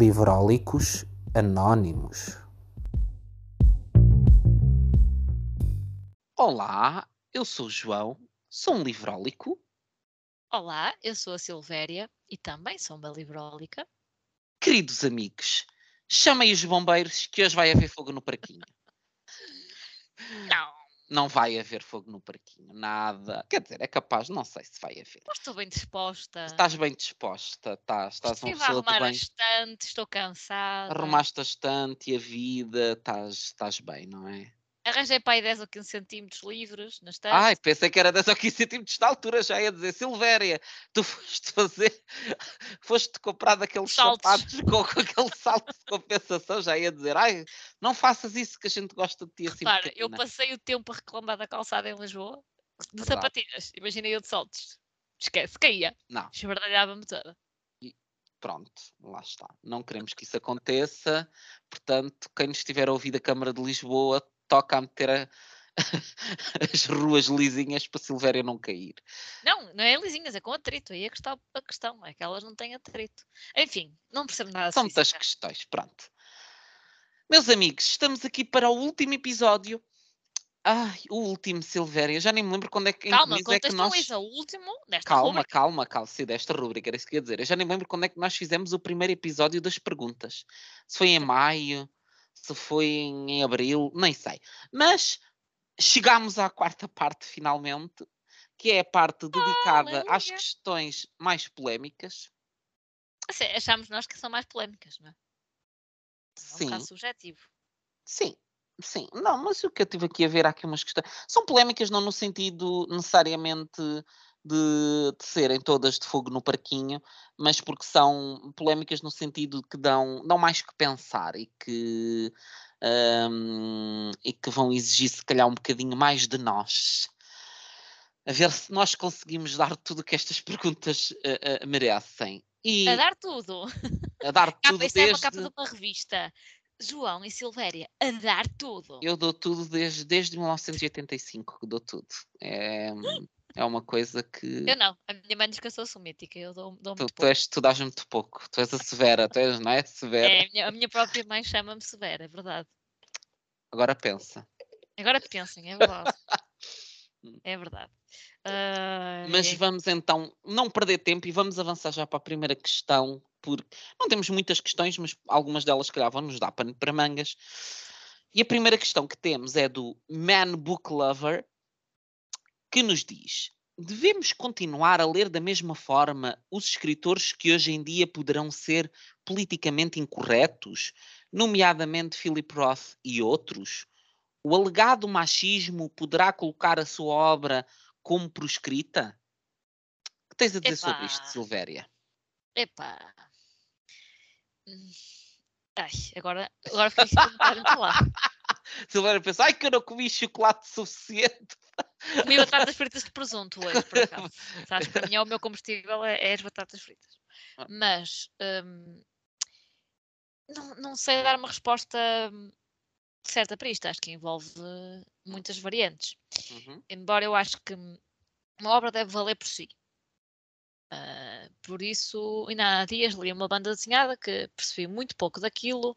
Livrólicos Anónimos. Olá, eu sou o João, sou um livrólico. Olá, eu sou a Silvéria e também sou uma livrólica. Queridos amigos, chamem os bombeiros que hoje vai haver fogo no parquinho. Não, Não vai haver fogo no parquinho, nada. Quer dizer, é capaz, não sei se vai haver. mas estou bem disposta. Estás bem disposta, estás, estás uma Estive a pessoa arrumar a bem. estante, estou cansada. Arrumaste a estante e a vida, estás, estás bem, não é? Arranjei para aí 10 ou 15 centímetros livres na estante. Ai, pensei que era 10 ou 15 centímetros de altura, já ia dizer, Silvéria, tu foste fazer, foste comprar daqueles Saltos. sapatos com, com aquele salto de compensação, já ia dizer, ai, não faças isso que a gente gosta de ti assim Repara, eu pequenina." passei o tempo a reclamar da calçada em Lisboa de Verdade. sapatilhas. Imaginei eu de saltos. Esquece, caía. Não, Esbardalhava-me toda. pronto, lá está. Não queremos que isso aconteça, portanto, quem nos estiver a ouvir da Câmara de Lisboa, toca a meter a- as ruas lisinhas para Silvéria não cair. Não, não é lisinhas, é com atrito. Aí é que está a questão, é que elas não têm atrito. Enfim, não percebo nada São disso. muitas questões, pronto. Meus amigos, estamos aqui para o último episódio. Ai, o último, Silvéria. Já nem me lembro quando é que, Calma, é que nós... o último desta Calma, rubrica. calma, calma. Sim, desta rubrica, era isso que eu ia dizer. Eu já nem me lembro quando é que nós fizemos o primeiro episódio das perguntas. Se foi em maio, se foi em, abril, nem sei. Mas chegámos à quarta parte, finalmente, que é a parte dedicada às aleluia. questões mais polémicas. Achamos nós que são mais polémicas, não é? É um Sim. bocado subjetivo. Sim, sim. Não, mas o que eu estive aqui a ver, há aqui umas questões. São polémicas não no sentido necessariamente de, de serem todas de fogo no parquinho, mas porque são polémicas no sentido que dão, dão mais que pensar e que, hum, e que vão exigir se calhar um bocadinho mais de nós. A ver se nós conseguimos dar tudo o que estas perguntas eh, eh, merecem. E A dar tudo. a dar Capa, tudo isso é uma capa desde... de uma revista. João e Silvéria, a dar tudo. Eu dou tudo desde, desde 1985 que dou tudo. É, é uma coisa que Eu não, a minha mãe diz que eu sou sumítica, eu dou, dou tu, muito tu, és, tu dás muito pouco. Tu és a severa, tu és, não é? Severa. É, a, minha, a minha própria mãe chama-me severa, é verdade. Agora pensa. Agora pensem, é verdade. É verdade. Ah, Mas é- vamos então não perder tempo e vamos avançar já para a primeira questão, porque não temos muitas questões, mas algumas delas, se calhar, vão nos dar para mangas. E a primeira questão que temos é do Man Book Lover, que nos diz: devemos continuar a ler da mesma forma os escritores que hoje em dia poderão ser politicamente incorretos, nomeadamente Philip Roth e outros? O alegado machismo poderá colocar a sua obra como proscrita? O que tens a dizer sobre isto. Silvéria? Epá. Ai, agora, agora fiquei sem vontade de falar. Silvéria pensa, ai que eu não comi chocolate suficiente. Comi batatas fritas de presunto hoje, por acaso. Sabes, para mim é o meu combustível é, é as batatas fritas. Ah. Mas hum, não, não sei dar uma resposta hum, certa para isto. Acho que envolve muitas variantes. Uhum, Embora eu acho que uma obra deve valer por si. Ah, por isso, ainda há dias li uma banda desenhada que percebi muito pouco daquilo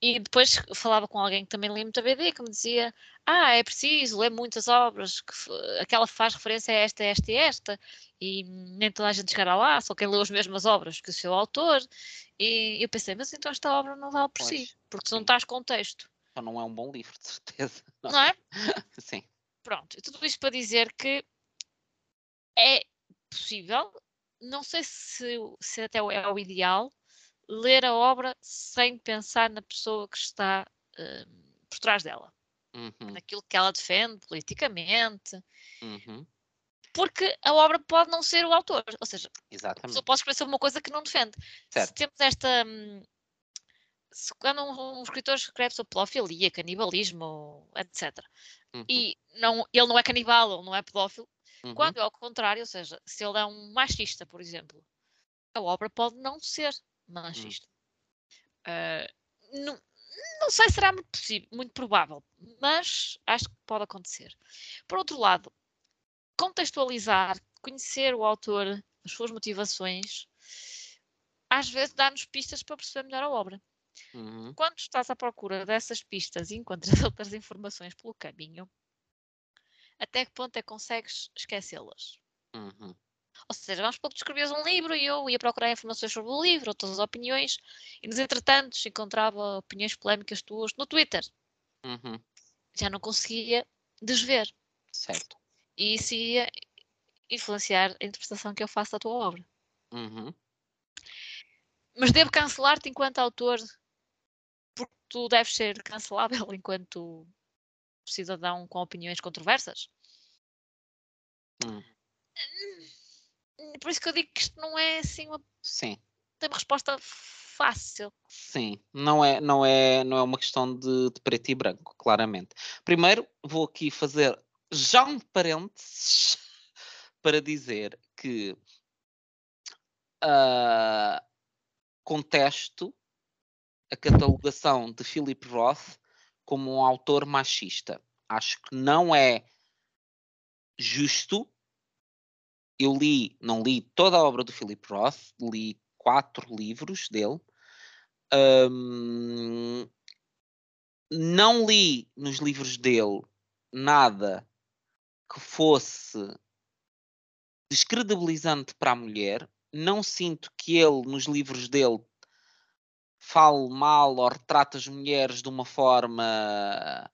e depois falava com alguém que também lia muita BD que me dizia ah, é preciso ler muitas obras, que aquela faz referência a esta, esta e esta e nem toda a gente chegará lá, só quem leu as mesmas obras que o seu autor e eu pensei, mas então esta obra não vale por si, Pois, porque tu não sim. estás contexto, Então não é um bom livro, de certeza. não é? Sim. Pronto, tudo isto para dizer que é possível, não sei se, se até é o ideal, ler a obra sem pensar na pessoa que está hum, por trás dela, Uhum, naquilo que ela defende politicamente, uhum, porque a obra pode não ser o autor, ou seja, a pessoa Exatamente. pode escrever sobre uma coisa que não defende. Se Certo. temos esta. hum, Se quando um, um escritor escreve sobre pedofilia, canibalismo, etc., Uhum, e não, ele não é canibal, ele não é pedófilo, uhum, Quando é ao contrário, ou seja, se ele é um machista, por exemplo, a obra pode não ser machista. Ah, não, não sei se será muito, possível, muito provável, mas acho que pode acontecer. Por outro lado, contextualizar, conhecer o autor, as suas motivações, às vezes dá-nos pistas para perceber melhor a obra. Uhum. Quando estás à procura dessas pistas e encontras outras informações pelo caminho, até que ponto é que consegues esquecê-las? Uhum. Ou seja, vamos supor que escrevias um livro e eu ia procurar informações sobre o livro, outras as opiniões, e nos entretantos encontrava opiniões polémicas tuas no Twitter. Uhum. Já não conseguia desver. Certo. E isso ia influenciar a interpretação que eu faço da tua obra. Uhum. Mas devo cancelar-te enquanto autor, porque tu deves ser cancelável enquanto cidadão com opiniões controversas? Hum. Por isso que eu digo que isto não é assim uma, Sim. tem uma resposta fácil. Sim, não é, não é, não é uma questão de, de preto e branco, claramente. Primeiro, vou aqui fazer já um parênteses para dizer que ah, contesto a catalogação de Philip Roth como um autor machista. Acho que não é justo. Eu li, não li toda a obra do Philip Roth, li quatro livros dele. Hum, não li nos livros dele nada que fosse descredibilizante para a mulher. Não sinto que ele, nos livros dele, fale mal ou retrata as mulheres de uma forma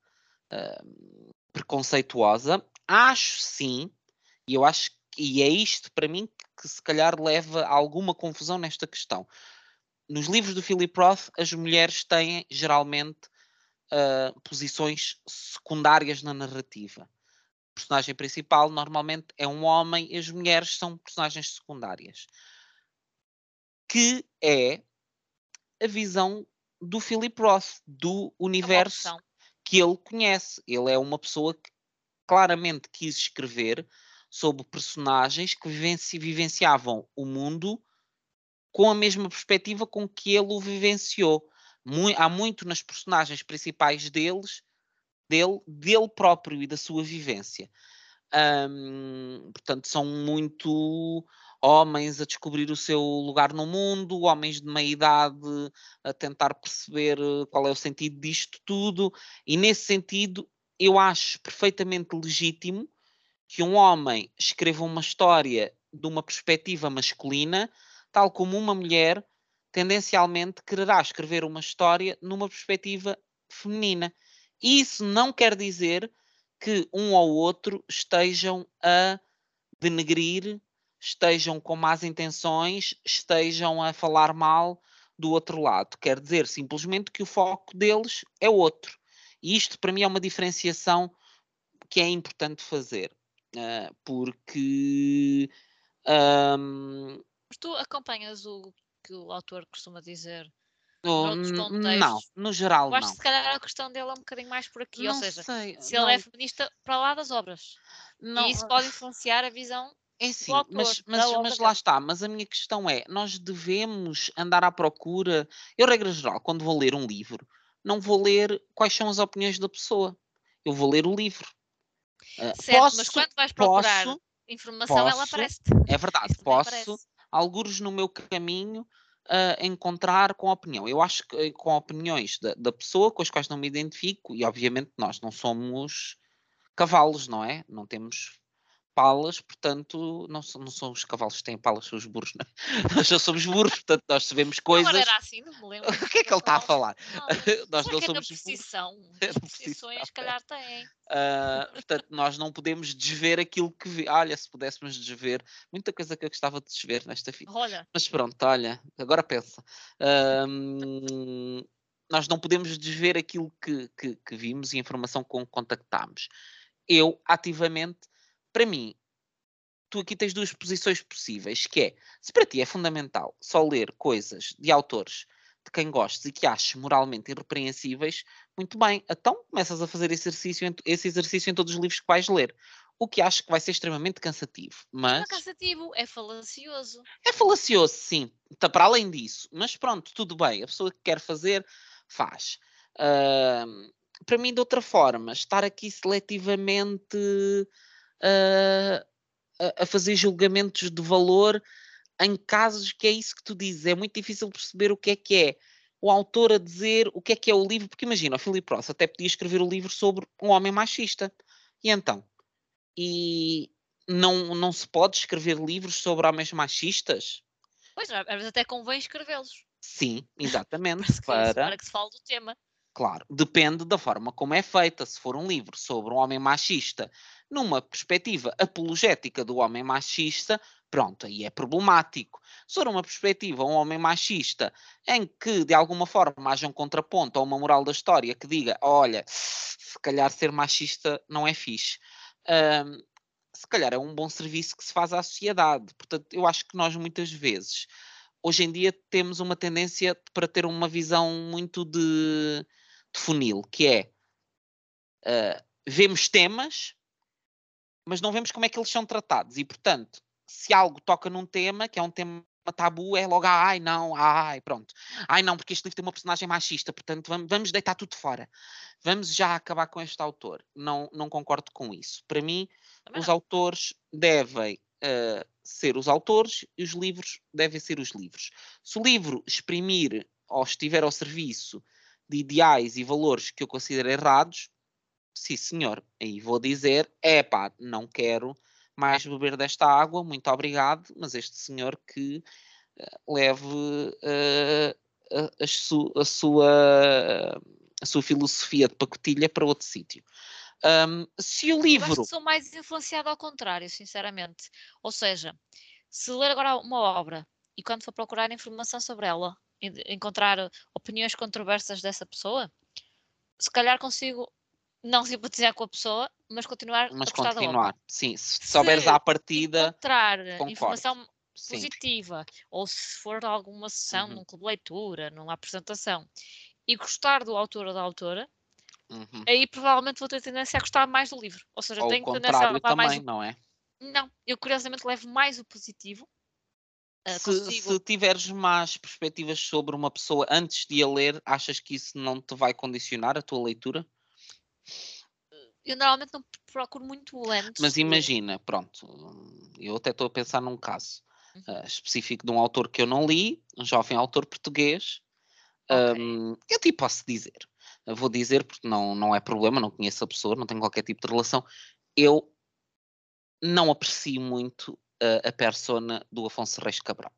uh, preconceituosa. Acho sim, e eu acho e é isto para mim que, se calhar leva a alguma confusão nesta questão. Nos livros do Philip Roth, as mulheres têm geralmente uh, posições secundárias na narrativa. O personagem principal normalmente é um homem e as mulheres são personagens secundárias. Que é a visão do Philip Roth, do universo opção. que ele conhece. Ele é uma pessoa que claramente quis escrever sobre personagens que vivenci- vivenciavam o mundo com a mesma perspectiva com que ele o vivenciou. Há muito nas personagens principais deles, dele, dele próprio e da sua vivência. Ahm, portanto, são muito homens a descobrir o seu lugar no mundo, homens de meia idade a tentar perceber eh, qual é o sentido disto tudo, e nesse sentido, eu acho perfeitamente legítimo que um homem escreva uma história de uma perspectiva masculina, tal como uma mulher tendencialmente quererá escrever uma história numa perspectiva feminina. E isso não quer dizer que um ou outro estejam a denegrir, estejam com más intenções, estejam a falar mal do outro lado. Quer dizer simplesmente que o foco deles é outro. E isto para mim é uma diferenciação que é importante fazer. Uh, porque um, Mas tu acompanhas o que o autor costuma dizer no, noutros n- contextos? não, no geral Eu acho não. que se calhar a questão dele é um bocadinho mais por aqui. Ou Não seja, sei, se ele não, é feminista para lá das obras. não, E isso pode influenciar a visão É sim, mas, mas, mas lá está. Mas a minha questão é: nós devemos andar à procura. Eu, regra geral, quando vou ler um livro, não vou ler quais são as opiniões da pessoa. Eu vou ler o livro. Ah, Certo, mas posso, quando vais procurar posso, informação, ela posso, aparece. é verdade, Isso posso, aparece. algures no meu caminho, ah, encontrar com opinião. Eu acho que eh, com opiniões da, da pessoa com as quais não me identifico, e obviamente nós não somos cavalos, não é? Não temos palas, portanto, não, so- não são os cavalos que têm palas, são os burros, não é? Nós já somos burros, portanto, nós sabemos Não, agora coisas. era assim, não me lembro. O que é que ele está a falar? Não, Nós não é somos burros. precisão? É As precisões, precisão, se calhar, têm. Ah, portanto, nós não podemos desver aquilo que vi. Olha, se pudéssemos desver, muita coisa que eu gostava de desver nesta vida. Olha, Mas pronto, olha, agora pensa. Ahm, nós não podemos desver aquilo que, que, que vimos e a informação com que contactámos. Eu, ativamente, para mim, tu aqui tens duas posições possíveis, que é, se para ti é fundamental só ler coisas de autores de quem gostes e que aches moralmente irrepreensíveis, muito bem, então começas a fazer esse exercício, em, esse exercício em todos os livros que vais ler. O que acho que vai ser extremamente cansativo, não é mas cansativo, é falacioso. é falacioso, sim, está para além disso, mas pronto, tudo bem, a pessoa que quer fazer, faz. Ahm, para mim, de outra forma, estar aqui seletivamente a, fazer julgamentos de valor em casos que é isso que tu dizes, é muito difícil perceber o que é que é o autor a dizer o que é que é o livro, porque imagina, o Philip Roth até podia escrever o livro sobre um homem machista. E então? E não, não se pode escrever livros sobre homens machistas? Pois, às vezes até convém escrevê-los. Sim, exatamente. para, para... que se fale do tema. Claro, depende da forma como é feita. Se for um livro sobre um homem machista, numa perspectiva apologética do homem machista, pronto, aí é problemático. Se for uma perspectiva, um homem machista, em que de alguma forma haja um contraponto ou uma moral da história que diga: olha, se calhar ser machista não é fixe. Um, se calhar é um bom serviço que se faz à sociedade. Portanto, eu acho que nós muitas vezes, hoje em dia, temos uma tendência para ter uma visão muito de de funil, que é uh, vemos temas, mas não vemos como é que eles são tratados. E, portanto, se algo toca num tema, que é um tema tabu, é logo, ai não, ai, pronto. Ai não, porque este livro tem uma personagem machista, portanto vamos, vamos deitar tudo fora. Vamos já acabar com este autor. Não, não concordo com isso. Para mim, Também os não. autores devem uh, ser os autores e os livros devem ser os livros. Se o livro exprimir ou estiver ao serviço de ideais e valores que eu considero errados, sim senhor, aí vou dizer, é pá, não quero mais beber desta água, muito obrigado, mas este senhor que uh, leve uh, a, a, su, a, sua, a sua filosofia de pacotilha para outro sítio. Um, se o livro. Eu sou mais influenciado ao contrário, sinceramente. Ou seja, se ler agora uma obra e quando for procurar informação sobre ela, encontrar opiniões controversas dessa pessoa, se calhar consigo não simpatizar com a pessoa, mas continuar mas a gostar continuar. Sim, se, se souberes à partida. encontrar concordo. informação positiva, Sim. ou se for alguma sessão uhum. num clube de leitura, numa apresentação, e gostar do autor ou da autora, uhum. aí provavelmente vou ter tendência a gostar mais do livro. Ou seja, ou tenho tendência a levar mais. O... Não é? Não, eu curiosamente levo mais o positivo Uh, se, se, tiveres mais perspectivas sobre uma pessoa antes de a ler, achas que isso não te vai condicionar a tua leitura? Eu normalmente não procuro muito lento. Mas imagina, pronto, eu até estou a pensar num caso uh, específico de um autor que eu não li, um jovem autor português. Okay. Um, eu te posso dizer, eu vou dizer porque não, não é problema, não conheço a pessoa, não tenho qualquer tipo de relação. Eu não aprecio muito a, a persona do Afonso Reis Cabral.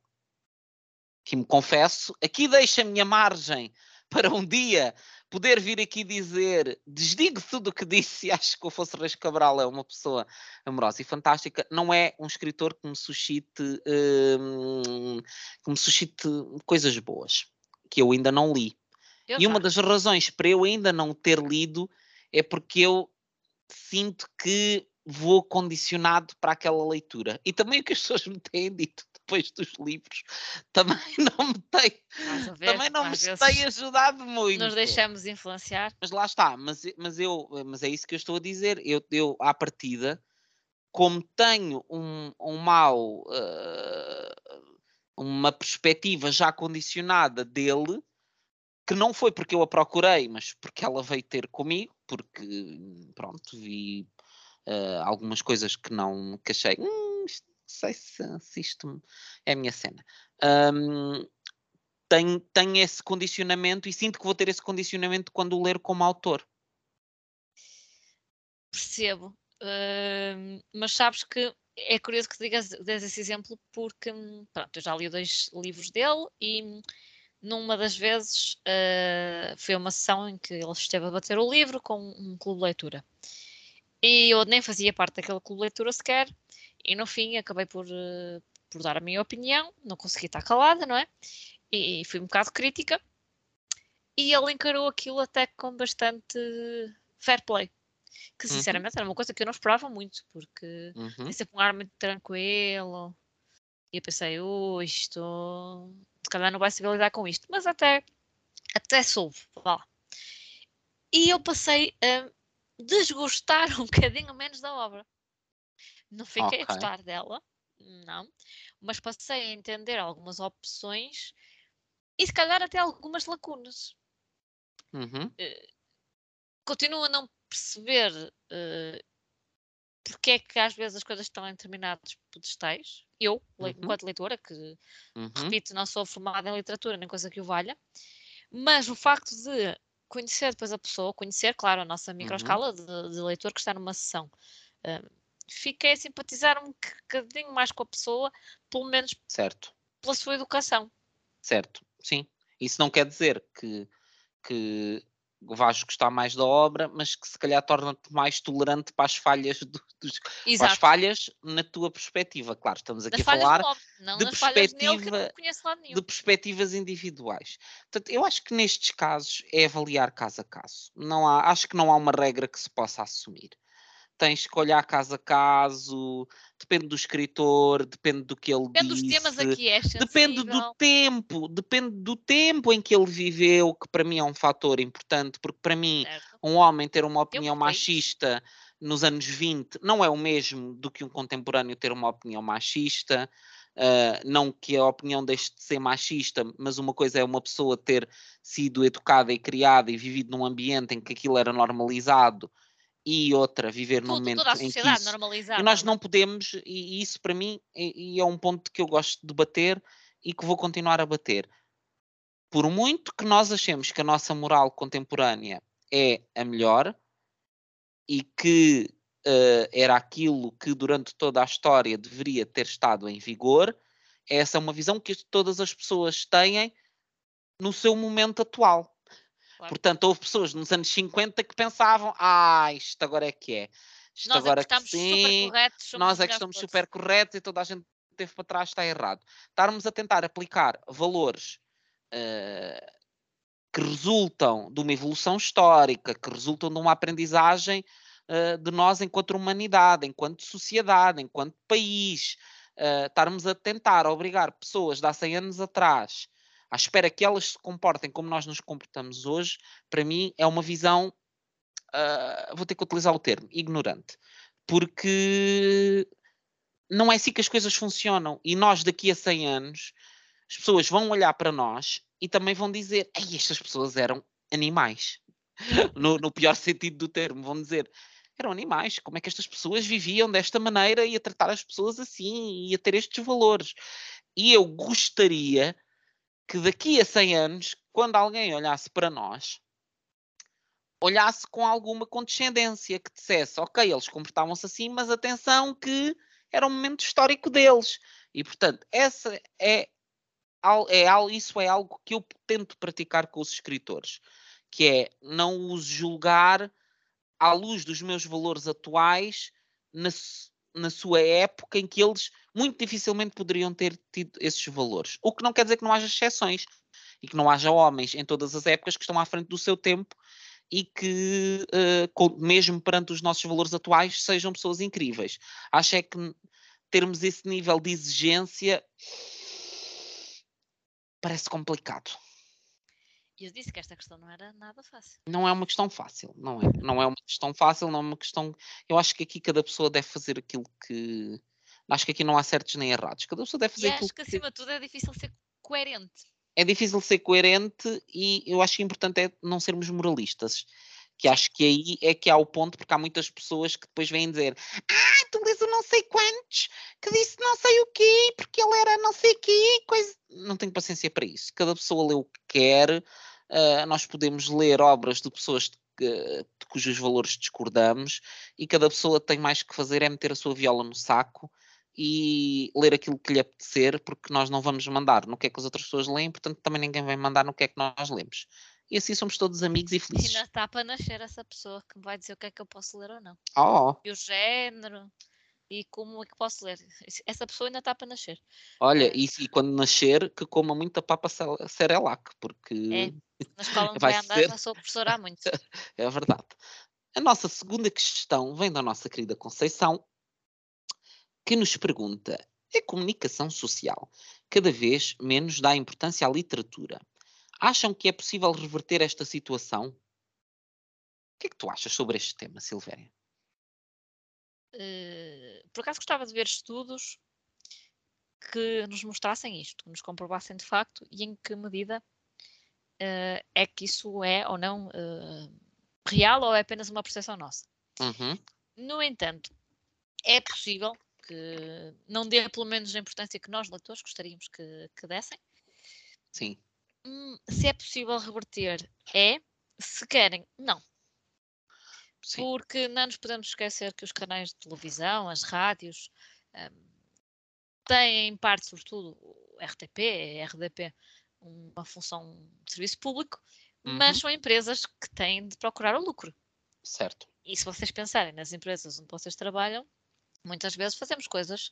Que me confesso, aqui deixa a minha margem para um dia poder vir aqui dizer, desdigo tudo o que disse e acho que o Afonso Reis Cabral é uma pessoa amorosa e fantástica, não é um escritor que me suscite, hum, que me suscite coisas boas, que eu ainda não li. Eu e uma das razões para eu ainda não ter lido é porque eu sinto que vou condicionado para aquela leitura. E também o que as pessoas me têm dito depois dos livros também não me tem, ver, também não me tem ajudado muito. Nos deixamos influenciar. Mas lá está, mas, mas, eu, mas é isso que eu estou a dizer. Eu, eu à partida, como tenho um, um mau, uh, uma perspectiva já condicionada dele, que não foi porque eu a procurei, mas porque ela veio ter comigo, porque pronto, vi uh, algumas coisas que não que achei, hum, sei se, isto é a minha cena. Um, tenho, tenho esse condicionamento e sinto que vou ter esse condicionamento quando ler como autor. Percebo. Uh, mas sabes que é curioso que digas, des esse exemplo porque pronto, eu já li dois livros dele e numa das vezes uh, foi uma sessão em que ele esteve a bater o livro com um clube de leitura. E eu nem fazia parte daquele clube de leitura sequer. E no fim acabei por, uh, por dar a minha opinião, não consegui estar calada, não é? E, e fui um bocado crítica. E ele encarou aquilo até com bastante fair play. Que uhum. sinceramente uhum. era uma coisa que eu não esperava muito, porque uhum. tem sempre um ar muito tranquilo. E eu pensei, oh, isto se calhar não vai saber lidar com isto. Mas até, até soube, vá. E eu passei a desgostar um bocadinho menos da obra. Não fiquei okay. a gostar dela, não, mas passei a entender algumas opções e se calhar até algumas lacunas. Uhum. Uh, continuo a não perceber uh, porque é que às vezes as coisas estão em determinados pedestais. Eu, Uhum. enquanto leitora, que Uhum. repito, não sou formada em literatura, nem coisa que o valha, mas o facto de conhecer depois a pessoa, conhecer, claro, a nossa microescala de, de leitor que está numa sessão, ah, fiquei a simpatizar um bocadinho mais com a pessoa, pelo menos Certo, pela sua educação. certo, sim. Isso não quer dizer que, que vais gostar mais da obra, mas que se calhar torna-te mais tolerante para as falhas do- dos, para as Exato. falhas na tua perspectiva. Claro, estamos aqui Nas a falar não de perspectiva- de perspectivas individuais. Portanto, eu acho que nestes casos é avaliar caso a caso. Não há, acho que não há uma regra que se possa assumir. Tens que olhar caso a caso, depende do escritor, depende do que ele Depende dos disse. temas aqui, é Depende do tempo, depende do tempo em que ele viveu, que para mim é um fator importante, porque para mim certo? um homem ter uma opinião machista nos anos 20 não é o mesmo do que um contemporâneo ter uma opinião machista. ah, não que a opinião deixe de ser machista, mas uma coisa é uma pessoa ter sido educada e criada e vivido num ambiente em que aquilo era normalizado e outra viver num Tudo, momento toda a em que sociedade isso normalizada. e nós não podemos, e e isso para mim, e, e é um ponto que eu gosto de bater e que vou continuar a bater. Por muito que nós achemos que a nossa moral contemporânea é a melhor e que eh, era aquilo que durante toda a história deveria ter estado em vigor, essa é uma visão que todas as pessoas têm no seu momento atual. Claro. Portanto, houve pessoas nos anos 50 que pensavam: ah, isto agora é que é. Isto Nós é que agora que sim, corretos. nós é que estamos super corretos e toda a gente que teve para trás está errado. Estarmos a tentar aplicar valores eh, que resultam de uma evolução histórica, que resultam de uma aprendizagem eh, de nós enquanto humanidade, enquanto sociedade, enquanto país, eh, estarmos a tentar obrigar pessoas de há 100 anos atrás à espera que elas se comportem como nós nos comportamos hoje, para mim é uma visão, ah, vou ter que utilizar o termo, ignorante. Porque não é assim que as coisas funcionam. E nós, daqui a 100 anos, as pessoas vão olhar para nós e também vão dizer: Ei, estas pessoas eram animais. no, no pior sentido do termo, vão dizer. Eram animais, como é que estas pessoas viviam desta maneira e a tratar as pessoas assim e a ter estes valores? E eu gostaria que daqui a 100 anos, quando alguém olhasse para nós, olhasse com alguma condescendência, que dissesse, ok, eles comportavam-se assim, mas atenção que era um momento histórico deles. E, portanto, essa é, é, isso é algo que eu tento praticar com os escritores, que é não os julgar à luz dos meus valores atuais na, na sua época em que eles muito dificilmente poderiam ter tido esses valores. O que não quer dizer que não haja exceções e que não haja homens em todas as épocas que estão à frente do seu tempo e que, com- mesmo perante os nossos valores atuais, sejam pessoas incríveis. Acho é que termos esse nível de exigência parece complicado. E eu disse que esta questão não era nada fácil. Não é uma questão fácil, não é? Não é uma questão fácil, não é uma questão. Eu acho que aqui cada pessoa deve fazer aquilo que. Acho que aqui não há certos nem errados. Cada pessoa deve E fazer aquilo acho que acima de tudo é difícil ser coerente. é difícil ser coerente e eu acho que o importante é não sermos moralistas. Que acho que aí é que há o ponto, porque há muitas pessoas que depois vêm dizer Ah, tu lês o não sei quantos, que disse não sei o quê, porque ele era não sei quê, coisa... Não tenho paciência para isso. Cada pessoa lê o que quer, ah, nós podemos ler obras de pessoas que- de cujos valores discordamos e cada pessoa tem mais que fazer é meter a sua viola no saco e ler aquilo que lhe apetecer, porque nós não vamos mandar no que é que as outras pessoas leem, portanto também ninguém vai mandar no que é que nós lemos. E assim somos todos amigos e E felizes. ainda está para nascer essa pessoa que me vai dizer o que é que eu posso ler ou não. Oh, E o género e como é que posso ler. Essa pessoa ainda está para nascer. olha, É. e, e quando nascer, que coma muita papa Cerelac, porque Na escola onde Vai vai andar ser. já sou professora há muito. é verdade. A nossa segunda questão vem da nossa querida Conceição, que nos pergunta: a comunicação social cada vez menos dá importância à literatura. Acham que é possível reverter esta situação? O que é que tu achas sobre este tema, Silvéria? Eh, por acaso gostava de ver estudos que nos mostrassem isto, que nos comprovassem de facto e em que medida eh, é que isso é ou não eh, real ou é apenas uma percepção nossa. Uhum, No entanto, é possível que não dê pelo menos a importância que nós, leitores, gostaríamos que, que dessem. Sim. Hum, se é possível reverter, é. Se querem, não. Sim. Porque não nos podemos esquecer que os canais de televisão, as rádios, hum, têm em parte, sobretudo, o RTP, a RDP, uma função de serviço público, mas Uhum. são empresas que têm de procurar o lucro. Certo. E se vocês pensarem nas empresas onde vocês trabalham, muitas vezes fazemos coisas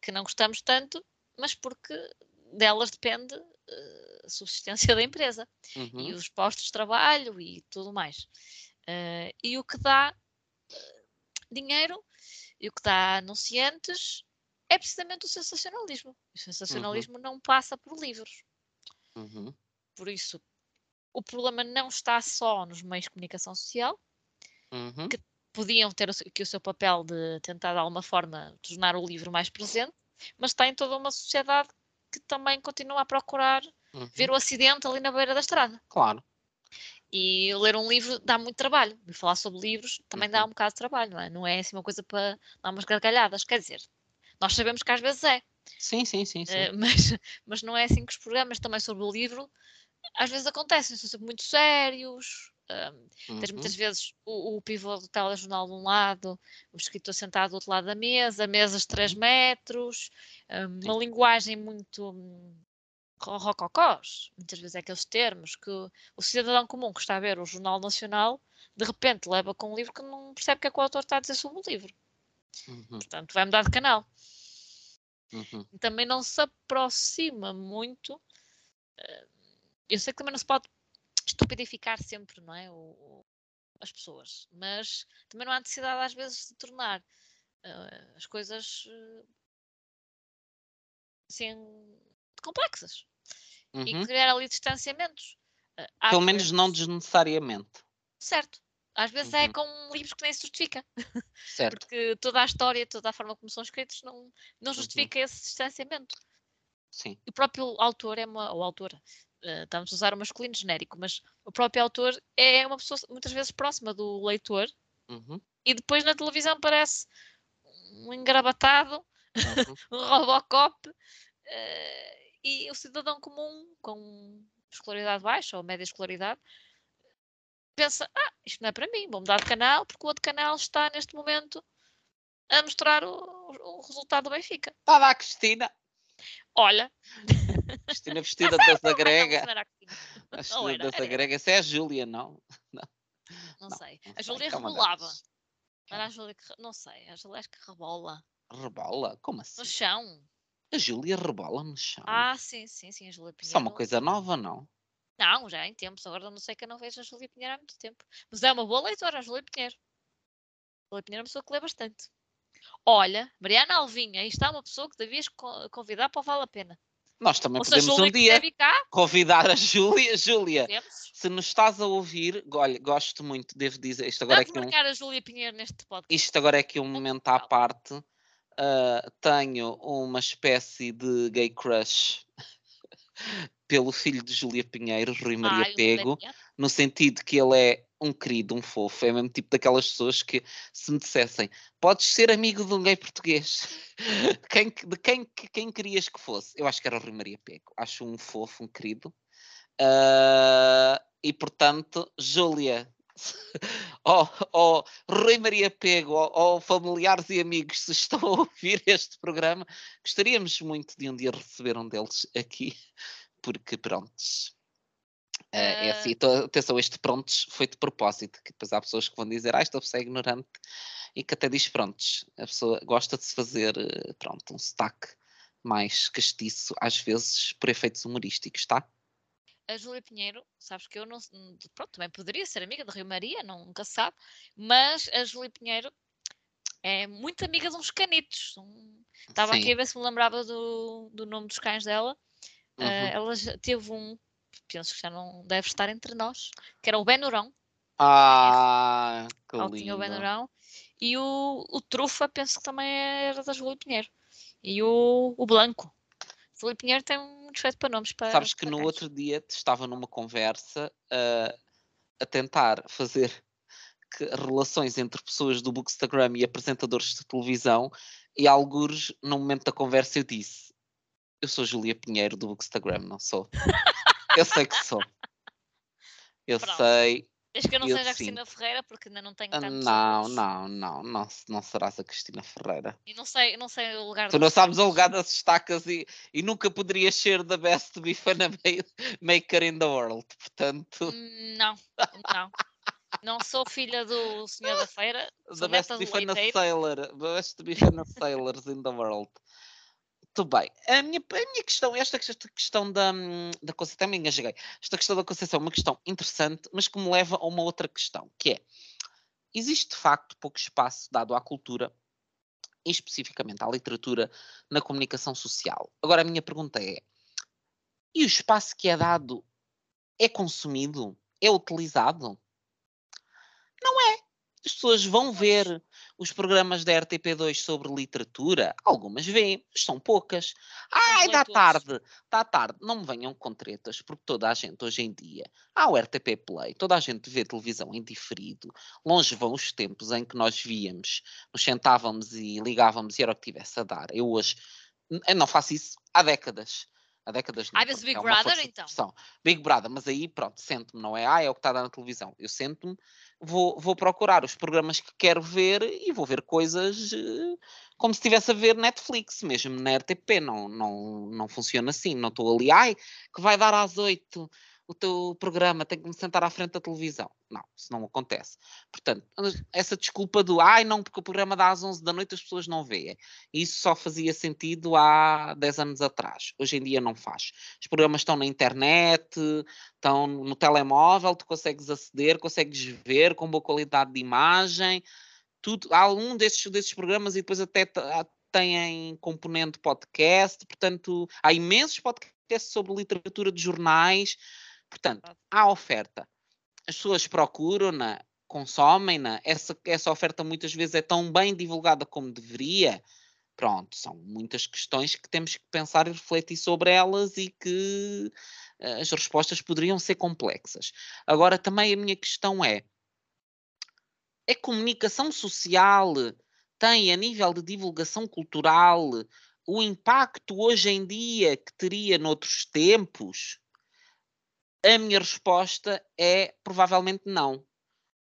que não gostamos tanto, mas porque delas depende eh, a subsistência da empresa Uhum. e os postos de trabalho e tudo mais. Eh, e o que dá eh, dinheiro e o que dá anunciantes é precisamente o sensacionalismo. O sensacionalismo não passa por livros. Uhum. Por isso, o problema não está só nos meios de comunicação social, Uhum. Podiam ter aqui o seu papel de tentar de alguma forma tornar o livro mais presente, mas está em toda uma sociedade que também continua a procurar Uhum. ver o acidente ali na beira da estrada. Claro. E ler um livro dá muito trabalho. E falar sobre livros também dá Uhum. um bocado de trabalho, não é? Não é assim uma coisa para dar umas gargalhadas. Quer dizer, nós sabemos que às vezes é, Sim, sim, sim, sim. eh, mas, mas não é assim que os programas também sobre o livro às vezes acontecem, são sempre muito sérios. Tens Uhum. muitas vezes o, o pivô do telejornal de um lado, o escritor sentado do outro lado da mesa, mesas de 3 metros, hum, uma linguagem muito hum, ro- rococós, muitas vezes é aqueles termos que o, cidadão comum que está a ver o Jornal Nacional, de repente leva com um livro que não percebe o que é que o autor está a dizer sobre o livro. Uhum. Portanto, vai mudar de canal. Uhum. Também não se aproxima muito. Eu sei que também não se pode estupidificar sempre, não é? o- o- as pessoas, mas também não há necessidade às vezes de tornar eh, as coisas eh, assim complexas e Uhum. criar ali distanciamentos. Às Pelo menos não vezes- desnecessariamente. Certo. Às vezes é Uhum. com livros que nem se justifica, Certo. porque toda a história, toda a forma como são escritos não, Uhum. não justifica esse distanciamento. Sim. o próprio autor é uma, ou autora, eh, estamos a usar o masculino genérico, mas o próprio autor é uma pessoa muitas vezes próxima do leitor Uhum. e depois na televisão parece um engravatado, Uhum. um Robocop eh, e o cidadão comum com escolaridade baixa ou média escolaridade pensa, ah, isto não é para mim, vou mudar de canal porque o outro canal está neste momento a mostrar o, o resultado do Benfica. Está lá a Cristina. Olha, Cristina vestida da Ai, não, Zagrega. isso não era assim. A Não Vestida era, da era. Zagrega. Essa é a Júlia, não? Não, Não, sei. não A Júlia é rebolava. delas. Era a Júlia que. Não sei. A Júlia acho que rebola. Rebola? Como assim? No chão. A Júlia rebola no chão. Ah, sim, sim, sim. A Júlia Pinheiro. Isso é uma coisa nova, não? Não, já em tempos. Agora não sei que eu não vejo a Júlia Pinheiro há muito tempo. Mas é uma boa leitora, a Júlia Pinheiro. A Júlia Pinheiro é uma pessoa que lê bastante. Olha, Mariana Alvinha, aí está uma pessoa que devias co- convidar para o Vale a Pena. Nós também Ou podemos um que dia convidar a Júlia. Júlia, se nos estás a ouvir, olha, gosto muito, devo dizer, isto agora é Vamos aqui um, marcar a Júlia Pinheiro neste podcast. isto agora é aqui um momento à parte. Ah, tenho uma espécie de gay crush pelo filho de Júlia Pinheiro, Rui Maria Ai, Pego, no sentido que ele é um querido, um fofo, é mesmo tipo daquelas pessoas que se me dissessem podes ser amigo de um gay português, quem, que- de quem, que- quem querias que fosse? Eu acho que era o Rui Maria Pego, acho um fofo, um querido. Ah, e portanto, Júlia, ó ó, Rui Maria Pego, ó ó, familiares e amigos, se estão a ouvir este programa, gostaríamos muito de um dia receber um deles aqui, porque prontos. É, é Ah. assim, atenção, este prontos foi de propósito, que depois há pessoas que vão dizer, ah, esta pessoa é ignorante, e que até diz prontos. A pessoa gosta de se fazer, eh, pronto, um sotaque mais castiço, às vezes por efeitos humorísticos, tá? a Júlia Pinheiro, sabes que eu não. Pronto, também poderia ser amiga de Rio Maria, não- nunca se sabe, mas a Júlia Pinheiro é muito amiga de uns canitos. um- Estava aqui a ver se me lembrava do, do nome dos cães dela. Ah, Uhum. ela já teve um, penso que já não deve estar entre nós, que era o Benurão. Ah, que Ela tinha o lindo. Benurão. E o, o Trufa, penso que também era da Júlia Pinheiro. E o, o Blanco. Júlia Pinheiro tem um respeito para nomes. Para, Sabes que para no outro dia estava numa conversa ah, a tentar fazer que relações entre pessoas do Bookstagram e apresentadores de televisão, e alguns, no momento da conversa, eu disse: Eu sou Júlia Pinheiro do Bookstagram, não sou. eu sei que sou. Eu Pronto. sei. Desde que eu não Eu seja a. Cristina Ferreira, porque ainda não tenho Ah, tantos Não, não, não, não, não serás a Cristina Ferreira. E não sei, não sei o lugar Tu não sabes o lugar das estacas e, e nunca poderias ser the best bifana maker in the world. Portanto, Hum, Não, não. Não sou filha do senhor da feira, the best bifana sailor, the best bifana sailors in the world. Muito bem. A minha, a minha questão, esta, esta questão da, hum, da Conceição, também engasguei. Esta questão da Conceição é uma questão interessante, mas que me leva a uma outra questão, que é, existe de facto pouco espaço dado à cultura, e especificamente à literatura, na comunicação social. Agora a minha pergunta é, e o espaço que é dado é consumido? É utilizado? Não é. As pessoas vão ver os programas da RTP2 sobre literatura, algumas veem, mas são poucas. Ai, dá tarde, dá tarde. Não me venham com tretas, porque toda a gente hoje em dia, há o RTP Play, toda a gente vê televisão em diferido. Longe vão os tempos em que nós víamos, nos sentávamos e ligávamos e era o que tivesse a dar. Eu hoje eu não faço isso há décadas. Há décadas não, Ai, vês porque Big é Brother, de então? Big Brother, mas aí pronto, sento-me, não é? Ah, é o que está a dar na televisão. Eu sento-me, vou, vou procurar os programas que quero ver e vou ver coisas eh, como se estivesse a ver Netflix, mesmo na RTP. Não, não, não funciona assim. Não estou ali, ai, que vai dar às oito o teu programa, tenho que me sentar à frente da televisão. Não, isso não acontece. Portanto, essa desculpa do ai, não, porque o programa dá às 11 da noite as pessoas não veem. Isso só fazia sentido há 10 anos atrás. Hoje em dia não faz. Os programas estão na internet, estão no telemóvel, tu consegues aceder, consegues ver com boa qualidade de imagem. Tudo, há um desses, desses programas e depois até têm componente podcast, portanto, há imensos podcasts sobre literatura de jornais. Portanto, há oferta. As pessoas procuram-na, consomem-na. Essa, essa oferta muitas vezes é tão bem divulgada como deveria. Pronto, são muitas questões que temos que pensar e refletir sobre elas e que eh, as respostas poderiam ser complexas. Agora, também a minha questão é: a comunicação social tem, a nível de divulgação cultural, o impacto hoje em dia que teria noutros tempos? A minha resposta é provavelmente não.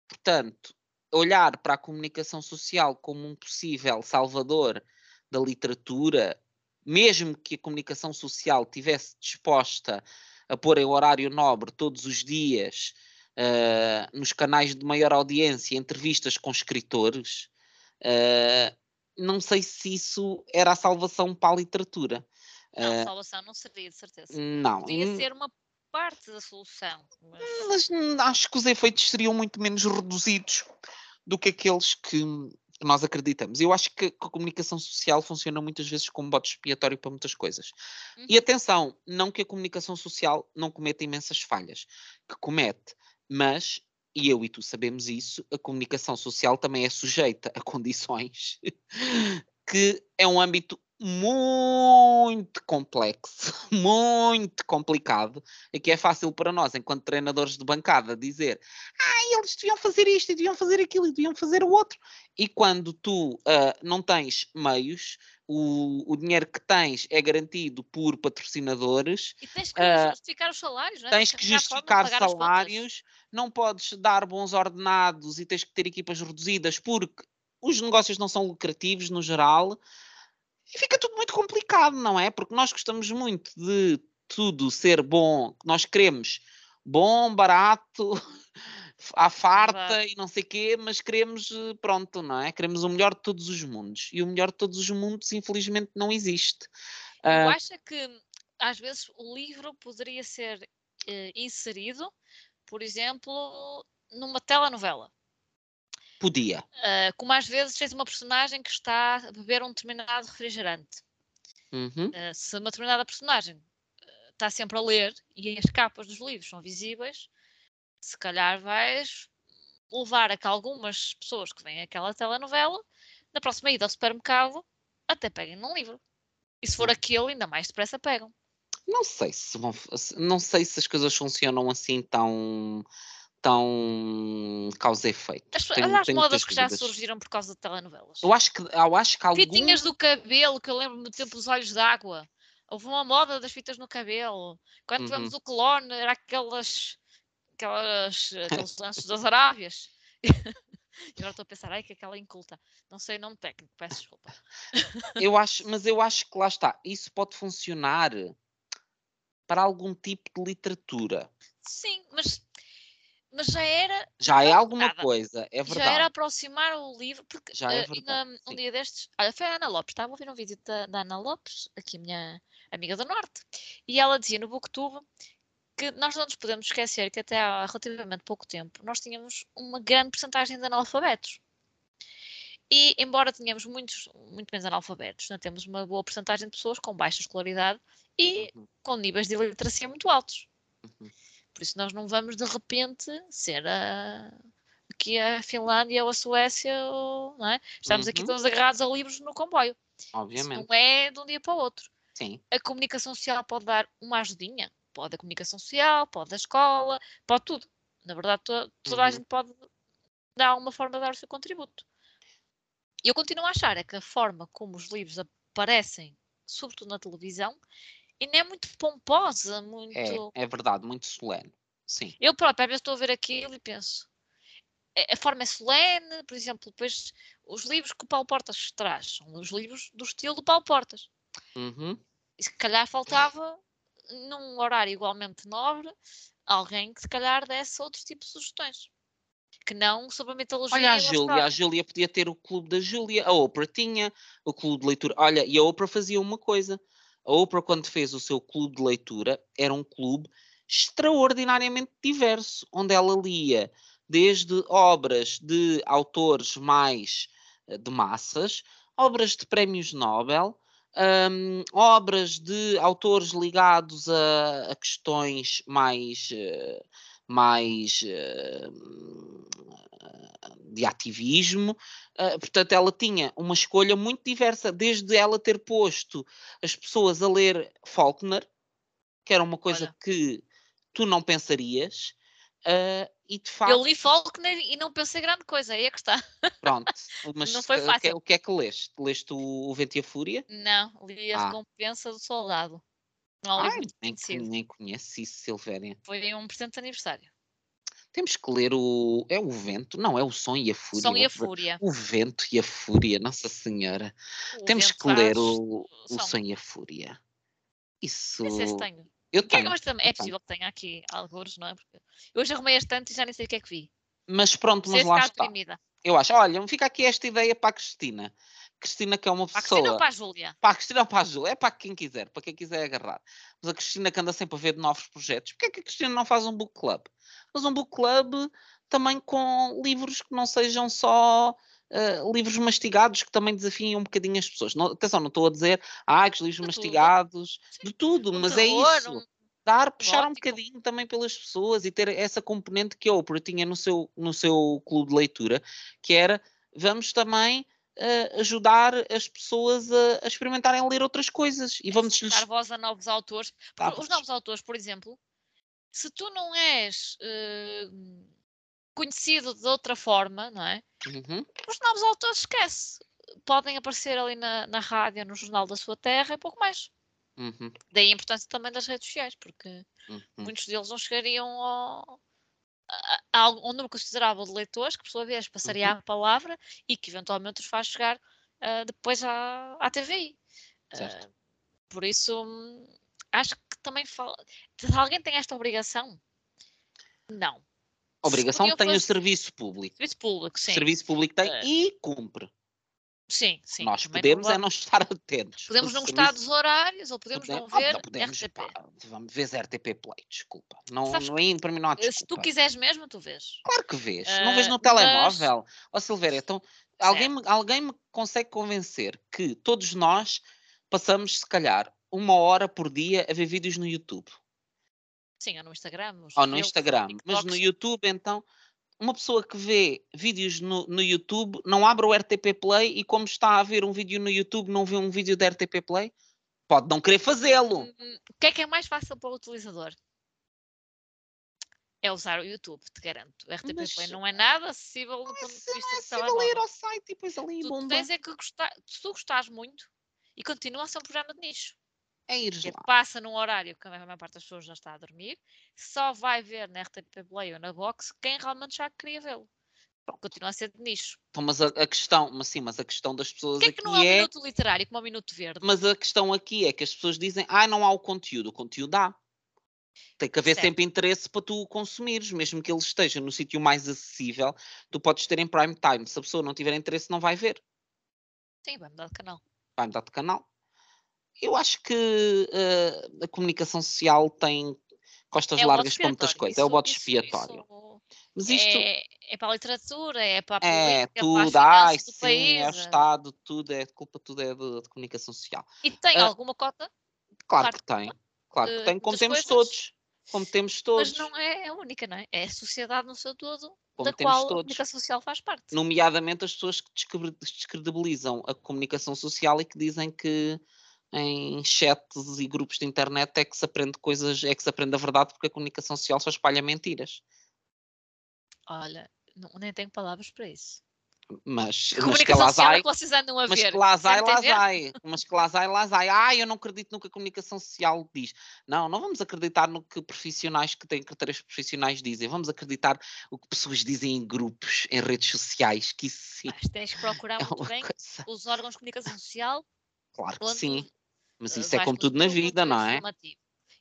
Portanto, olhar para a comunicação social como um possível salvador da literatura, mesmo que a comunicação social tivesse disposta a pôr em horário nobre todos os dias uh, nos canais de maior audiência entrevistas com escritores, uh, não sei se isso era a salvação para a literatura. Não, salvação não seria, de certeza. Não. Podia ser uma parte da solução. Mas Mas... hum, acho que os efeitos seriam muito menos reduzidos do que aqueles que, nós acreditamos. Eu acho que, que, a comunicação social funciona muitas vezes como bote expiatório para muitas coisas. Uhum. E atenção, não que a comunicação social não cometa imensas falhas, que comete, mas, e eu e tu sabemos isso, a comunicação social também é sujeita a condições que é um âmbito muito complexo, muito complicado, e que é fácil para nós, enquanto treinadores de bancada, dizer ah, eles deviam fazer isto, e deviam fazer aquilo, e deviam fazer o outro. E quando tu uh, não tens meios, o, o, dinheiro que tens é garantido por patrocinadores. E tens que uh, justificar os salários, não é? Tens que justificar salários, não podes dar bons ordenados e tens que ter equipas reduzidas porque os negócios não são lucrativos no geral. E fica tudo muito complicado, não é? Porque nós gostamos muito de tudo ser bom, nós queremos bom, barato, à farta e não sei quê, mas queremos, pronto, não é? Queremos o melhor de todos os mundos. E o melhor de todos os mundos, infelizmente, não existe. Eu uh... acho que, às vezes, o livro poderia ser uh, inserido, por exemplo, numa telenovela. Podia. Uh, como às vezes tens uma personagem que está a beber um determinado refrigerante. Uhum. Uh, se uma determinada personagem uh, está sempre a ler e as capas dos livros são visíveis, se calhar vais levar a que algumas pessoas que veem aquela telenovela, na próxima ida ao supermercado, até peguem num livro. E se for aquele, ainda mais depressa pegam. Não sei se vão, não sei se as coisas funcionam assim tão tão causa e efeito. As, Tenho- olha as tenho modas que já dúvidas. surgiram por causa de telenovelas. Eu acho que, eu acho que algum... Fitinhas do cabelo, que eu lembro do tempo dos olhos d'água. Houve uma moda das fitas no cabelo. Quando Uhum. tivemos o clone, era aquelas, aquelas, aqueles lanços das Arábias. E agora estou a pensar, ai, que aquela inculta. Não sei o nome técnico, peço desculpa. Eu acho, mas eu acho que lá está. Isso pode funcionar para algum tipo de literatura. Sim, mas, mas já era, Já é alguma nada. coisa, é já era verdade. aproximar o livro, porque Já é eh, verdade, ainda um sim. dia destes, olha, foi a Ana Lopes, estava a ouvir um vídeo da, da Ana Lopes, aqui a minha amiga do Norte, e ela dizia no Booktube que nós não nos podemos esquecer que até há relativamente pouco tempo nós tínhamos uma grande porcentagem de analfabetos. E embora tenhamos muitos, muito menos analfabetos, não temos uma boa porcentagem de pessoas com baixa escolaridade e Uhum, com níveis de iliteracia muito altos. uhum. Por isso nós não vamos de repente ser a, aqui a Finlândia ou a Suécia, ou, não é? Estamos aqui Uhum. todos agarrados a livros no comboio. Isso Obviamente, não é de um dia para o outro. sim. A comunicação social pode dar uma ajudinha. Pode a comunicação social, pode a escola, pode tudo. Na verdade, to- toda a Uhum. gente pode dar uma forma de dar o seu contributo. E eu continuo a achar é que a forma como os livros aparecem, sobretudo na televisão, ainda é muito pomposa, muito... É, é verdade, muito solene. Sim. Eu próprio, às vezes estou a ver aquilo e penso. A a forma é solene, por exemplo, depois os livros que o Paulo Portas traz são os livros do estilo do Paulo Portas. Uhum. E se calhar faltava, num horário igualmente nobre, alguém que se calhar desse outro tipo de sugestões. Que não sobre a mitologia. Olha a e Júlia, a. Júlia podia ter o clube da Júlia, a Oprah tinha o clube de leitura. Olha, e a Oprah fazia uma coisa. A Oprah, quando fez o seu clube de leitura, era um clube extraordinariamente diverso, onde ela lia desde obras de autores mais eh, de massas, obras de prémios Nobel, hum, obras de autores ligados a, a questões mais, eh, mais eh, de ativismo. Uh, portanto, ela tinha uma escolha muito diversa, desde ela ter posto as pessoas a ler Faulkner, que era uma coisa Olha. que tu não pensarias, uh, e de facto, Eu li Faulkner e não pensei grande coisa, aí é que está. pronto, mas Não foi o que é- fácil. o que é que leste? Leste o, o Vento e a Fúria? Não, li a Ah. recompensa do soldado. Não é um Ai, muito nem, conhecido. nem conheço isso, Silvéria. Foi um presente de aniversário. Temos que ler o. É o Vento? Não, é o Som e a Fúria. Som e a o- Fúria. O Vento e a Fúria, Nossa Senhora. O Temos que ler faz o, o som. Som e a Fúria. Isso. Nem sei se tenho. Eu é, tenho. eu é possível que tenha aqui alguns, não é? Porque eu hoje arrumei este tanto e já nem sei o que é que vi. Mas pronto, mas lá está. deprimida. Eu acho. Olha, fica aqui esta ideia para a Cristina. Cristina, que é uma Para a pessoa. Cristina ou para a Júlia? Para a Cristina ou para a Júlia, é para quem quiser, para quem quiser agarrar. Mas a Cristina que anda sempre a ver de novos projetos, porquê é que a Cristina não faz um book club? Faz um book club também com livros que não sejam só eh, livros mastigados, que também desafiem um bocadinho as pessoas. Não- atenção, não estou a dizer, ah, que os livros De tudo. mastigados, Sim. de tudo, Um mas é terror, isso. um- Dar, puxar um gótico. bocadinho também pelas pessoas e ter essa componente que a Oprah tinha no seu, no seu clube de leitura, que era, vamos também eh, ajudar as pessoas a, a experimentarem ler outras coisas e vamos lhes dar voz a novos autores. Os novos autores, por exemplo, se tu não és eh, conhecido de outra forma, não é? Uhum, Os novos autores esquece. Podem aparecer ali na, na rádio, no jornal da sua terra e pouco mais. uhum, Daí a importância também das redes sociais, porque uhum. muitos deles não chegariam ao, a um número considerável de leitores, que por sua vez passaria Uhum. a palavra e que eventualmente os faz chegar ah, depois à, à TVI. Certo. Ah, por isso, acho que também fala. Se alguém tem esta obrigação, não. Obrigação tem o serviço público. Serviço público, O sim. serviço público tem Eh, e cumpre. Sim, sim. Nós podemos é vamos- não estar atentos. Podemos não gostar dos horários ou podemos podemos- não ah, ver não podemos, RTP. pá, vamos ver RTP Play, desculpa. Não, Sabes não é, para mim não há Eh, Se tu desculpa. quiseres mesmo, tu vês. Claro que vês. não vês Ah, no mas- telemóvel. Ó Silvéria, então alguém me, alguém me consegue convencer que todos nós passamos, se calhar, uma hora por dia a ver vídeos no YouTube. Sim, ou no Instagram. Ou no Instagram. Mas no. YouTube, então, uma pessoa que vê vídeos no, no YouTube não abre o RTP Play e, como está a ver um vídeo no YouTube, não vê um vídeo da RTP Play? Pode não querer fazê-lo. Hum, O que é que é mais fácil para o utilizador? é usar o YouTube, te garanto. O RTP Mas- Play não é nada acessível do é ponto de se- não vista é acessível ir ao site e depois ali Tu bomba. tens é que gostar, se tu gostares muito e continua a ser um programa de nicho. É que lá. passa num horário que a maior parte das pessoas já está a dormir, só vai ver na RTP Play ou na Box quem realmente já queria vê-lo. Continua a ser de nicho. Então, mas a, a questão, mas sim, mas a questão das pessoas Porquê é que não há um é. minuto literário como o minuto verde? Mas a questão aqui é que as pessoas dizem, ah, não há o conteúdo. O conteúdo há. Tem que haver Certo. sempre interesse para tu o consumires, mesmo que ele esteja no sítio mais acessível, tu podes ter em prime time. Se a pessoa não tiver interesse, não vai ver. Sim, vai mudar de canal. Vai mudar de canal. Eu acho que eh, a comunicação social tem costas É largas para muitas coisas. é o Isso- isso- expiatório. isso Mas isto É, é para a literatura, é para a é política, para tudo, as ai do sim, país. é o eh, Estado, tudo é culpa, tudo é de, de comunicação social. E tem Ah, alguma cota, Claro Claro que tem, claro que eh, tem, como das temos coisas, todos. Como temos todos. mas não é a única, não é? É a sociedade no seu todo, Como da qual a todos. comunicação social faz parte. nomeadamente as pessoas que descre- descredibilizam a comunicação social e que dizem que em chats e grupos de internet é que se aprende coisas, é que se aprende a verdade porque a comunicação social só espalha mentiras. Olha, não- nem tenho palavras para isso. Mas, mas que é que vocês andam a mas ver? que entender? vai, mas que lá vai. Ah, eu não acredito no que a comunicação social diz. Não, não vamos acreditar no que profissionais que têm critérios profissionais dizem. Vamos acreditar o que pessoas dizem em grupos, em redes sociais, que isso sim Mas tens que procurar é muito bem coisa. os órgãos de comunicação social Claro que sim. Mas eh, isso é como tudo na vida, não é?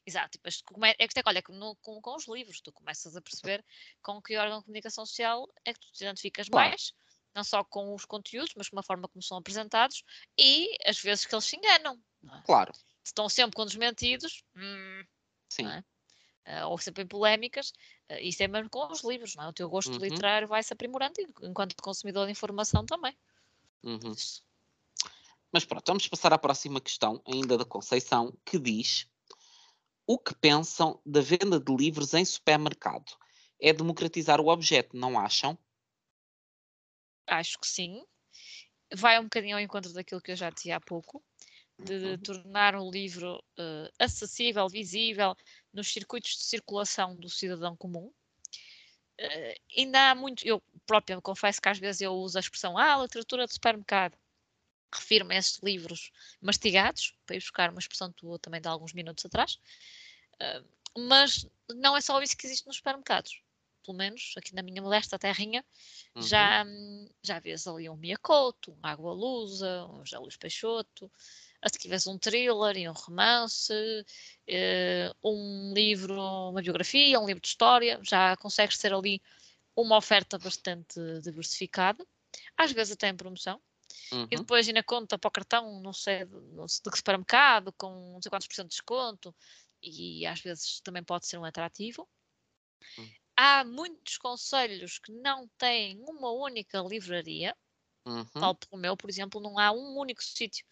Exato, depois tu come- é que olha, no- com, com os livros, tu começas a perceber com que órgão de comunicação social é que tu te identificas Claro. mais, não só com os conteúdos, mas com a forma como são apresentados e as vezes que eles se enganam. não é? Claro, Se Estão sempre com desmentidos, hum, sim. é? ah, ou sempre em polémicas, ah, isso é mesmo com os livros, não é? O teu gosto Uhum. literário vai se aprimorando enquanto consumidor de informação também. Uhum. Isso. Mas pronto, vamos passar à próxima questão, ainda da Conceição, que diz: O que pensam da venda de livros em supermercado? É democratizar o objeto, não acham? Acho que sim. Vai um bocadinho ao encontro daquilo que eu já dizia há pouco, de Uhum. tornar o livro eh, acessível, visível nos circuitos de circulação do cidadão comum. Eh, ainda há muito, eu própria confesso que às vezes eu uso a expressão ah, literatura de supermercado. Refiro-me a esses livros mastigados, para ir buscar uma expressão tua também de alguns minutos atrás. Eh, mas não é só isso que existe nos supermercados. Pelo menos aqui na minha modesta terrinha, Uhum. já, já vês ali um Miyakoto, um Água Lusa, um José Luís Peixoto, a se tivesse um thriller e um romance, eh, um livro, uma biografia, um livro de história, já consegues ter ali uma oferta bastante diversificada, às vezes até em promoção, e Uhum. depois ainda conta para o cartão, não sei, de, não sei de que supermercado, com não sei quantos por cento de desconto, e às vezes também pode ser um atrativo. Hum. Há muitos conselhos que não têm uma única livraria, Uhum. tal como o meu, por exemplo, não há um único sítio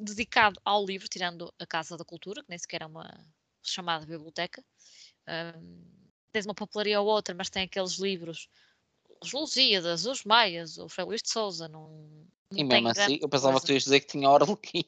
dedicado ao livro, tirando a Casa da Cultura, que nem sequer é uma chamada biblioteca. Ahm, tens uma papelaria ou outra, mas tem aqueles livros, os Lusíadas, os Maias, o Frei Luís de Souza, não, não E mesmo assim, eu pensava que coisa. tu ias dizer que tinha Orlequim.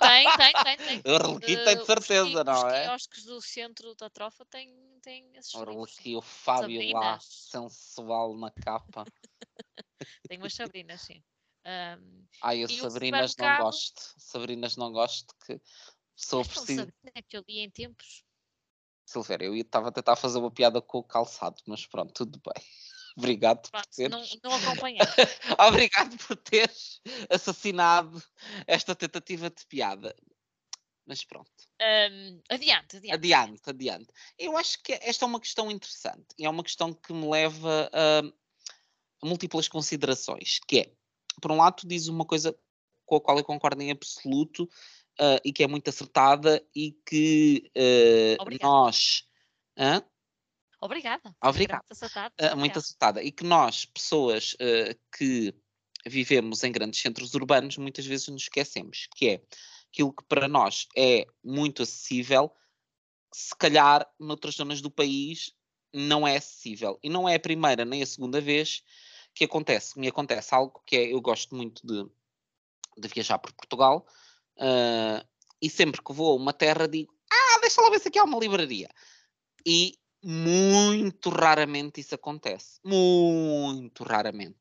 Tem, tem, tem, tem. Orlequim Eh, tem de os certeza, qui- não Os é? quiosques do centro da trofa têm, têm esses. Orlequim, o Fábio lá, sensual na capa. Tem umas sabrinas, sim. Ahm, Ai, eu Sabrinas não gosto. Sabrinas não gosto, que sou esta preciso. Sabrina que eu li em tempos. Silvério, eu estava a tentar fazer uma piada com o calçado, mas pronto, tudo bem. Obrigado por teres. não, não acompanhei. Obrigado por teres assassinado esta tentativa de piada. Mas pronto, Ahm, adiante, adiante. adiante, adiante. Eu acho que esta é uma questão interessante e é uma questão que me leva a, a múltiplas considerações, que é, por um lado, tu dizes uma coisa com a qual eu concordo em absoluto ah, e que é muito acertada e que Obrigada. nós... Hã? Obrigada. Muito acertado. Ah, muito Obrigada. acertada. E que nós, pessoas ah, que vivemos em grandes centros urbanos, muitas vezes nos esquecemos, que é aquilo que para nós é muito acessível, se calhar noutras zonas do país não é acessível. E não é a primeira nem a segunda vez que acontece. Me acontece algo que é, eu gosto muito de, de viajar por Portugal, ah, e sempre que vou a uma terra digo, ah, deixa lá ver se aqui há uma livraria. E muito raramente isso acontece. Muito raramente.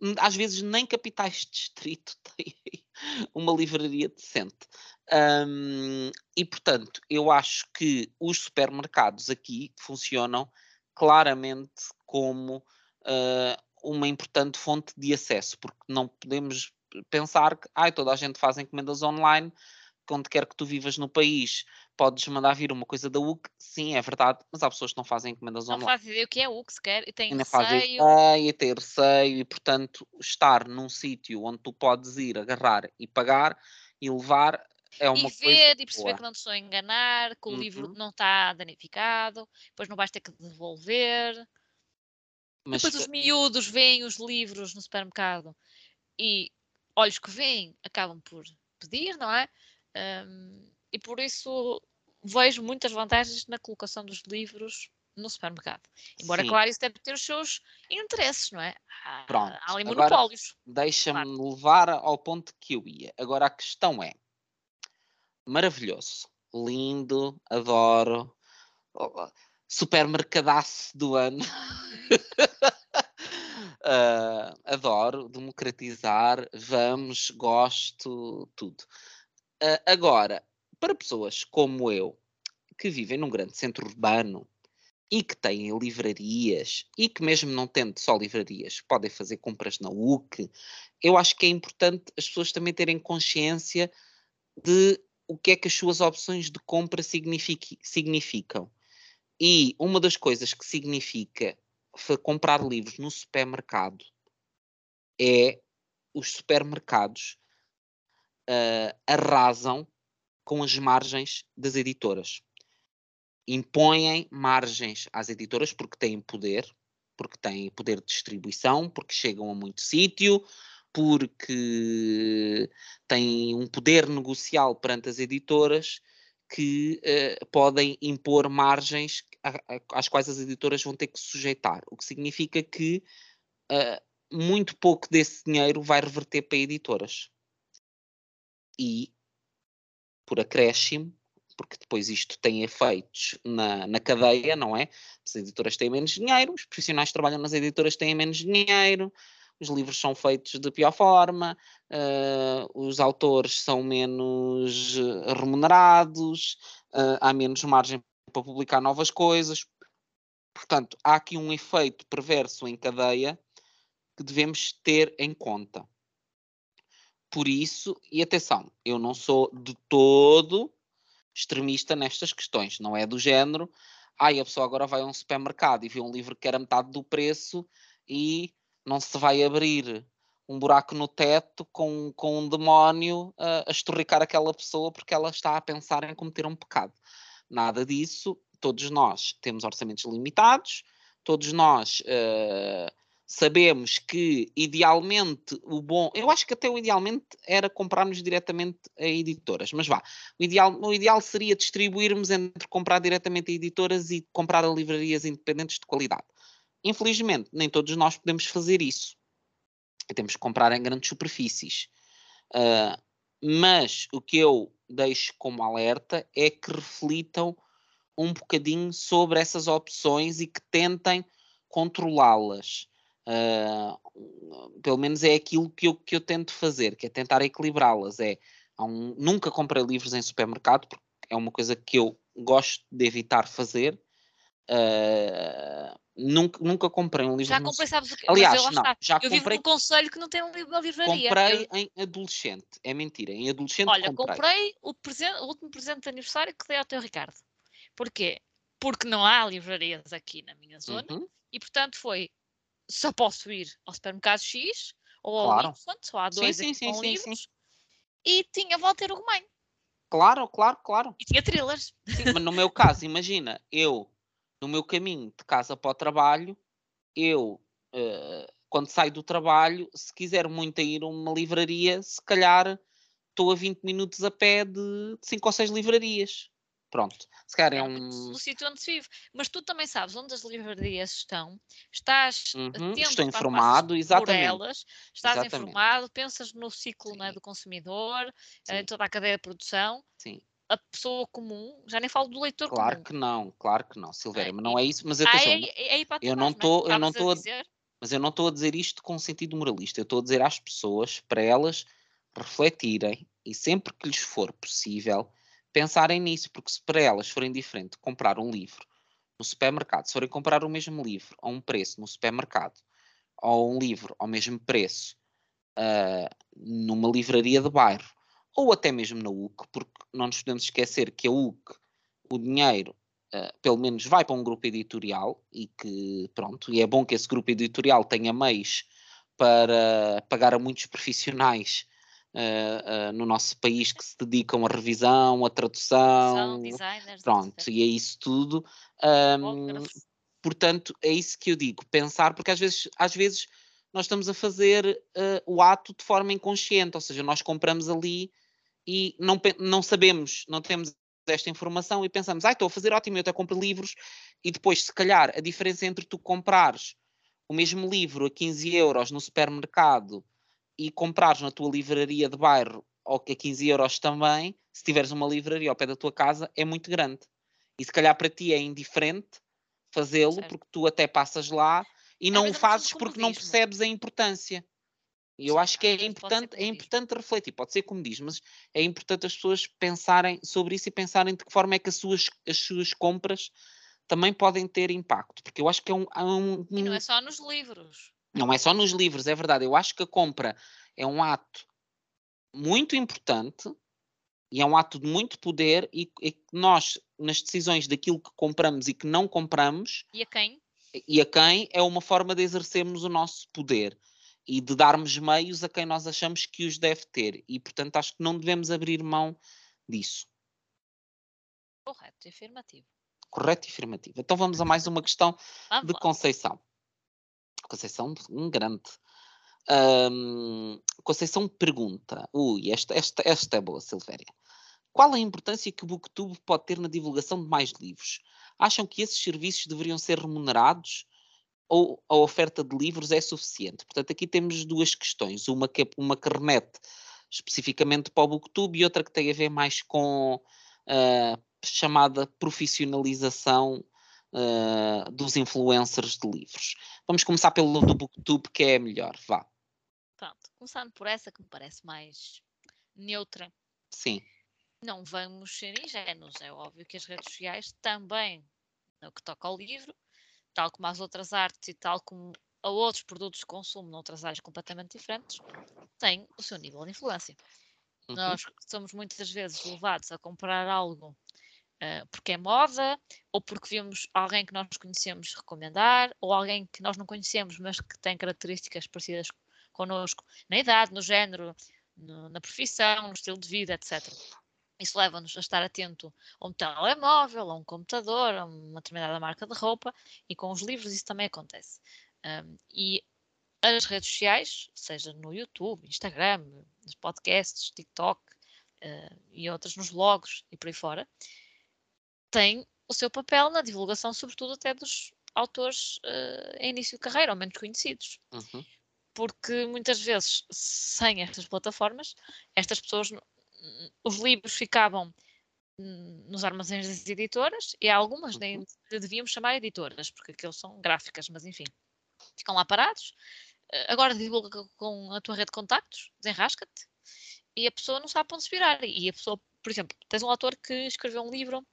Hum, às vezes nem capitais de distrito têm uma livraria decente. Um, e portanto, eu acho que os supermercados aqui funcionam claramente como uh, uma importante fonte de acesso, porque não podemos pensar que ah, toda a gente faz encomendas online, onde quer que tu vivas no país, podes mandar vir uma coisa da UC, sim, é verdade, mas há pessoas que não fazem encomendas não online. Não fazem ideia o que é UC sequer, e têm receio. Fazem ideia, têm receio, e portanto, estar num sítio onde tu podes ir, agarrar e pagar e levar é uma e coisa ver e perceber boa. que não te estou a enganar, que o livro Uhum. não está danificado, depois não vais ter que devolver. Mas Depois os miúdos veem os livros no supermercado e olhos que veem acabam por pedir, não é? Um, e por isso vejo muitas vantagens na colocação dos livros no supermercado. Embora, sim, claro, isso deve ter os seus interesses, não é? Há, Pronto, há ali monopólios. deixa-me levar ao ponto que eu ia. Agora a questão é: maravilhoso, lindo, adoro, oh, supermercadaço do ano. Ah, adoro democratizar, vamos, gosto, tudo. Ah, agora, para pessoas como eu, que vivem num grande centro urbano e que têm livrarias e que mesmo não tendo só livrarias, podem fazer compras na UC, eu acho que é importante as pessoas também terem consciência de o que é que as suas opções de compra significam. E uma das coisas que significa comprar livros no supermercado é os supermercados ah, arrasam com as margens das editoras. Impõem margens às editoras porque têm poder, porque têm poder de distribuição, porque chegam a muito sítio, porque têm um poder negocial perante as editoras que eh, podem impor margens às quais as editoras vão ter que sujeitar, o que significa que eh, muito pouco desse dinheiro vai reverter para editoras. E, por acréscimo, porque depois isto tem efeitos na, na cadeia, não é? As editoras têm menos dinheiro, os profissionais que trabalham nas editoras têm menos dinheiro, os livros são feitos de pior forma, eh, os autores são menos eh, remunerados, eh, há menos margem para publicar novas coisas. Portanto, há aqui um efeito perverso em cadeia que devemos ter em conta. Por isso, e atenção, eu não sou de todo extremista nestas questões, não é do género, ai, a pessoa agora vai a um supermercado e vê um livro que era metade do preço e não se vai abrir um buraco no teto com, com um demónio a, a aquela pessoa porque ela está a pensar em cometer um pecado. Nada disso, todos nós temos orçamentos limitados, todos nós eh, sabemos que idealmente o bom, eu acho que até o idealmente era comprarmos diretamente a editoras, mas vá, o ideal, o ideal seria distribuirmos entre comprar diretamente a editoras e comprar a livrarias independentes de qualidade. Infelizmente, nem todos nós podemos fazer isso. Temos que comprar em grandes superfícies. Uh, mas o que eu deixo como alerta é que reflitam um bocadinho sobre essas opções e que tentem controlá-las. Uh, pelo menos é aquilo que eu, que eu tento fazer, que é tentar equilibrá-las. É, um, nunca comprei livros em supermercado, porque é uma coisa que eu gosto de evitar fazer. Uh, nunca, nunca comprei um livro. Já comprei, sabes o quê? Aliás, não, já eu vivo comprei- num conselho que não tem um livro na livraria. Comprei Eu- em adolescente. É mentira. Em adolescente olha, comprei. comprei o, presente, o último presente de aniversário que dei ao teu Ricardo. Porquê? Porque não há livrarias aqui na minha zona Uhum, e, portanto, foi só posso ir ao supermercado X ou ao Claro. Lincoln, só há Sim, dois sim, sim, sim, sim. livros. E tinha Walter Ugumem. Claro, claro, claro. E tinha thrillers. Sim, mas no meu caso, imagina, eu, no meu caminho de casa para o trabalho, eu, eh, quando saio do trabalho, se quiser muito ir a uma livraria, se calhar estou a 20 minutos a pé de 5 ou 6 livrarias. Pronto. Se calhar é um. no sítio onde se vive. Mas tu também sabes onde as livrarias estão, estás Uhum, atento estou informado, exatamente. por elas, estás Exatamente. informado, pensas no ciclo é, Sim. do consumidor, Sim. em toda a cadeia de produção. Sim. a pessoa comum, já nem falo do leitor Claro comum. que não, claro que não, Silvéria, É, mas não é isso, mas Ah, atenção, é, é tu eu não tô- eu não tô a- dizer. mas eu não estou a dizer isto com sentido moralista, eu estou a dizer às pessoas para elas refletirem e sempre que lhes for possível pensarem nisso, porque se para elas for indiferente comprar um livro no supermercado, se forem comprar o mesmo livro a um preço no supermercado ou um livro ao mesmo preço ah, numa livraria de bairro ou até mesmo na UC, porque não nos podemos esquecer que a UC, o dinheiro, ah, pelo menos vai para um grupo editorial e que, pronto, e é bom que esse grupo editorial tenha meios para pagar a muitos profissionais ah, ah, no nosso país que se dedicam à revisão, à tradução, designers, pronto, e é isso tudo. Fotógrafos. portanto, é isso que eu digo, pensar, porque às vezes, às vezes nós estamos a fazer eh, o ato de forma inconsciente, ou seja, nós compramos ali e não, não sabemos, não temos esta informação e pensamos, ah, estou a fazer ótimo, eu até compro livros, e depois, se calhar, a diferença entre tu comprares o mesmo livro a 15 euros no supermercado e comprares na tua livraria de bairro ou que a 15 euros também, se tiveres uma livraria ao pé da tua casa, é muito grande. E se calhar para ti é indiferente fazê-lo, porque tu até passas lá e Às não o é fazes porque não percebes a importância. E eu Sim, acho que é importante, é importante refletir, pode ser como diz, mas é importante as pessoas pensarem sobre isso e pensarem de que forma é que as suas, as suas compras também podem ter impacto, porque eu acho que é um, há um- E não um- é só nos livros. Não é só nos livros, é verdade. Eu acho que a compra é um ato muito importante e é um ato de muito poder e, e que nós, nas decisões daquilo que compramos e que não compramos, E a quem? e a quem, é uma forma de exercermos o nosso poder e de darmos meios a quem nós achamos que os deve ter. E, portanto, acho que não devemos abrir mão disso. Correto, afirmativo. Correto e afirmativo. Então vamos a mais uma questão Vamos de lá. Conceição. Conceição, um grande. Ahm, Conceição pergunta: Ui, esta, esta, esta é boa, Silvéria. Qual a importância que o Booktube pode ter na divulgação de mais livros? Acham que esses serviços deveriam ser remunerados ou a oferta de livros é suficiente? Portanto, aqui temos duas questões. Uma que, é- uma que remete especificamente para o Booktube e outra que tem a ver mais com a chamada profissionalização ah, dos influencers de livros. Vamos começar pelo do Booktube, que é melhor. Vá. Pronto, começando por essa que me parece mais neutra. Sim. Não vamos ser ingênuos. É óbvio que as redes sociais também, no que toca ao livro, tal como as outras artes e tal como a outros produtos de consumo noutras áreas completamente diferentes, têm o seu nível de influência. Uhum. Nós somos muitas vezes levados a comprar algo ah, porque é moda, ou porque vimos alguém que nós conhecemos recomendar, ou alguém que nós não conhecemos, mas que tem características parecidas connosco na idade, no género, no- na profissão, no estilo de vida, etc. Isso leva-nos a estar atento a um telemóvel, a um computador, a uma determinada marca de roupa, e com os livros isso também acontece. Ahm, e as redes sociais, seja no YouTube, Instagram, nos podcasts, TikTok eh, e outras nos blogs e por aí fora, têm o seu papel na divulgação, sobretudo até dos autores eh, em início de carreira, ou menos conhecidos. Uhum. Porque muitas vezes, sem estas plataformas, estas pessoas, os livros ficavam nos armazéns das editoras e algumas nem Uhum. lhe devíamos chamar editoras, porque aqueles são gráficas, mas enfim, ficam lá parados. Eh, Agora divulga co- com a tua rede de contactos, desenrasca-te, e a pessoa não sabe para onde se virar. E a pessoa, por exemplo, tens um autor que escreveu um livro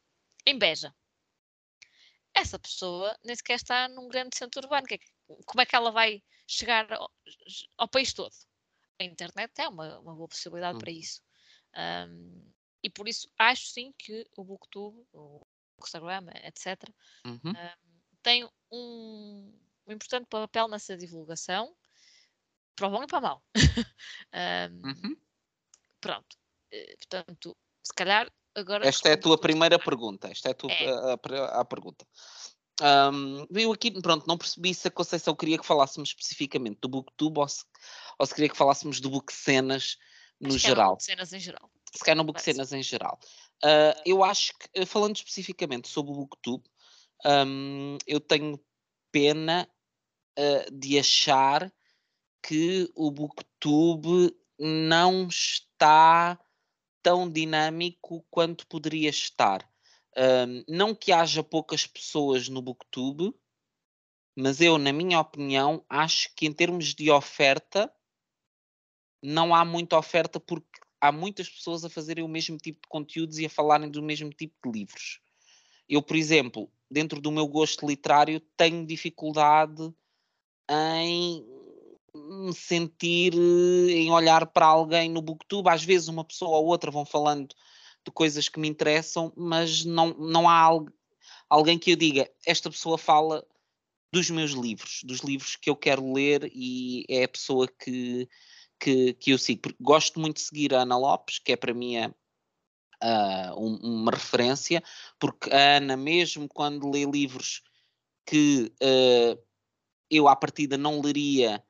em Beja. Essa pessoa nem sequer está num grande centro urbano. é como é que ela vai chegar ao, ao país todo? A internet é uma, uma boa possibilidade Hum. para isso. Ahm, e por isso acho sim que o Booktube, o Instagram, etc., Uhum. tem um, um importante papel nessa divulgação, para o bom e para o mau. Ahm, Uhum. Pronto. Eh, Portanto, se calhar agora. Esta é a tua primeira pergunta. Esta é a tua É. a, a- pergunta. Ahm, eu aqui, pronto, não percebi se a Conceição queria que falássemos especificamente do Booktube ou se, ou se queria que falássemos do Book Cenas no Acho que era geral. de cenas em geral. Se calhar no Book. Cenas em geral. Ah, eu acho que, eh, falando especificamente sobre o Booktube, ahm, eu tenho pena ah, de achar que o Booktube não está tão dinâmico quanto poderia estar. Um, não que haja poucas pessoas no Booktube, mas eu, na minha opinião, acho que em termos de oferta, não há muita oferta porque há muitas pessoas a fazerem o mesmo tipo de conteúdos e a falarem do mesmo tipo de livros. Eu, por exemplo, dentro do meu gosto literário, tenho dificuldade em me sentir, em olhar para alguém no Booktube. Às vezes uma pessoa ou outra vão falando de coisas que me interessam, mas não, não há alguém que eu diga, esta pessoa fala dos meus livros, dos livros que eu quero ler e é a pessoa que, que, que eu sigo. Porque gosto muito de seguir a Ana Lopes, que é para mim a, uma referência, porque a Ana, mesmo quando lê livros que uh, eu à partida não leria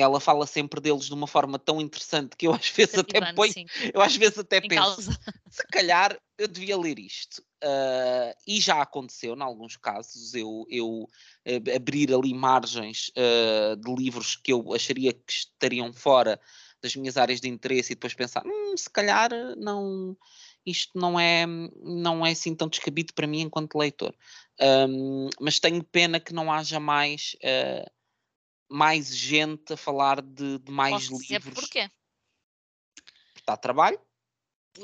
ela fala sempre deles de uma forma tão interessante que eu às vezes até ponho, eu às vezes até em penso, causa. se calhar eu devia ler isto. Uh, e já aconteceu, em alguns casos, eu, eu abrir ali margens uh, de livros que eu acharia que estariam fora das minhas áreas de interesse e depois pensar, hum, se calhar não, isto não é, não é assim tão descabido para mim enquanto leitor. Um, mas tenho pena que não haja mais uh, mais gente a falar de, de mais Posso livros. porquê? Dá trabalho.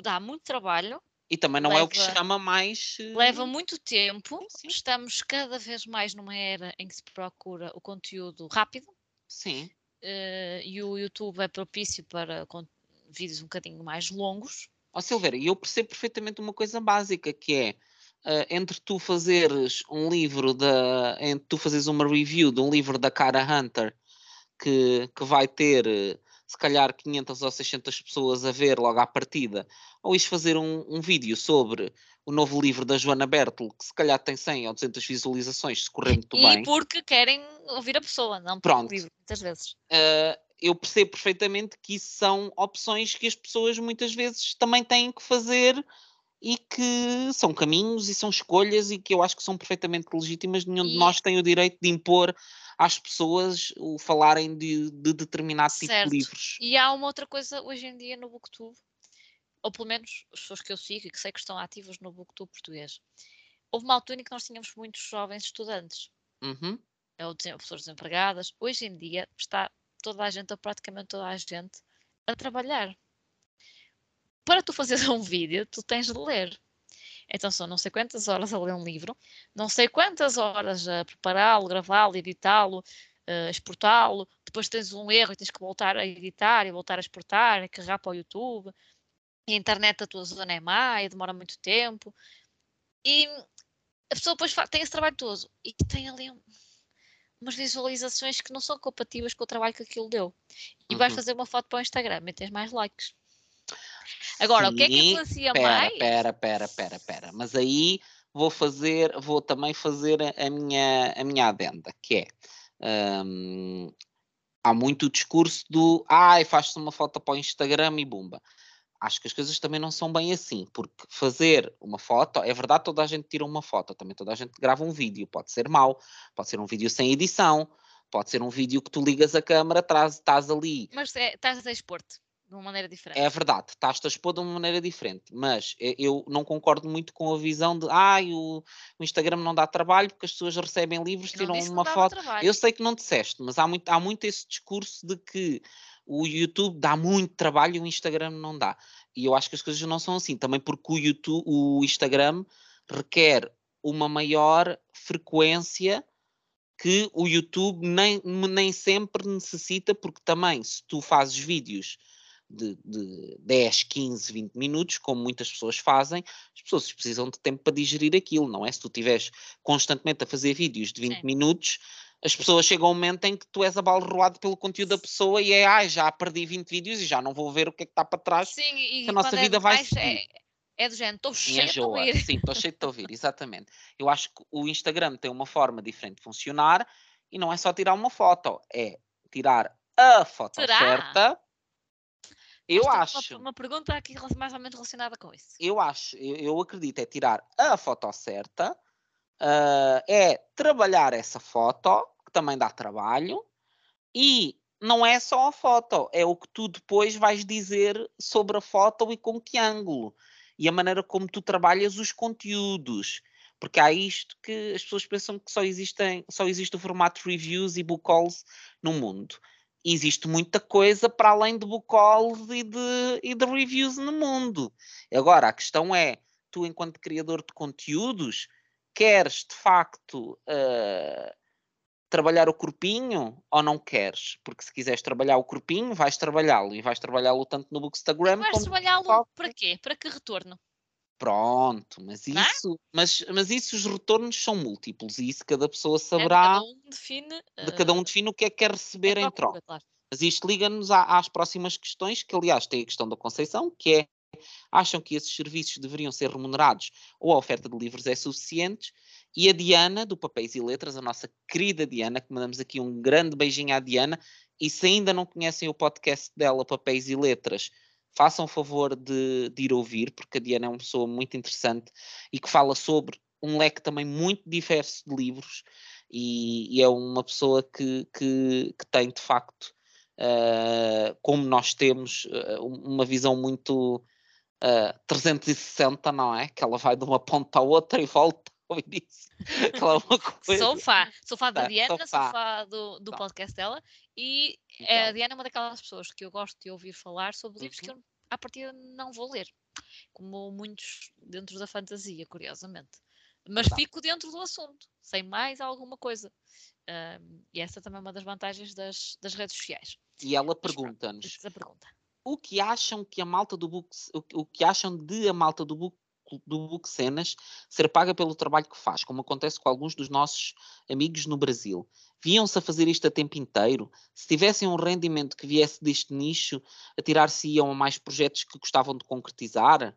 Dá muito trabalho. E também não leva, é o que chama mais. Uh... Leva muito tempo. Sim. Estamos cada vez mais numa era em que se procura o conteúdo rápido. Sim. Uh, e o YouTube é propício para vídeos um bocadinho mais longos. Ó Silveira, e eu percebo perfeitamente uma coisa básica que é uh, entre tu fazeres um livro da. entre tu fazeres uma review de um livro da Cara Hunter que, que vai ter eh, se calhar 500 ou 600 pessoas a ver logo à partida, ou ires fazer um, um vídeo sobre o novo livro da Joana Bertel, que se calhar tem 100 ou 200 visualizações, se correr muito e bem. E porque querem ouvir a pessoa, não Pronto. o livro, muitas vezes. Uh, eu percebo perfeitamente que isso são opções que as pessoas muitas vezes também têm que fazer e que são caminhos e são escolhas e que eu acho que são perfeitamente legítimas. Nenhum e... de nós tem o direito de impor às pessoas o falarem de, de determinado certo. tipo de livros. E há uma outra coisa hoje em dia no Booktube, ou pelo menos as pessoas que eu sigo e que sei que estão ativas no Booktube português. Houve uma altura em que nós tínhamos muitos jovens estudantes, uhum. ou pessoas desempregadas. Hoje em dia está toda a gente, ou praticamente toda a gente, a trabalhar para tu fazeres um vídeo, tu tens de ler. Então são não sei quantas horas a ler um livro, não sei quantas horas a prepará-lo, gravá-lo, editá-lo, uh, exportá-lo. Depois tens um erro e tens que voltar a editar e voltar a exportar, e carregar para o YouTube. E a internet da tua zona é má e demora muito tempo. E a pessoa depois tem esse trabalho todo e tem ali um, umas visualizações que não são compatíveis com o trabalho que aquilo deu. E uhum. vais fazer uma foto para o Instagram e tens mais likes. Agora, Sim, o que é que influencia pera, mais? Pera, pera, pera, pera. Mas aí vou fazer, vou também fazer a minha, a minha adenda, que é hum, há muito o discurso do ai, faz-se uma foto para o Instagram e bumba. Acho que as coisas também não são bem assim, porque fazer uma foto, é verdade, toda a gente tira uma foto, também toda a gente grava um vídeo, pode ser mau, pode ser um vídeo sem edição, pode ser um vídeo que tu ligas a câmera, estás, estás ali. Mas é, estás a expor-te de uma maneira diferente. É verdade, estás-te a expor de uma maneira diferente, mas eu não concordo muito com a visão de ah, o, o Instagram não dá trabalho porque as pessoas recebem livros, tiram uma foto. Eu sei que não disseste, mas há muito, há muito esse discurso de que o YouTube dá muito trabalho e o Instagram não dá. E eu acho que as coisas não são assim, também porque o, YouTube, o Instagram requer uma maior frequência que o YouTube nem, nem sempre necessita, porque também se tu fazes vídeos de, de 10, 15, 20 minutos, como muitas pessoas fazem, as pessoas precisam de tempo para digerir aquilo, não é? Se tu estiveres constantemente a fazer vídeos de 20 Sim. minutos, as pessoas chegam a um momento em que tu és abalroado pelo conteúdo da pessoa e é, ah, já perdi 20 vídeos e já não vou ver o que é que está para trás, Sim, e que a nossa é vida vai é seguir. É... É do género, estou cheio de ouvir. Sim, estou cheio de ouvir, exatamente. Eu acho que o Instagram tem uma forma diferente de funcionar e não é só tirar uma foto, é tirar a foto Será? certa eu acho. Uma, uma, pergunta aqui mais ou menos relacionada com isso. Eu acho, eu, eu acredito, é tirar a foto certa, uh, é trabalhar essa foto, que também dá trabalho, e não é só a foto, é o que tu depois vais dizer sobre a foto e com que ângulo. E a maneira como tu trabalhas os conteúdos. Porque há isto que as pessoas pensam que só, existem, só existe o formato reviews e book calls no mundo. Existe muita coisa para além de book calls e de, e de reviews no mundo. Agora, a questão é, tu enquanto criador de conteúdos, queres de facto uh, trabalhar o corpinho ou não queres? Porque se quiseres trabalhar o corpinho, vais trabalhá-lo e vais trabalhá-lo tanto no Bookstagram vais como trabalhá-lo para quê? Para que retorno? Pronto, mas é? isso, mas, mas isso os retornos são múltiplos e isso cada pessoa É, saberá, cada um define. de cada um eh, define o que é que quer receber em procura, troca. claro. Mas isto liga-nos às próximas questões, que aliás tem a questão da Conceição, que é acham que esses serviços deveriam ser remunerados ou a oferta de livros é suficiente? E a Diana, do Papéis e Letras, a nossa querida Diana, que mandamos aqui um grande beijinho à Diana, e se ainda não conhecem o podcast dela, Papéis e Letras, façam favor de, de ir ouvir, porque a Diana é uma pessoa muito interessante e que fala sobre um leque também muito diverso de livros e, e é uma pessoa que, que, que tem de facto, uh, como nós temos, uh, uma visão muito uh, 360, não é? Que ela vai de uma ponta à outra e volta início. Aquela é uma coisa. Sou fã, sou fã da Tá, Diana, fã. fã do, do Tá. podcast dela e a Então. Diana é uma daquelas pessoas que eu gosto de ouvir falar sobre livros que Uhum. eu, à partida, não vou ler, como muitos dentro da fantasia, curiosamente. Mas Verdade. fico dentro do assunto, sei mais alguma coisa. E essa também é uma das vantagens das, das redes sociais. E ela pergunta-nos é a pergunta. o que acham que a malta do book, o, o que acham de a malta do book do book cenas ser paga pelo trabalho que faz, como acontece com alguns dos nossos amigos no Brasil. Viam-se a fazer isto a tempo inteiro? Se tivessem um rendimento que viesse deste nicho, atirar-se-iam a mais projetos que gostavam de concretizar?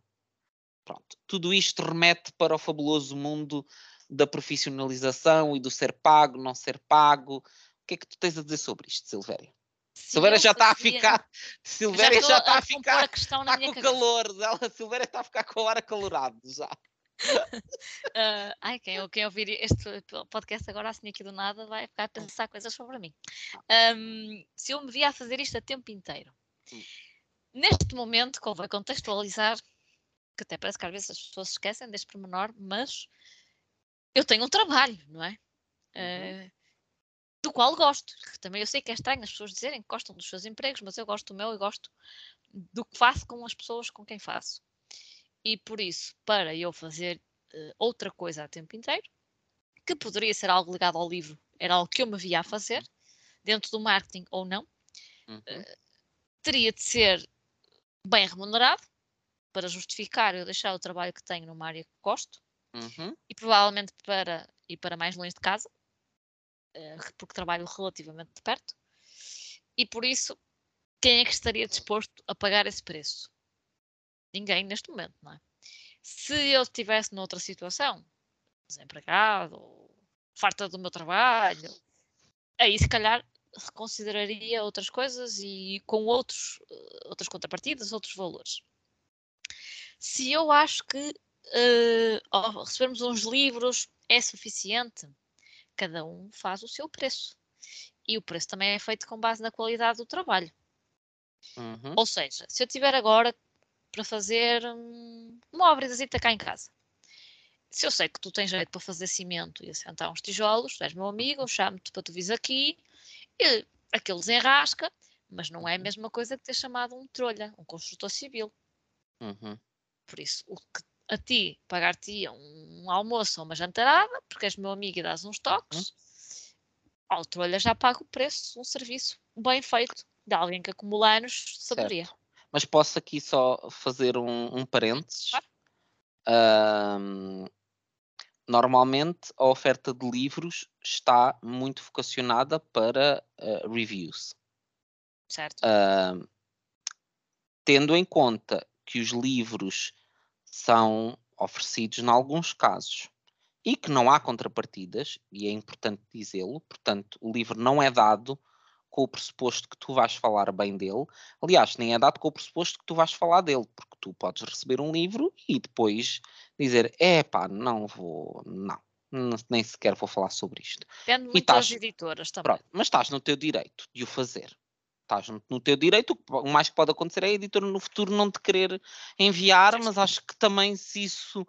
Pronto, tudo isto remete para o fabuloso mundo da profissionalização e do ser pago, não ser pago. O que é que tu tens a dizer sobre isto, Silvéria? Silvéria eu já está a ficar. Estou já está a compor ficar. a questão na Está com cabeça. calor. Ela, a Silvéria está a ficar com o ar acalorado já. Ah, ai, quem, quem ouvir este podcast agora assim aqui do nada vai ficar a pensar coisas sobre mim. Ahm, se eu me via a fazer isto a tempo inteiro. Hum. Neste momento, convém contextualizar, que até parece que às vezes as pessoas se esquecem deste pormenor, mas eu tenho um trabalho, não é? Ah, do qual gosto. Também eu sei que é estranho as pessoas dizerem que gostam dos seus empregos, mas eu gosto do meu e gosto do que faço com as pessoas com quem faço. E por isso, para eu fazer eh, outra coisa a tempo inteiro, que poderia ser algo ligado ao livro, era algo que eu me via a fazer, dentro do marketing ou não, Uhum. teria de ser bem remunerado para justificar eu deixar o trabalho que tenho numa área que gosto Uhum. e provavelmente para ir para mais longe de casa, porque trabalho relativamente de perto, e por isso, quem é que estaria disposto a pagar esse preço? Ninguém neste momento, não é? Se eu estivesse noutra situação, desempregado, farta do meu trabalho, aí se calhar consideraria outras coisas e com outros, eh, outras contrapartidas, outros valores. Se eu acho que eh, ao recebermos uns livros é suficiente, cada um faz o seu preço. E o preço também é feito com base na qualidade do trabalho. Uhum. Ou seja, se eu tiver agora para fazer hum, uma obra cá em casa, se eu sei que tu tens jeito para fazer cimento e assentar uns tijolos, tu és meu amigo, eu chamo-te para tu vires aqui, e aquilo desenrasca, mas não é a mesma coisa que ter chamado um trolha, um construtor civil. Uhum. Por isso, o que a ti pagar-te um almoço ou uma jantarada, porque és meu amigo e dás uns toques, ao trolha já paga o preço, um serviço bem feito de alguém que acumula anos de sabedoria. Mas posso aqui só fazer um, um parênteses. Claro. Ahm, normalmente a oferta de livros está muito vocacionada para eh, reviews. Certo? Ahm, tendo em conta que os livros são oferecidos em alguns casos e que não há contrapartidas, e é importante dizê-lo, portanto, o livro não é dado com o pressuposto que tu vais falar bem dele. Aliás, nem é dado com o pressuposto que tu vais falar dele, porque tu podes receber um livro e depois dizer: é pá, não vou, não, nem sequer vou falar sobre isto. Depende muito estás- das editoras também. Pronto, mas estás no teu direito de o fazer. Estás no, teu direito, o mais que pode acontecer é a editora no futuro não te querer enviar, mas acho que também se isso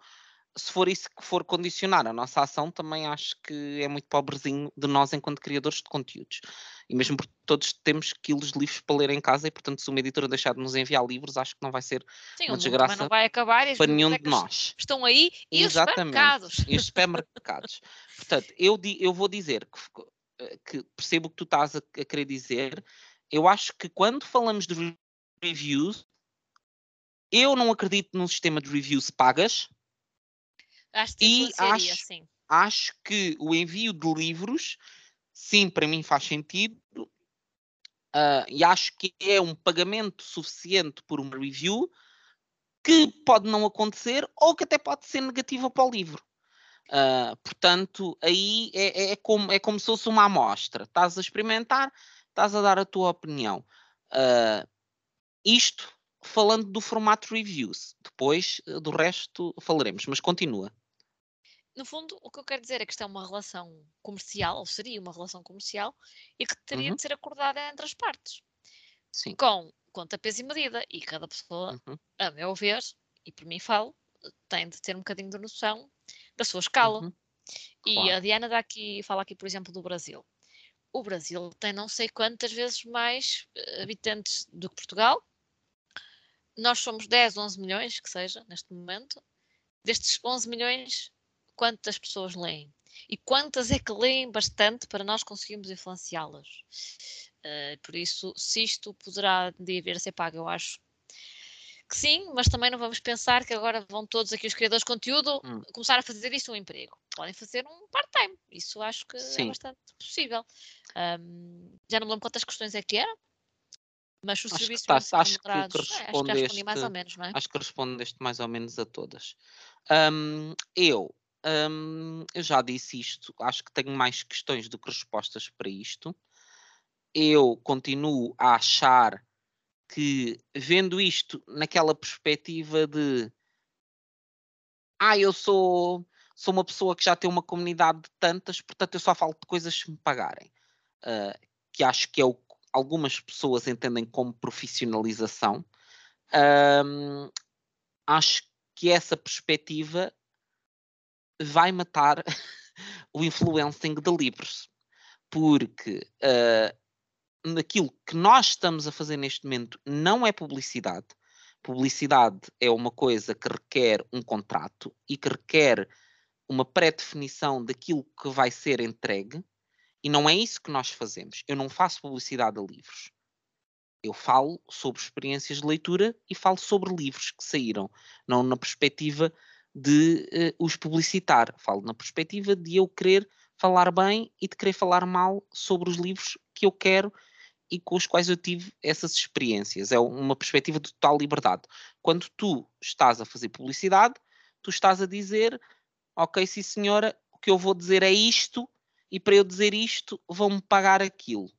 se for isso que for condicionar a nossa ação, também acho que é muito pobrezinho de nós enquanto criadores de conteúdos. E mesmo porque todos temos quilos de livros para ler em casa e, portanto, se uma editora deixar de nos enviar livros, acho que não vai ser Sim, uma desgraça não vai acabar para nenhum de bibliotecas nós. estão aí e os supermercados. E os supermercados. Portanto, eu, eu vou dizer que, eh, que percebo o que tu estás a, a querer dizer. Eu acho que quando falamos de re- reviews, eu não acredito num sistema de reviews pagas. Acho que E influenciaria, acho- sim. acho que o envio de livros, sim, para mim faz sentido. ah, e acho que é um pagamento suficiente por uma review que pode não acontecer ou que até pode ser negativa para o livro. Ah, portanto, aí é, é- é como, é como se fosse uma amostra. Estás a experimentar, estás a dar a tua opinião. Ah, isto falando do formato reviews. Depois eh, do resto falaremos, mas continua. No fundo, o que eu quero dizer é que isto é uma relação comercial, ou seria uma relação comercial, e que teria Uhum. de ser acordada entre as partes, Sim. com conta, peso e medida. E cada pessoa, Uhum. a meu ver, e por mim falo, tem de ter um bocadinho de noção da sua escala. Uhum. E Claro. a Diana dá aqui, fala aqui, por exemplo, do Brasil. O Brasil tem não sei quantas vezes mais eh, habitantes do que Portugal. Nós somos 10, 11 milhões, que seja, neste momento. Destes 11 milhões, quantas pessoas leem? E quantas é que leem bastante para nós conseguirmos influenciá-las? Eh, por isso, se isto poderá vir a ser pago, eu acho que sim, mas também não vamos pensar que agora vão todos aqui os criadores de conteúdo Hum. começar a fazer isto um emprego. Podem fazer um part-time. Isso acho que é Sim. bastante possível. Ahm, já não me lembro quantas questões é que eram, mas o Acho que serviço tá- mesmo são acho que- que remunerados. É, acho que já respondi mais respondeste- ou menos, não é? Acho que respondeste mais ou menos a todas. Hum, eu, hum, eu já disse isto, acho que tenho mais questões do que respostas para isto. Eu continuo a achar que, vendo isto naquela perspectiva de ah, eu sou, sou uma pessoa que já tem uma comunidade de tantas, portanto eu só falo de coisas se me pagarem. Ah, que acho que é o que algumas pessoas entendem como profissionalização. Acho que essa perspectiva vai matar o influencing de livros, porque ah, naquilo que nós estamos a fazer neste momento não é publicidade. Publicidade é uma coisa que requer um contrato e que requer uma pré-definição daquilo que vai ser entregue, e não é isso que nós fazemos. Eu não faço publicidade a livros. Eu falo sobre experiências de leitura e falo sobre livros que saíram, não na perspectiva de eh, os publicitar. Falo na perspectiva de eu querer falar bem e de querer falar mal sobre os livros que eu quero e com os quais eu tive essas experiências. É uma perspectiva de total liberdade. Quando tu estás a fazer publicidade, tu estás a dizer, ok, sim senhora, o que eu vou dizer é isto e para eu dizer isto vão-me pagar aquilo.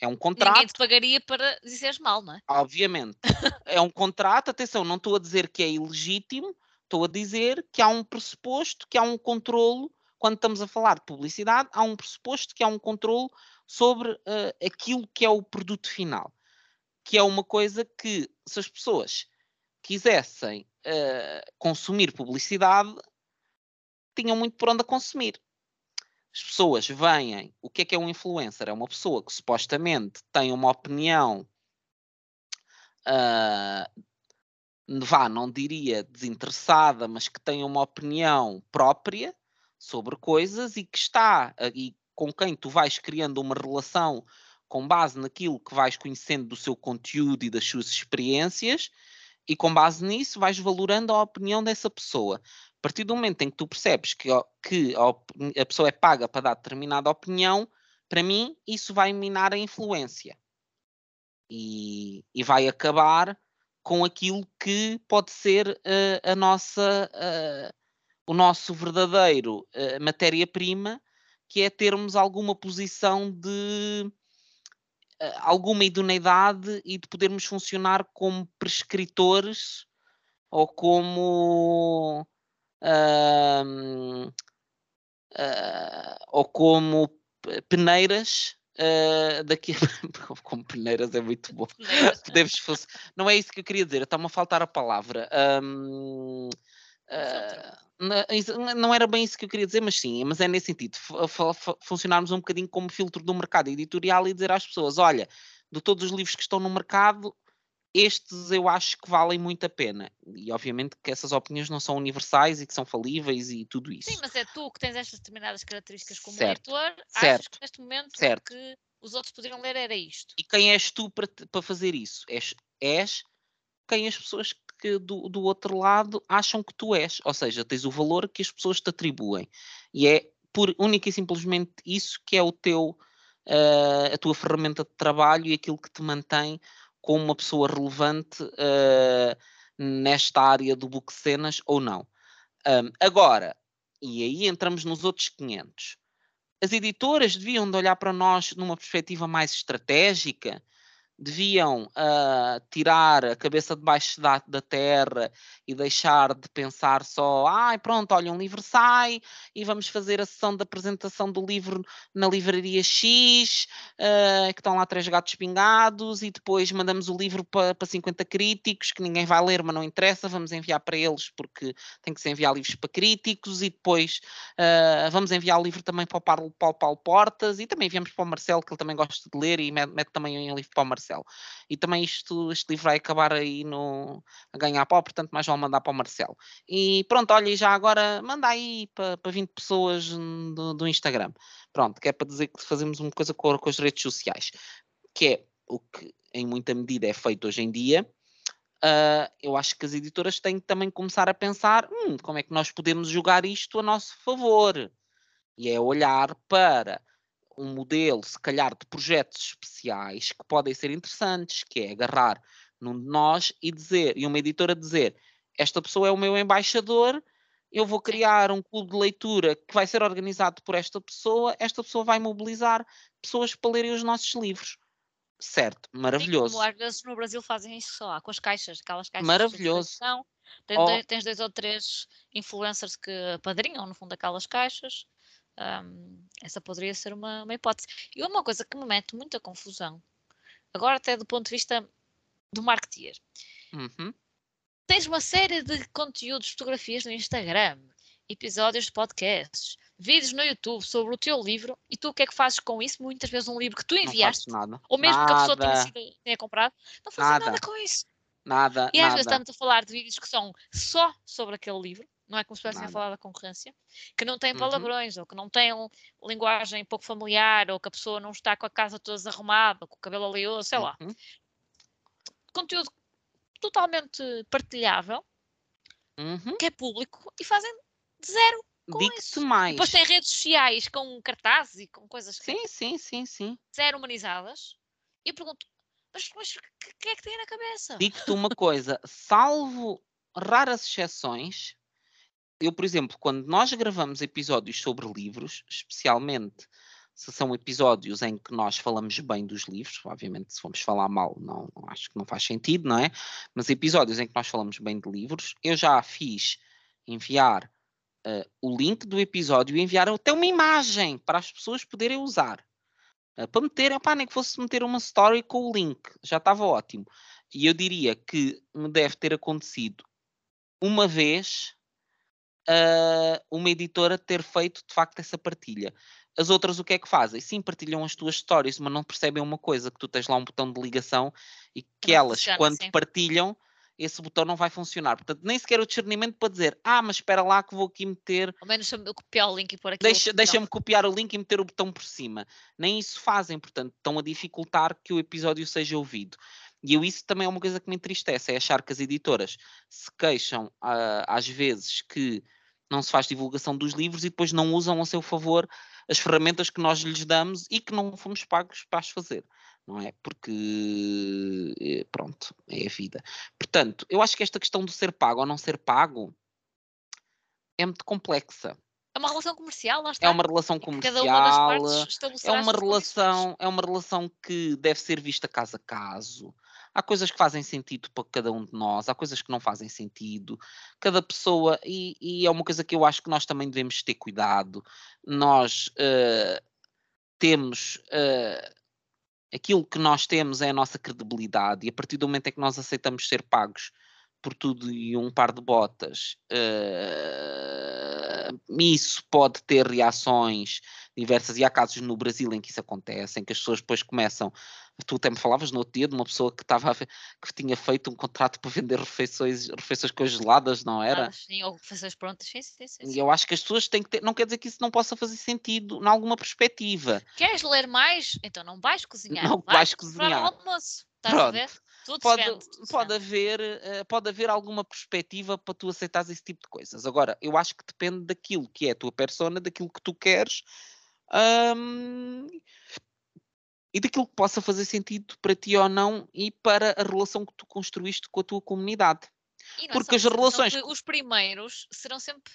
É um contrato. Ninguém te pagaria para dizeres mal, não é? Obviamente. é um contrato, atenção, não estou a dizer que é ilegítimo, estou a dizer que há um pressuposto, que há um controlo, quando estamos a falar de publicidade, há um pressuposto que há um controlo sobre eh, aquilo que é o produto final. Que é uma coisa que, se as pessoas quisessem eh, consumir publicidade, tinham muito por onde a consumir. As pessoas veem o que é que é um influencer? É uma pessoa que supostamente tem uma opinião ah, vá, não diria desinteressada, mas que tem uma opinião própria sobre coisas e que está ah, e com quem tu vais criando uma relação com base naquilo que vais conhecendo do seu conteúdo e das suas experiências, e com base nisso vais valorando a opinião dessa pessoa. A partir do momento em que tu percebes que, que a, a pessoa é paga para dar determinada opinião, para mim isso vai minar a influência e, e vai acabar com aquilo que pode ser eh, a nossa, eh, o nosso verdadeiro eh, matéria-prima, que é termos alguma posição de eh, alguma idoneidade e de podermos funcionar como prescritores ou como ah, ou como pe- peneiras Uh, daqui como peneiras é muito bom. Podemos fosse... Não é isso que eu queria dizer, está-me a faltar a palavra. Um, uh, não era bem isso que eu queria dizer, mas sim, mas é nesse sentido. Funcionarmos um bocadinho como filtro do mercado editorial e dizer às pessoas: olha, de todos os livros que estão no mercado, estes eu acho que valem muito a pena. E obviamente que essas opiniões não são universais e que são falíveis e tudo isso. Sim, mas é tu que tens estas determinadas características como certo. leitor, certo. achas que neste momento certo. que os outros poderiam ler era isto. E quem és tu para, para fazer isso? És, és quem as pessoas que do, do outro lado acham que tu és. Ou seja, tens o valor que as pessoas te atribuem. E é por única e simplesmente isso que é o teu, uh, a tua ferramenta de trabalho e aquilo que te mantém como uma pessoa relevante uh, nesta área do book cenas ou não. Um, agora, e aí entramos nos outros 500. As editoras deviam de olhar para nós numa perspectiva mais estratégica deviam uh, tirar a cabeça debaixo da, da terra e deixar de pensar só, ai ah, pronto, olha, um livro sai e vamos fazer a sessão de apresentação do livro na livraria X, uh, que estão lá três gatos pingados, e depois mandamos o livro para pa 50 críticos, que ninguém vai ler, mas não interessa, vamos enviar para eles, porque tem que se enviar livros para críticos, e depois uh, vamos enviar o livro também para o Paulo, Paulo, Paulo Portas, e também enviamos para o Marcelo, que ele também gosta de ler, e mete, mete também um livro para o Marcelo. Marcelo. E também isto, este livro vai acabar aí no, a ganhar pó, portanto mais vale mandar para o Marcelo. E pronto, olha, já agora manda aí para, para 20 pessoas do, do Instagram. Pronto, que é para dizer que fazemos uma coisa com, com as redes sociais, que é o que em muita medida é feito hoje em dia. Uh, eu acho que as editoras têm que também começar a pensar hum, como é que nós podemos jogar isto a nosso favor. E é olhar para um modelo, se calhar, de projetos especiais que podem ser interessantes, que é agarrar num de nós e dizer, e uma editora dizer, esta pessoa é o meu embaixador, eu vou criar um clube de leitura que vai ser organizado por esta pessoa, esta pessoa vai mobilizar pessoas para lerem os nossos livros. Certo, maravilhoso. Sim, como às vezes no Brasil fazem isso só com as caixas, aquelas caixas maravilhoso. de Tens, oh. tens dois ou três influencers que padrinham, no fundo, aquelas caixas um, essa poderia ser uma, uma hipótese. E uma coisa que me mete muita confusão, agora até do ponto de vista do marketeer. Uhum. Tens uma série de conteúdos, fotografias no Instagram, episódios de podcasts, vídeos no YouTube sobre o teu livro e tu o que é que fazes com isso? Muitas vezes um livro que tu enviaste, ou mesmo nada. que a pessoa tenha, sido, tenha comprado, não fazes nada. nada com isso. Nada. E às nada. vezes estamos a falar de vídeos que são só sobre aquele livro não é como se estivessem a falar da concorrência, que não tem uhum. palavrões, uhum. ou que não um, linguagem pouco familiar, ou que a pessoa não está com a casa toda desarrumada, com o cabelo oleoso, sei lá. Uhum. Conteúdo totalmente partilhável, uhum. que é público, e fazem zero com isso. mais. Depois tem redes sociais com cartazes e com coisas sim, sim, sim, sim. zero humanizadas. E eu pergunto, mas, mas o que é que tem na cabeça? Digo-te uma coisa, salvo raras exceções, eu, por exemplo, quando nós gravamos episódios sobre livros, especialmente se são episódios em que nós falamos bem dos livros, obviamente se formos falar mal, não, acho que não faz sentido, não é? Mas episódios em que nós falamos bem de livros, eu já fiz enviar uh, o link do episódio e enviar até uma imagem para as pessoas poderem usar. Uh, para meter, opá, nem que fosse meter uma story com o link, já estava ótimo. E eu diria que me deve ter acontecido uma vez uh, uma editora ter feito de facto essa partilha. As outras o que é que fazem? Sim, partilham as tuas histórias, mas não percebem uma coisa, que tu tens lá um botão de ligação e que não elas, funciona, quando sim. partilham, esse botão não vai funcionar. Portanto, nem sequer o discernimento para dizer, ah, mas espera lá que vou aqui meter. Ao menos deixa-me copiar o link e pôr aqui. Deixa-me deixa copiar o link e meter o botão por cima. Nem isso fazem, portanto, estão a dificultar que o episódio seja ouvido. E eu, isso também é uma coisa que me entristece, é achar que as editoras se queixam uh, às vezes que não se faz divulgação dos livros e depois não usam a seu favor as ferramentas que nós lhes damos e que não fomos pagos para as fazer, não é? Porque, eh, pronto, é a vida. Portanto, eu acho que esta questão do ser pago ou não ser pago é muito complexa. É uma relação comercial, lá está. É uma relação comercial. Cada uma das partes é uma relação, é uma relação que deve ser vista caso a caso. Há coisas que fazem sentido para cada um de nós, há coisas que não fazem sentido. Cada pessoa, e, e é uma coisa que eu acho que nós também devemos ter cuidado. Nós uh, temos uh, aquilo que nós temos é a nossa credibilidade, e a partir do momento em que nós aceitamos ser pagos por tudo e um par de botas, uh, isso pode ter reações diversas, e há casos no Brasil em que isso acontece, em que as pessoas depois começam tu até me falavas no outro dia de uma pessoa que estava que tinha feito um contrato para vender refeições, refeições congeladas, não era? Ah, sim, ou refeições prontas, sim, sim, sim. E eu acho que as pessoas têm que ter, não quer dizer que isso não possa fazer sentido em alguma perspectiva. Queres ler mais? Então não vais cozinhar. Não vais, vais cozinhar. almoço. Estás Pronto. a ver? Tudo pode, pode, haver, uh, pode haver alguma perspectiva para tu aceitares esse tipo de coisas. Agora, eu acho que depende daquilo que é a tua persona, daquilo que tu queres. Um, e daquilo que possa fazer sentido para ti ou não e para a relação que tu construíste com a tua comunidade. Porque as relações. Os primeiros serão sempre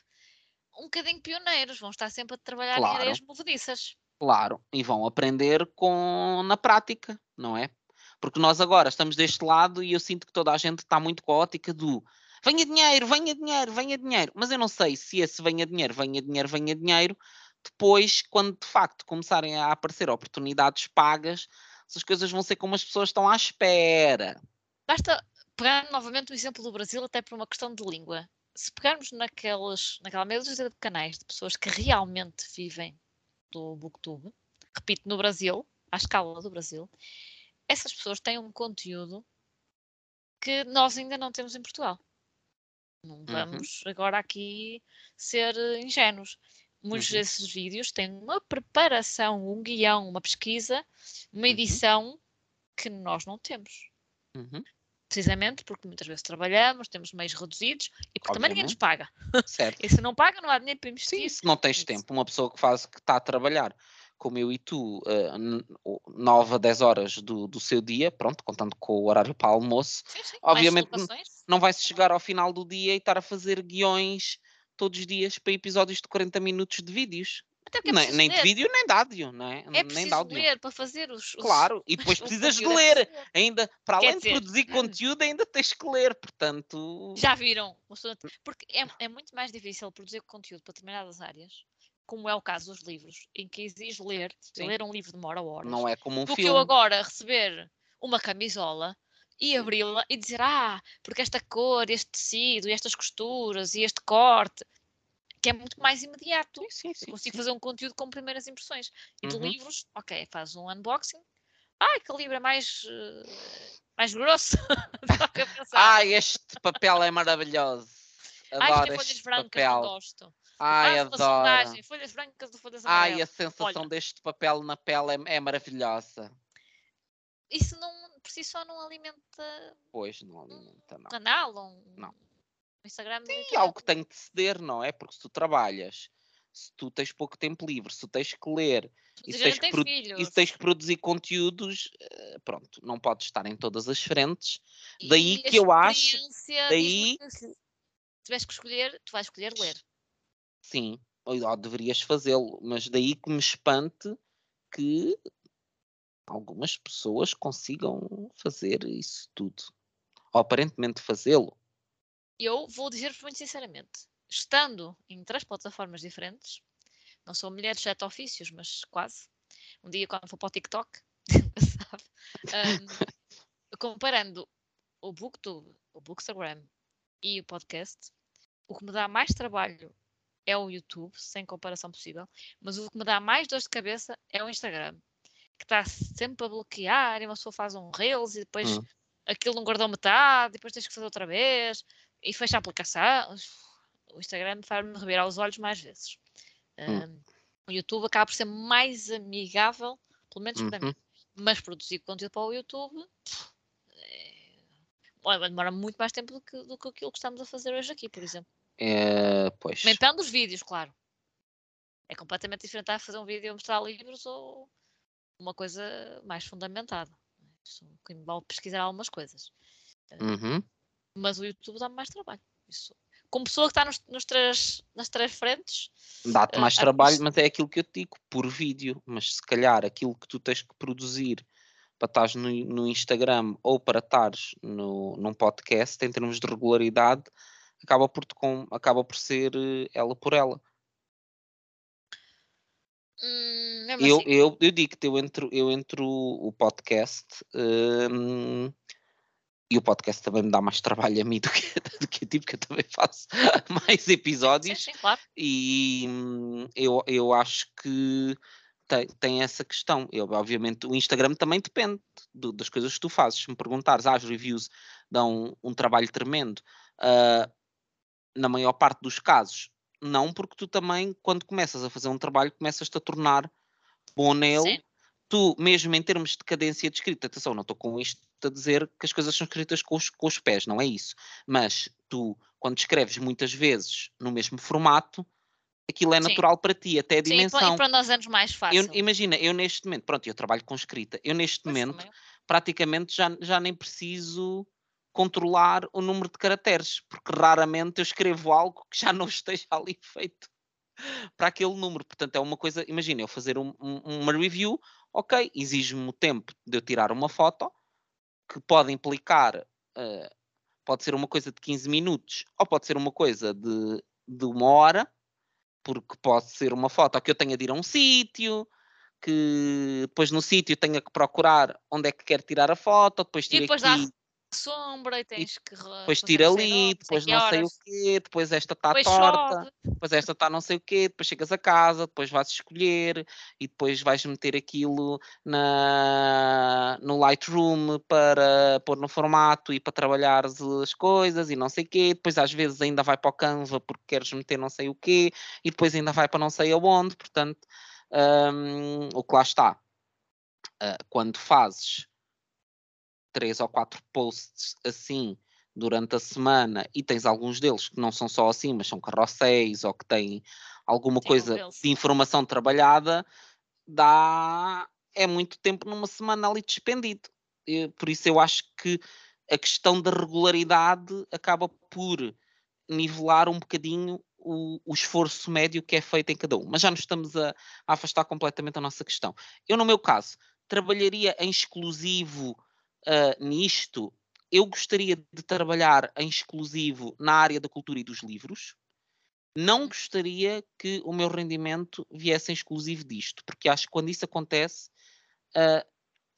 um bocadinho pioneiros, vão estar sempre a trabalhar claro. em ideias movediças. Claro, e vão aprender com na prática, não é? Porque nós agora estamos deste lado e eu sinto que toda a gente está muito com a ótica do venha dinheiro, venha dinheiro, venha dinheiro. Mas eu não sei se esse venha dinheiro, venha dinheiro, venha dinheiro depois, quando de facto começarem a aparecer oportunidades pagas, essas coisas vão ser como as pessoas estão à espera. Basta pegar novamente o exemplo do Brasil, até por uma questão de língua. Se pegarmos naquelas, naquela meia de canais de pessoas que realmente vivem do Booktube, repito, no Brasil, à escala do Brasil, essas pessoas têm um conteúdo que nós ainda não temos em Portugal. Não uhum. vamos uhum. agora aqui ser ingênuos. Muitos uhum. desses vídeos têm uma preparação, um guião, uma pesquisa, uma uhum. edição uhum. que nós não temos. Uhum. Precisamente porque muitas vezes trabalhamos, temos meios reduzidos e porque Obviamente. também ninguém nos paga. Certo. e se não paga, não há dinheiro para investir. Sim, se não tens tempo, uma pessoa que faz, que está a trabalhar como eu e tu, uh, 9 a 10 horas do, do seu dia, pronto, contando com o horário para almoço, sim, sim. obviamente não vai-se chegar ao final do dia e estar a fazer guiões todos os dias para episódios de 40 minutos de vídeos. É nem, nem de vídeo nem de áudio, não é? É preciso nem de áudio. ler para fazer os. Claro, e depois precisas de ler. Ainda, para Quer além dizer, de produzir conteúdo, ainda tens que ler, portanto. Já viram? Porque é, é muito mais difícil produzir conteúdo para determinadas áreas como é o caso dos livros, em que exige ler, Sim. ler um livro demora horas. Não é como um do filme. que eu agora receber uma camisola e abri-la e dizer, ah, porque esta cor, este tecido, estas costuras e este corte, que é muito mais imediato. Sim, sim, sim, consigo fazer um conteúdo com primeiras impressões. E de uhum. livros, ok, faz um unboxing. Ah, aquele livro é mais, uh, mais grosso. ah, este papel é maravilhoso. Adoro Ai, folhas brancas, papel. gosto. Ai, adoro. Folhas brancas do folhas amarelas. Ai, a sensação Olha. deste papel na pele é, é maravilhosa. Isso não, si só não alimenta. Pois, não alimenta, não. canal, um, não. Instagram. Sim, algo que tem de ceder, não é? Porque se tu trabalhas, se tu tens pouco tempo livre, se tu tens que ler e se tens que, e se tens que, produzir conteúdos, eh, pronto, não podes estar em todas as frentes. E daí que eu acho. Daí. Se tiveres que escolher, tu vais escolher ler. Sim, ou deverias fazê-lo, mas daí que me espante que algumas pessoas consigam fazer isso tudo. Ou aparentemente fazê-lo. Eu vou dizer muito sinceramente, estando em três plataformas diferentes, não sou mulher de sete ofícios, mas quase. Um dia quando for para o TikTok, sabe? Um, comparando o Booktube, o Bookstagram e o podcast, o que me dá mais trabalho é o YouTube, sem comparação possível, mas o que me dá mais dor de cabeça é o Instagram que está sempre a bloquear e uma pessoa faz um Reels e depois uhum. aquilo não guardou metade, depois tens que fazer outra vez e fecha a aplicação. O Instagram faz-me revirar os olhos mais vezes. Um, o YouTube acaba por ser mais amigável, pelo menos uhum. para mim. Uhum. Mas produzir conteúdo para o YouTube é... demora muito mais tempo do que, do que aquilo que estamos a fazer hoje aqui, por exemplo. É, pois. Aumentando os vídeos, claro. É completamente diferente a fazer um vídeo e mostrar livros ou uma coisa mais fundamentada. Isso que vale pesquisar algumas coisas. Eh, uhum. Mas o YouTube dá mais trabalho. Isso. Como pessoa que está nos, nos três, nas três frentes. Dá-te mais uh, trabalho, mas é aquilo que eu te digo, por vídeo. Mas se calhar aquilo que tu tens que produzir para estar no, no Instagram ou para estares no, num podcast, em termos de regularidade, acaba por, com, acaba por ser eh, ela por ela. Hum, mesmo Eu, assim. eu, eu digo-te, eu entro, eu entro o podcast hum, e o podcast também me dá mais trabalho a mim do que, do que a ti, porque eu também faço mais Sim, episódios sim, claro. e hum, eu, eu acho que tem, tem essa questão. Eu, obviamente, o Instagram também depende do- das coisas que tu fazes. Se me perguntares, ah, as reviews dão um trabalho tremendo. ah, na maior parte dos casos, não, porque tu também, quando começas a fazer um trabalho, começas-te a tornar bom nele. Sim. Tu, mesmo em termos de cadência de escrita, atenção, não estou com isto a dizer que as coisas são escritas com os, com os pés, não é isso. Mas tu, quando escreves muitas vezes no mesmo formato, aquilo é Sim. natural para ti, até a Sim, dimensão. pa- e para nós anos mais fácil. Eu- imagina, eu neste momento, pronto, eu trabalho com escrita, eu neste momento também. praticamente já, já nem preciso controlar o número de caracteres, porque raramente eu escrevo algo que já não esteja ali feito para aquele número. Portanto, é uma coisa, imagina, eu fazer um- um- uma review, ok, exige-me o tempo de eu tirar uma foto, que pode implicar, eh, pode ser uma coisa de 15 minutos, ou pode ser uma coisa de, de uma hora, porque pode ser uma foto que eu tenha de ir a um sítio, que depois no sítio tenha que procurar onde é que quer tirar a foto, depois E tiro depois dá aqui, sombra e tens que. re- depois tira ali, depois que não sei o quê, depois esta está torta, chove. depois esta está não sei o quê, depois chegas a casa, depois vais escolher e depois vais meter aquilo na, no Lightroom para pôr no formato e para trabalhar as coisas e não sei o quê, depois às vezes ainda vai para o Canva porque queres meter não sei o quê e depois ainda vai para não sei aonde, portanto, hum, o que lá está. ah, quando fazes três ou quatro posts assim durante a semana e tens alguns deles que não são só assim, mas são carrosséis ou que têm alguma Sim, coisa reels. de informação trabalhada, dá é muito tempo numa semana ali despendido. E por isso eu acho que a questão da regularidade acaba por nivelar um bocadinho o, o esforço médio que é feito em cada um. Mas já nos estamos a, a afastar completamente da nossa questão. Eu, no meu caso, trabalharia em exclusivo ah, nisto. Eu gostaria de trabalhar em exclusivo na área da cultura e dos livros. Não gostaria que o meu rendimento viesse em exclusivo disto, porque acho que quando isso acontece, ah,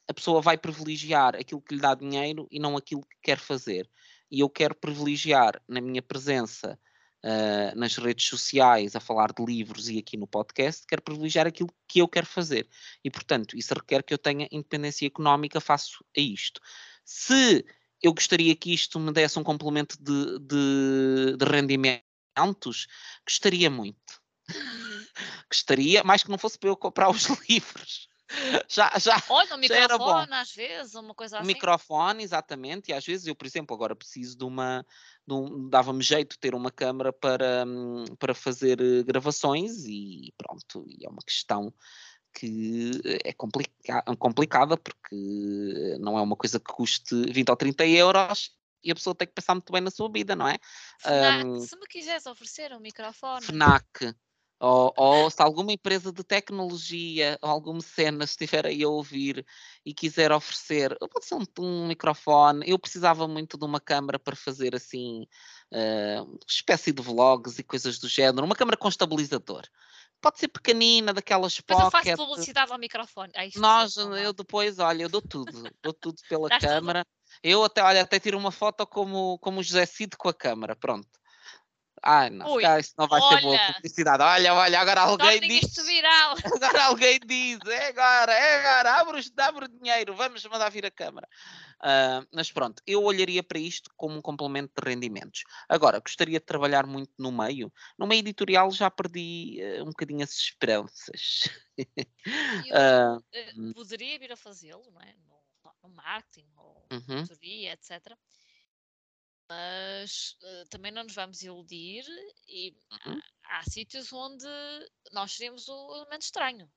a pessoa vai privilegiar aquilo que lhe dá dinheiro e não aquilo que quer fazer. E eu quero privilegiar na minha presença ah, nas redes sociais, a falar de livros e aqui no podcast, quero privilegiar aquilo que eu quero fazer. E, portanto, isso requer que eu tenha independência económica face a isto. Se eu gostaria que isto me desse um complemento de, de, de rendimentos, gostaria muito. gostaria, mais que não fosse para eu comprar os livros. Já, já, Olha, um bom. microfone, às vezes, uma coisa o assim. microfone, exatamente, e às vezes eu, por exemplo, agora preciso de uma, um- dava-me jeito de ter uma câmara para, para fazer eh, gravações e pronto, e é uma questão que é complica complicada porque não é uma coisa que custe 20 ou 30 euros e a pessoa tem que pensar muito bem na sua vida, não é? FNAC, Hum, se me quiseres oferecer um microfone. FNAC, ou, ou se alguma empresa de tecnologia ou alguma cena estiver aí a ouvir e quiser oferecer, pode ser um, um microfone, eu precisava muito de uma câmara para fazer assim, eh, uma espécie de vlogs e coisas do género, uma câmara com estabilizador. Pode ser pequenina, daquelas Depois eu faço pocket. publicidade ao microfone. Ai, isto Nós, eu depois, olha, eu dou tudo, dou tudo pela câmara. Eu até, olha, até tiro uma foto como, como o José Cid com a câmara, pronto. Ai, não, Ui, isso não vai ser boa olha. publicidade. Olha, olha, agora alguém Tornem diz, isto viral. agora alguém diz, é agora, é agora, abre, abre o dinheiro, vamos mandar vir a câmara. Ah, mas pronto, eu olharia para isto como um complemento de rendimentos. Agora, gostaria de trabalhar muito no meio. No meio editorial já perdi eh, um bocadinho as esperanças. Eu Ah, eh, poderia vir a fazê-lo, não é? No, no marketing, ou uhum. tutoria, etc. Mas eh, também não nos vamos iludir e Uhum. há, há sítios onde nós seríamos o elemento estranho.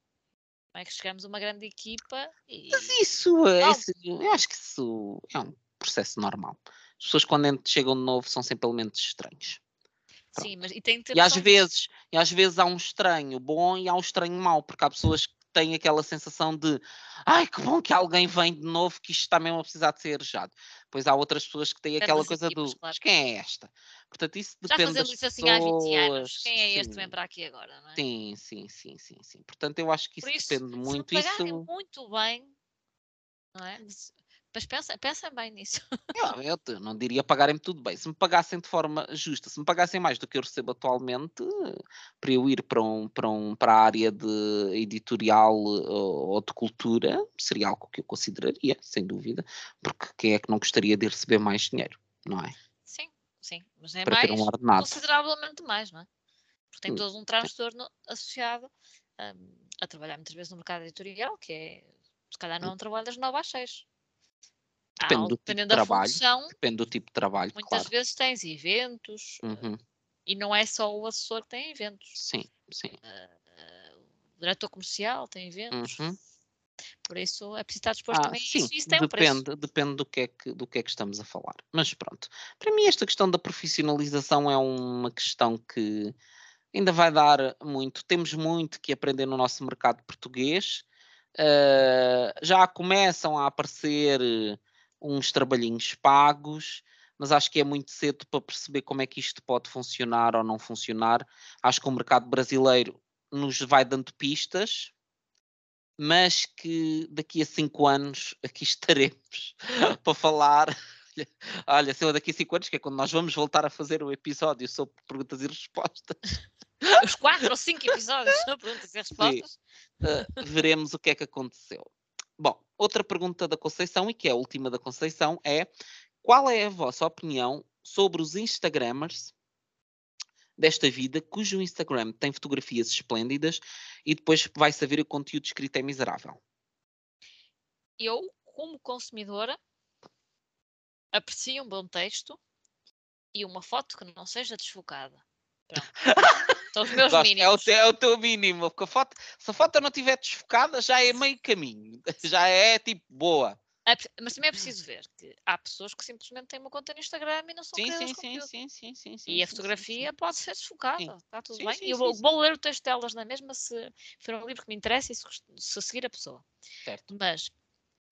Não é que chegamos a uma grande equipa e Mas isso, é, isso- eu acho que isso é um processo normal. As pessoas quando chegam de novo são sempre elementos estranhos. sim, mas e tem que ter E às vezes, e às vezes há um estranho bom e há um estranho mau, porque há pessoas que têm aquela sensação de ai que bom que alguém vem de novo, que isto está mesmo a precisar de ser arejado. Pois há outras pessoas que têm Depende aquela coisa do claro. mas quem é esta? Portanto, isso Já depende das isso assim há 20 anos. pessoas. Quem é este Sim, vem para aqui agora, não é? sim, sim, sim, sim, sim. Portanto, eu acho que isso isso, depende se muito. pagarem Isso muito bem, não é? Mas pensem, pensem bem nisso. Eu, não diria pagarem-me tudo bem. Se me pagassem de forma justa, se me pagassem mais do que eu recebo atualmente, para eu ir para, um, para, um, para a área de editorial ou de cultura, seria algo que eu consideraria, sem dúvida, porque quem é que não gostaria de receber mais dinheiro, não é? Sim, sim. Mas é Para ter mais, um ordenado. consideravelmente mais, não é? Porque tem Hum, todo um transtorno associado hum, a trabalhar muitas vezes no mercado editorial, que é, se calhar não trabalhas de 9 às 6. Depende al- do tipo de dependendo da trabalho, função, Depende do tipo de trabalho, muitas claro. vezes tens eventos, Uhum, e não é só o assessor que tem eventos. Sim, sim. O diretor comercial tem eventos. Uhum. Por isso é preciso estar disposto Ah, também a sim, isso isso tem um preço. depende, depende do que, é que, do que é que estamos a falar. Mas pronto, para mim esta questão da profissionalização é uma questão que ainda vai dar muito. Temos muito que aprender no nosso mercado português. Uh, já começam a aparecer uns trabalhinhos pagos, mas acho que é muito cedo para perceber como é que isto pode funcionar ou não funcionar. Acho que o mercado brasileiro nos vai dando pistas, mas que daqui a cinco anos aqui estaremos para falar. Olha, se eu daqui a cinco anos, que é quando nós vamos voltar a fazer o episódio sobre perguntas e respostas, Os quatro ou cinco episódios são perguntas e respostas. uh, veremos o que é que aconteceu. Bom, outra pergunta da Conceição, e que é a última da Conceição, é qual é a vossa opinião sobre os Instagrammers desta vida, cujo Instagram tem fotografias esplêndidas e depois vai saber o conteúdo escrito é miserável? Eu, como consumidora, aprecio um bom texto e uma foto que não seja desfocada. São os meus Gosto, é, o mínimos. teu, é o teu mínimo, porque a foto, se a foto não estiver desfocada, já é meio caminho, já é tipo boa. É Mas também é preciso ver que há pessoas que simplesmente têm uma conta no Instagram e não são Sim, sim, sim, sim, sim, sim, sim. E a sim, sim, fotografia pode ser desfocada, está tudo bem. E eu vou, vou ler o texto delas na mesma se for um livro que me interessa e se, se seguir a pessoa. Certo. Mas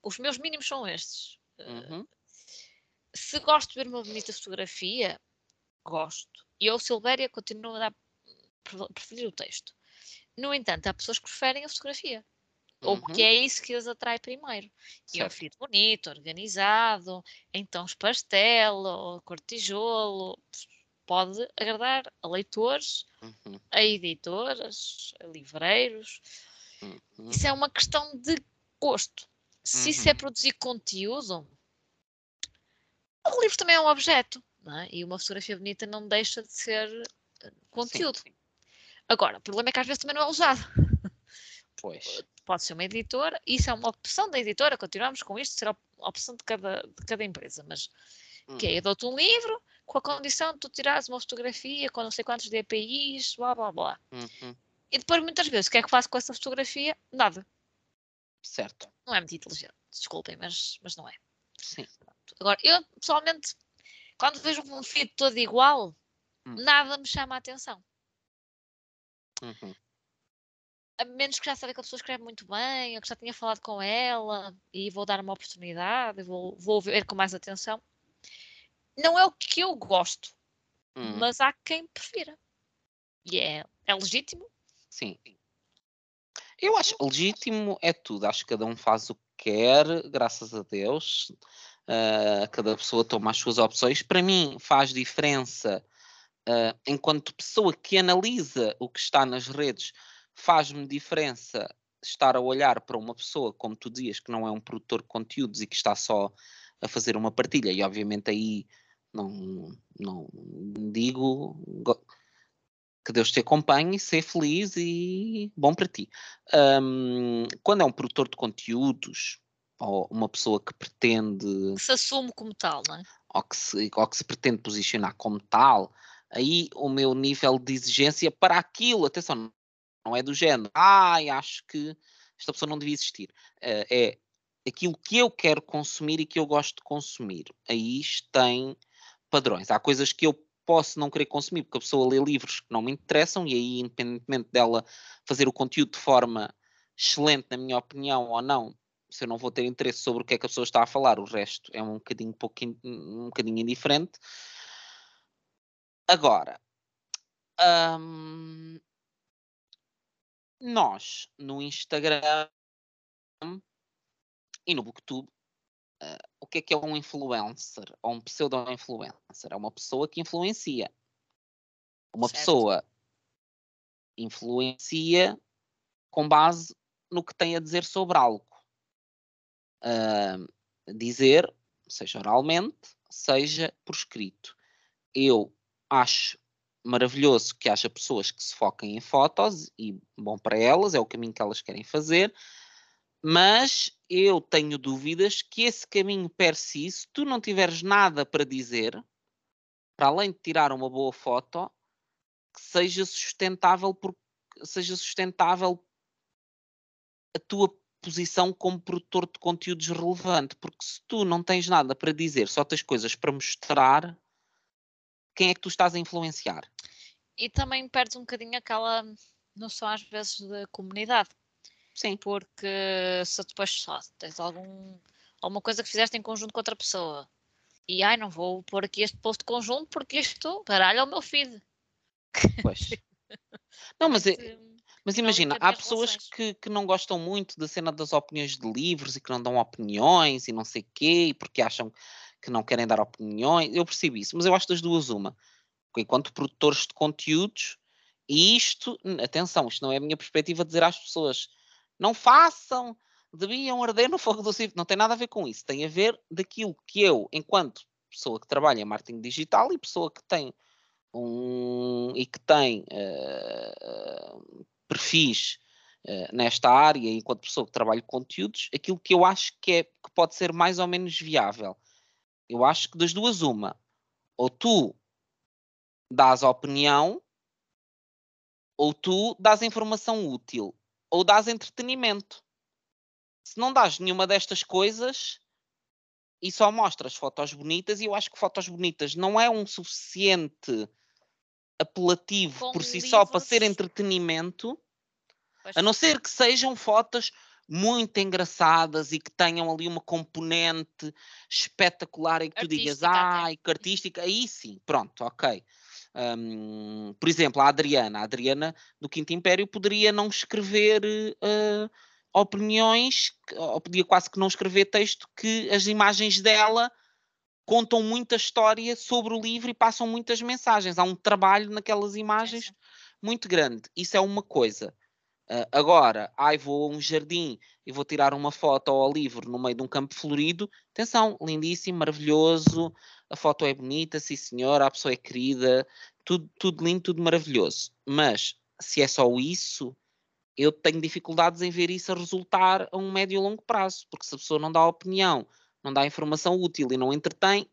os meus mínimos são estes. Uh, Uhum. Se gosto de ver uma bonita fotografia, gosto. E eu, Silvéria, continuo a preferir o texto. No entanto, há pessoas que preferem a fotografia. Ou que Uhum. é isso que as atrai primeiro. E é um feed bonito, organizado, em tons pastel ou cor de tijolo. Pode agradar a leitores, Uhum, a editoras, a livreiros. uhum. Isso é uma questão de gosto. Se isso é Uhum. produzir conteúdo, o livro também é um objeto. É? E uma fotografia bonita não deixa de ser eh, conteúdo. Sim, sim. Agora, o problema é que às vezes também não é usado. Pois. Pode ser uma editora, isso é uma opção da editora, continuamos com isto, será a opção de cada, de cada empresa, mas que é, eu dou-te um livro com a condição de tu tirares uma fotografia com não sei quantos DPIs, blá blá blá. Uhum. E depois muitas vezes o que é que faço com essa fotografia? Nada. Certo. Não é muito inteligente, desculpem, mas, mas não é. Sim. Agora, eu pessoalmente, quando vejo um feed todo igual, Hum. nada me chama a atenção. Uhum. A menos que já sabe que a pessoa escreve muito bem, ou que já tinha falado com ela, e vou dar uma oportunidade, vou, vou ver com mais atenção. Não é o que eu gosto, Hum, mas há quem prefira. E é, é legítimo. Sim. Eu acho legítimo é tudo. Acho que cada um faz o que quer, graças a Deus. Ah, cada pessoa toma as suas opções. Para mim, faz diferença, ah, enquanto pessoa que analisa o que está nas redes, faz-me diferença estar a olhar para uma pessoa, como tu dizias, que não é um produtor de conteúdos e que está só a fazer uma partilha. E obviamente aí não, não digo go- que Deus te acompanhe, ser feliz e bom para ti. Hum, quando é um produtor de conteúdos ou uma pessoa que pretende Que se assume como tal, não é? ou que se, ou que se pretende posicionar como tal, aí o meu nível de exigência para aquilo, atenção, não é do género, ai, acho que esta pessoa não devia existir. Eh, é aquilo que eu quero consumir e que eu gosto de consumir. Aí tem padrões. Há coisas que eu posso não querer consumir porque a pessoa lê livros que não me interessam e aí, independentemente dela fazer o conteúdo de forma excelente, na minha opinião, ou não, se eu não vou ter interesse sobre o que é que a pessoa está a falar, o resto é um bocadinho, pouquinho, um bocadinho indiferente. Agora, hum, nós no Instagram e no Booktube, uh, o que é que é um influencer ou um pseudo-influencer? É uma pessoa que influencia. Uma certo. pessoa influencia com base no que tem a dizer sobre algo. Uh, dizer, seja oralmente, seja por escrito. Eu acho maravilhoso que haja pessoas que se foquem em fotos e bom para elas, é o caminho que elas querem fazer, mas eu tenho dúvidas que esse caminho per si, se tu não tiveres nada para dizer, para além de tirar uma boa foto, que seja sustentável seja sustentável a tua posição como produtor de conteúdos relevante, porque se tu não tens nada para dizer, só tens coisas para mostrar, quem é que tu estás a influenciar? E também perdes um bocadinho aquela noção às vezes de comunidade. Sim. Porque se depois só tens algum, alguma coisa que fizeste em conjunto com outra pessoa e ai, não vou pôr aqui este post de conjunto porque isto baralha o meu feed. Pois. Não, mas, é, mas imagina, há pessoas que, que não gostam muito da cena das opiniões de livros e que não dão opiniões e não sei quê, e porque acham que não querem dar opiniões. Eu percebo isso, mas eu acho das duas uma. Enquanto produtores de conteúdos, e isto, atenção, isto não é a minha perspectiva de dizer às pessoas não façam, deviam arder no fogo do civil. Não tem nada a ver com isso. Tem a ver daquilo que eu, enquanto pessoa que trabalha em marketing digital e pessoa que tem um e que tem uh, perfis uh, nesta área, enquanto pessoa que trabalha conteúdos, aquilo que eu acho que, é, que pode ser mais ou menos viável. Eu acho que das duas, uma, ou tu dás opinião, ou tu dás informação útil, ou dás entretenimento. Se não dás nenhuma destas coisas e só mostras fotos bonitas, e eu acho que fotos bonitas não é um suficiente apelativo por si livros... só para ser entretenimento, pois a não ser que sejam fotos muito engraçadas e que tenham ali uma componente espetacular e que tu digas, ai, que artística, aí sim, pronto, ok. Um, por exemplo, a Adriana, a Adriana do Quinto Império poderia não escrever uh, opiniões, ou podia quase que não escrever texto, que as imagens dela contam muita história sobre o livro e passam muitas mensagens. Há um trabalho naquelas imagens muito grande. Isso é uma coisa. Uh, agora, ai, vou a um jardim e vou tirar uma foto ao livro no meio de um campo florido. Atenção, lindíssimo, maravilhoso. A foto é bonita, sim senhora, a pessoa é querida, tudo, tudo lindo, tudo maravilhoso. Mas se é só isso, eu tenho dificuldades em ver isso a resultar a um médio e longo prazo, porque se a pessoa não dá opinião, não dá informação útil e não entretém,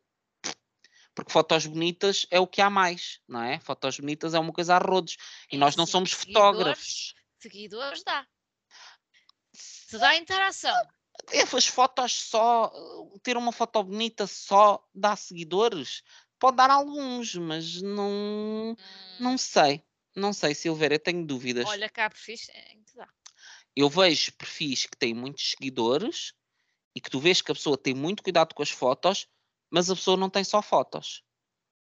porque fotos bonitas é o que há mais, não é? Fotos bonitas é uma coisa a rodos. E é, nós não sim, somos fotógrafos seguidores dá. Se dá interação. É, as fotos só, ter uma foto bonita só dá seguidores? Pode dar alguns, mas não, hum. não sei. Não sei, Silveira, tenho dúvidas. Olha, cá perfis que dá. Eu vejo perfis que têm muitos seguidores e que tu vês que a pessoa tem muito cuidado com as fotos, mas a pessoa não tem só fotos.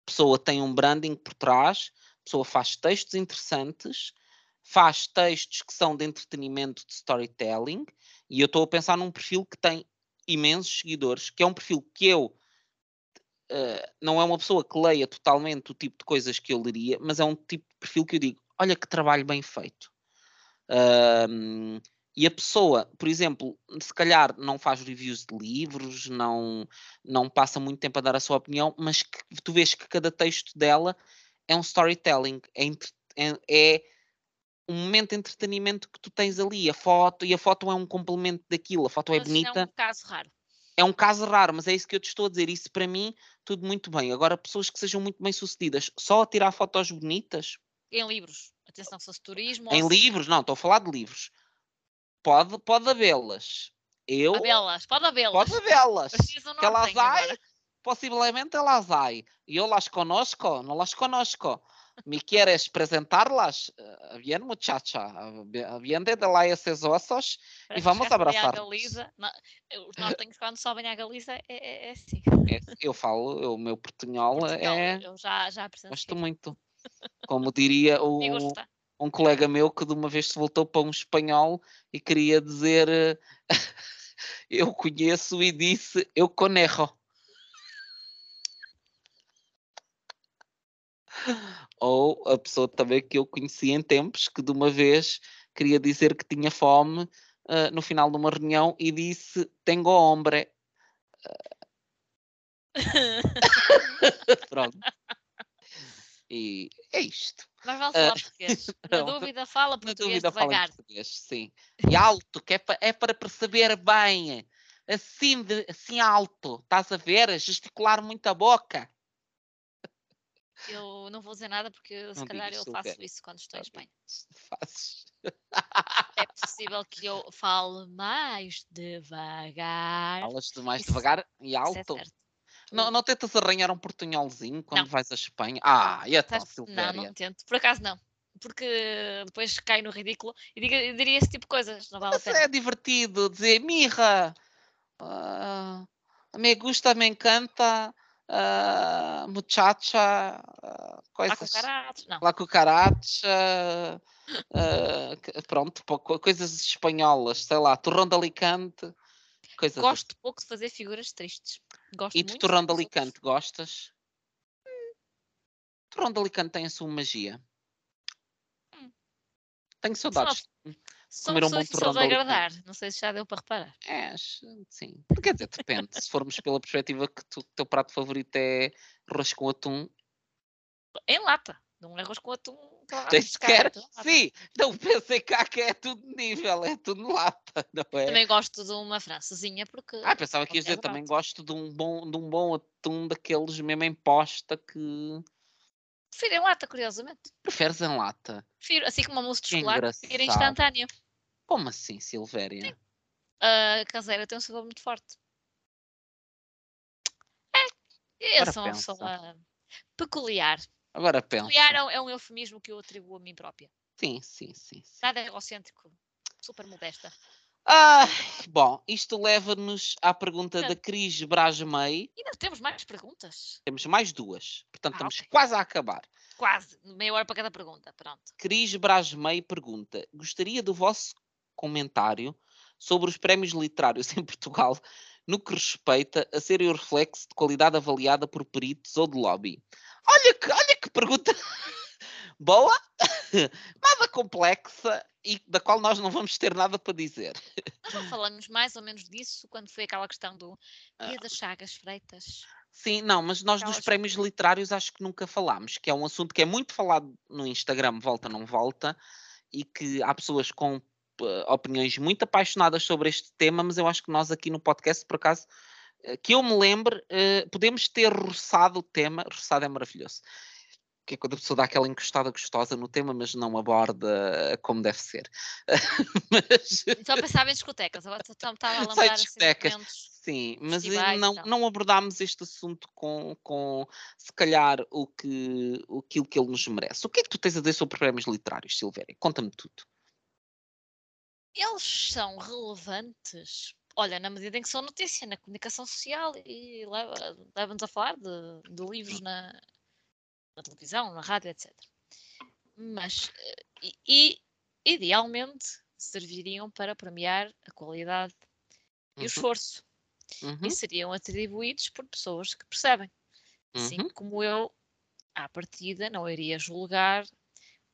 A pessoa tem um branding por trás, a pessoa faz textos interessantes, faz textos que são de entretenimento, de storytelling, e eu estou a pensar num perfil que tem imensos seguidores, que é um perfil que eu uh, não é uma pessoa que leia totalmente o tipo de coisas que eu leria, mas é um tipo de perfil que eu digo: olha que trabalho bem feito. Uh, e a pessoa, por exemplo, se calhar não faz reviews de livros, não, não passa muito tempo a dar a sua opinião, mas que, tu vês que cada texto dela é um storytelling, é, é, é um momento de entretenimento que tu tens ali, a foto, e a foto é um complemento daquilo, a foto é mas é bonita. É um caso raro. É um caso raro, mas é isso que eu te estou a dizer. Isso para mim, tudo muito bem. Agora, pessoas que sejam muito bem sucedidas, só a tirar fotos bonitas. Em livros. Atenção, se fosse turismo. Em livros, não, estou a falar de livros. Pode, pode havê-las. Eu. Havê-las, pode havê-las. Pode havê-las. Que elas há, possivelmente elas há. E eu las conosco, não las conosco ¿Me quieres presentarlas? Eh, Bien, muchacha. Bien- de lá esses ossos. Parece que vamos à abraçar-nos. Galiza. Não, Os nortenhos, quando sobem à Galiza, é, é, é assim. É, eu falo, o meu portunhol Portugal, é. Eu já, já presenciei. Gosto muito. Como diria o, E gostar. Um colega meu que de uma vez se voltou para um espanhol e queria dizer eh, eu conheço e disse eu conejo. Ou a pessoa também que eu conheci em tempos que de uma vez queria dizer que tinha fome eh, no final de uma reunião e disse tengo hombre. Pronto. E é isto. Mas vale Ah, falar português. Na dúvida, fala Na português dúvida fala em devagar. português, sim. E alto, que é, pa- é para perceber bem. Assim, de- assim alto. Estás a ver? Gesticular muito a boca. Eu não vou dizer nada porque se Não calhar eu faço isso quando estou em Espanha. Fazes. É possível que eu fale mais devagar. Falas de mais Isso- devagar e é alto. certo. Não, não tentas arranhar um portunholzinho quando Não. vais à Espanha? Ah, e a tal, Sabes- Não, Silvéria? não tento. Por acaso não. Porque depois cai no ridículo e diga- diria esse tipo de coisas. Não vale a Mas pena. é divertido dizer, mirra, ah, me gusta, me encanta, ah, muchacha, Lá coisas. com caratos. Não. La cucaracha, que- pronto, coisas espanholas, sei lá, torrão de Alicante, coisas assim. Gosto pouco de fazer figuras tristes. Gosto E de torrão de. Alicante, gostas? Torrão de Alicante tem a sua magia. Hum. Tenho saudades. São comer um bom torrão de agradar. Não sei se já deu para reparar. É, sim. Quer dizer, depende. Se formos pela perspectiva que o teu prato favorito é arroz com atum, Em lata. Não arroz com atum. pescado, é sequer. Sim, não pensei cá que é tudo nível, é tudo lata, não é? Também gosto de uma francesinha porque. Ah, pensava que ias é dizer, também gosto de um bom, de um bom atum daqueles mesmo em posta que Prefiro em lata, curiosamente. preferes em lata. Prefiro, assim como uma mousse de chocolate, prefiro instantânea. Como assim, Silvéria? A caseira tem um sabor muito forte. É, eu Ora sou uma pessoa peculiar. Agora penso. Peculiar é um- eufemismo que eu atribuo a mim própria. Sim, sim, sim. sim. Nada egocêntrico. Super modesta. Ah, bom, isto leva-nos à pergunta da Cris Brasmei. E ainda temos mais perguntas. Temos mais duas, portanto Ah, estamos ok. quase a acabar. Quase. Meia hora para cada pergunta. Pronto. Cris Brasmei pergunta: gostaria do vosso comentário sobre os prémios literários em Portugal no que respeita a serem o reflexo de qualidade avaliada por peritos ou de lobby? Olha que, olha que pergunta boa, nada complexa e da qual nós não vamos ter nada para dizer. Nós já falamos mais ou menos disso quando foi aquela questão do Ah. Dia das Chagas Freitas. Sim, não, mas nós dos prémios literários acho que nunca falámos, que é um assunto que é muito falado no Instagram, volta não volta, e que há pessoas com eh, opiniões muito apaixonadas sobre este tema, mas eu acho que nós aqui no podcast, por acaso, eh, que eu me lembre, eh, podemos ter roçado o tema, roçado é maravilhoso, que é quando a pessoa dá aquela encostada gostosa no tema, mas não aborda como deve ser. mas, Só pensava em discotecas. Agora estava a lembrar assim, discotecas. Sim, mas eh, não, não abordámos este assunto com, com se calhar o que, aquilo que ele nos merece. O que é que tu tens a dizer sobre prémios literários, Silvéria? Conta-me tudo. Eles são relevantes. Olha, na medida em que são notícia na comunicação social e leva- levam-nos a falar de, de livros na, na televisão, na rádio, etc. Mas, eh, e, e, idealmente, serviriam para premiar a qualidade e o Uhum, esforço. uhum, E seriam atribuídos por pessoas que percebem. Assim uhum. como eu, à partida, não iria julgar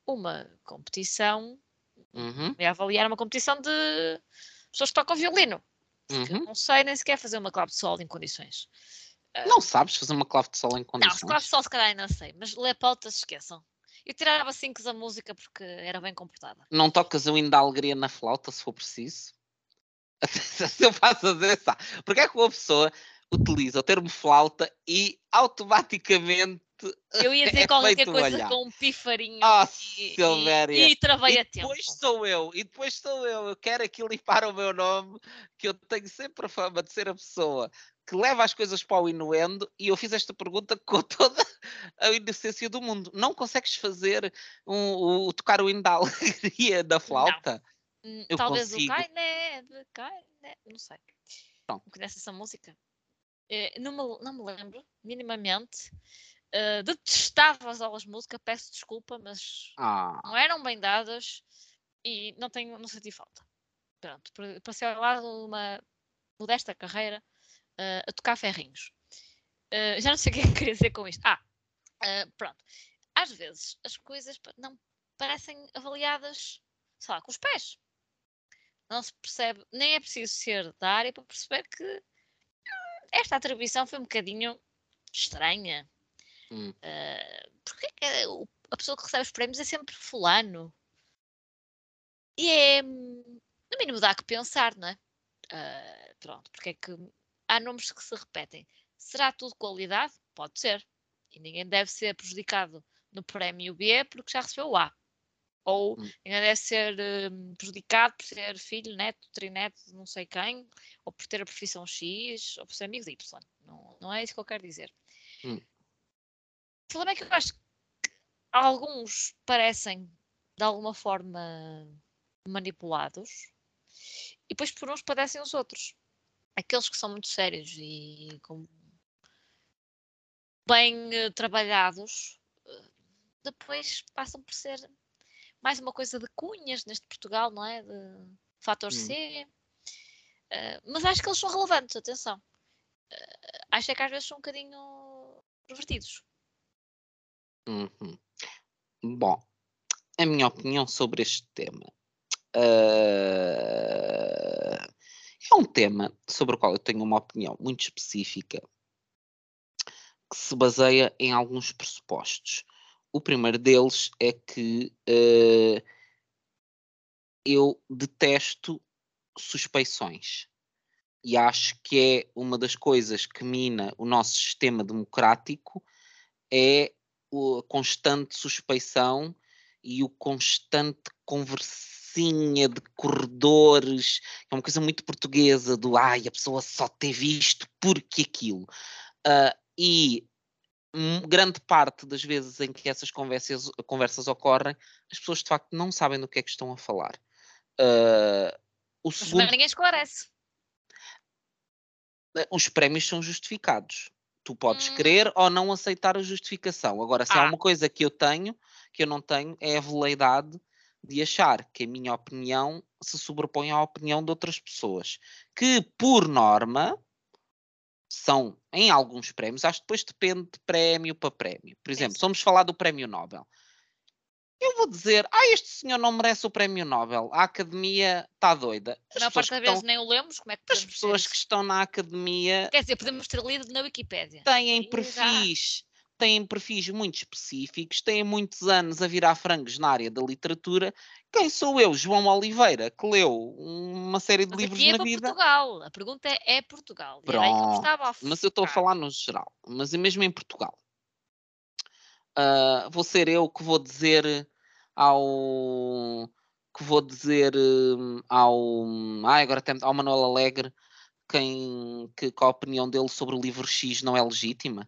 uma competição, Uhum, ia avaliar uma competição de pessoas que tocam violino. Porque eu uhum. não sei nem sequer fazer uma clave de sol em condições. Não sabes fazer uma clave de sol em Não, condições? clave de sol se calhar ainda sei, mas ler pautas esqueçam. Eu tirava cinco da música porque era bem comportada. Não tocas o da alegria na flauta, se for preciso? se eu faço a dizer, sabe? Porque é que uma pessoa utiliza o termo flauta e automaticamente Eu ia dizer É qualquer coisa olhar. com um pifarinho Ah, e, e, e travei E a tempo. depois sou eu, e depois sou eu. Eu quero aqui limpar o meu nome, que eu tenho sempre a fama de ser a pessoa que leva as coisas para o inuendo, e eu fiz esta pergunta com toda a inocência do mundo. Não consegues fazer um, o, tocar o hino da alegria da flauta? Hum, eu Talvez consigo. o cai neve, cai neve, não sei. Pronto. Não conhece essa música? Eh, não, me, não me lembro, minimamente. Eh, detestava as aulas de música, peço desculpa, mas Ah, não eram bem dadas e não tenho, não senti falta. Pronto, pa- passei ao lado uma modesta carreira eh, a tocar ferrinhos. Eh, já não sei o que é que queria dizer com isto. Ah, pronto. Às vezes as coisas não parecem avaliadas, sei lá, com os pés. Não se percebe, nem é preciso ser da área para perceber que hum, esta atribuição foi um bocadinho estranha. Hum, Uh, porque é que o- a pessoa que recebe os prémios é sempre fulano? E é, no mínimo, dá que pensar, não é? Uh, pronto, porque é que há nomes que se repetem. Será tudo qualidade? Pode ser. E ninguém deve ser prejudicado no prémio B porque já recebeu o A. Ou Hum. ninguém deve ser hum, prejudicado por ser filho, neto, trineto de não sei quem, ou por ter a profissão X, ou por ser amigo de Y. Não, não é isso que eu quero dizer. Hum. Problema é que eu acho que alguns parecem de alguma forma manipulados e depois por uns padecem os outros. Aqueles que são muito sérios e com- bem eh, trabalhados, eh, depois passam por ser mais uma coisa de cunhas neste Portugal, não é? De fator Hum. C. Eh, mas acho que eles são relevantes, atenção. Acho é que às vezes são um bocadinho pervertidos. Uhum. Bom, a minha opinião sobre este tema. ah, é um tema sobre o qual eu tenho uma opinião muito específica que se baseia em alguns pressupostos. O primeiro deles é que ah, eu detesto suspeições e acho que é uma das coisas que mina o nosso sistema democrático é a constante suspeição e o constante conversinha de corredores, é uma coisa muito portuguesa do ai, a pessoa só teve isto porque aquilo. Ah, e grande parte das vezes em que essas conversas, conversas ocorrem, as pessoas de facto não sabem do que é que estão a falar. Ah, o Mas segundo ninguém esclarece. eh, os prémios são justificados. Tu podes Hum. querer ou não aceitar a justificação. Agora, se há Ah. uma coisa que eu tenho, que eu não tenho, é a veleidade de achar que a minha opinião se sobrepõe à opinião de outras pessoas. Que, por norma, são em alguns prémios, acho que depois depende de prémio para prémio. Por exemplo, se vamos falar do prémio Nobel. Eu vou dizer, ah, este senhor não merece o prémio Nobel. A academia está doida. As pessoas, parte que das estão, nem o lemos, como é que as pessoas que estão na academia Quer dizer, podemos ter lido na Wikipédia. têm Aí já- perfis, têm perfis muito específicos, têm muitos anos a virar frangos na área da literatura. Quem sou eu, João Oliveira, que leu uma série de Mas livros aqui é na para vida? Portugal. A pergunta é, é Portugal. Eu Pronto, a Mas eu estou a falar no geral, mas é mesmo em Portugal. Ah, vou ser eu que vou dizer ao que vou dizer hum, ao ai, agora tem, ao Manuel Alegre quem, que, que a opinião dele sobre o livro X não é legítima.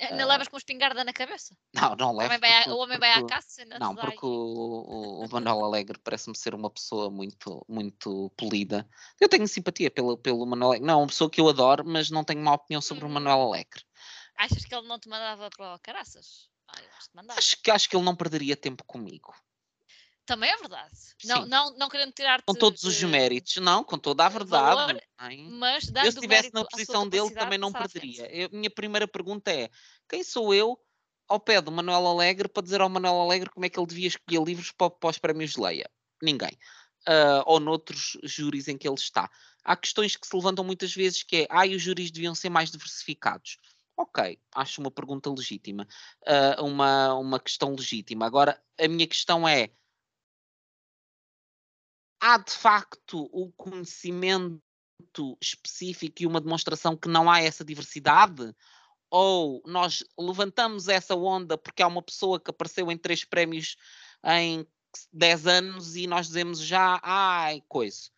Ainda levas com espingarda na cabeça? Não, não levo. o homem vai à caça Não, dá porque o, o, o Manuel Alegre parece-me ser uma pessoa muito, muito polida. Eu tenho simpatia pelo, pelo Manuel Alegre. Não, é uma pessoa que eu adoro, mas não tenho uma opinião sobre o Uhum. Manuel Alegre. Achas que ele não te mandava para o caraças? Ah, eu acho que. Acho que, ele não perderia tempo comigo. Também é verdade. Não, Sim. não, não querendo tirar-te Com todos os méritos. Não, com toda a de verdade. valor, bem. mas Eu, se estivesse na posição dele, também não perderia. Eu- A minha primeira pergunta é: quem sou eu ao pé do Manuel Alegre para dizer ao Manuel Alegre como é que ele devia escolher livros para, para os prémios de Leia? Ninguém. Ah, ou noutros júris em que ele está. Há questões que se levantam muitas vezes que é: ah, os júris deviam ser mais diversificados. Ok, acho uma pergunta legítima, ah, uma, uma questão legítima. Agora, a minha questão é: há de facto o conhecimento específico e uma demonstração que não há essa diversidade? ou nós levantamos essa onda porque há uma pessoa que apareceu em três prémios em 10 anos e nós dizemos já, ai, coisa.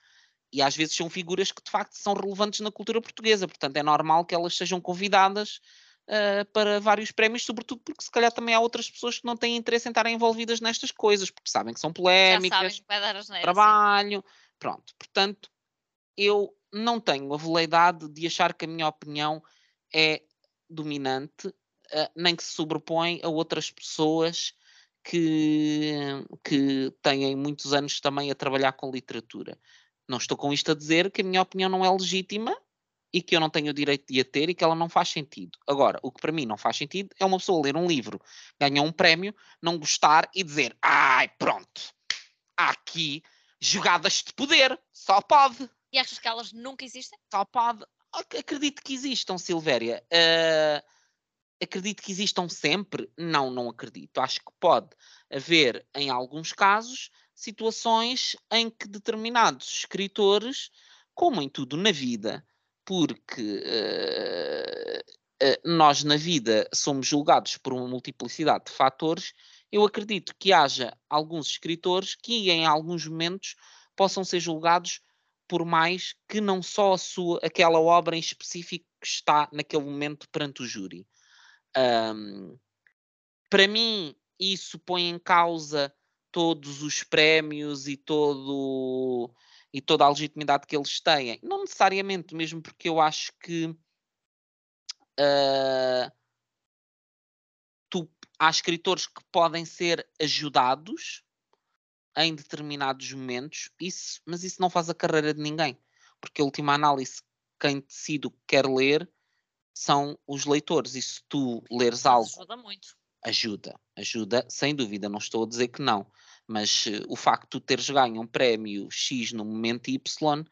E às vezes são figuras que de facto são relevantes na cultura portuguesa, portanto é normal que elas sejam convidadas uh, para vários prémios, sobretudo porque se calhar também há outras pessoas que não têm interesse em estarem envolvidas nestas coisas, porque sabem que são polémicas, que vai dar asneira, trabalho, sim. pronto. Portanto, eu não tenho a veleidade de achar que a minha opinião é dominante, uh, nem que se sobrepõe a outras pessoas que, que têm muitos anos também a trabalhar com literatura. Não estou com isto a dizer que a minha opinião não é legítima e que eu não tenho o direito de a ter e que ela não faz sentido. Agora, o que para mim não faz sentido é uma pessoa ler um livro, ganhar um prémio, não gostar e dizer: ai, pronto, há aqui jogadas de poder, só pode. E achas que elas nunca existem? Só pode. Acredito que existam, Silvéria. Uh, acredito que existam sempre? Não, não acredito. Acho que pode haver, em alguns casos, situações em que determinados escritores, como em tudo na vida, porque uh, uh, nós na vida somos julgados por uma multiplicidade de fatores, eu acredito que haja alguns escritores que em alguns momentos possam ser julgados por mais que não só a sua, aquela obra em específico que está naquele momento perante o júri. Um, para mim, isso põe em causa todos os prémios e todo e toda a legitimidade que eles têm. Não necessariamente, mesmo porque eu acho que uh, tu, há escritores que podem ser ajudados em determinados momentos, isso, mas isso não faz a carreira de ninguém, porque a última análise, quem decide o que quer ler são os leitores. E se tu leres algo. Ajuda muito. Ajuda, ajuda, sem dúvida, não estou a dizer que não. Mas uh, o facto de tu teres ganho um prémio X no momento Y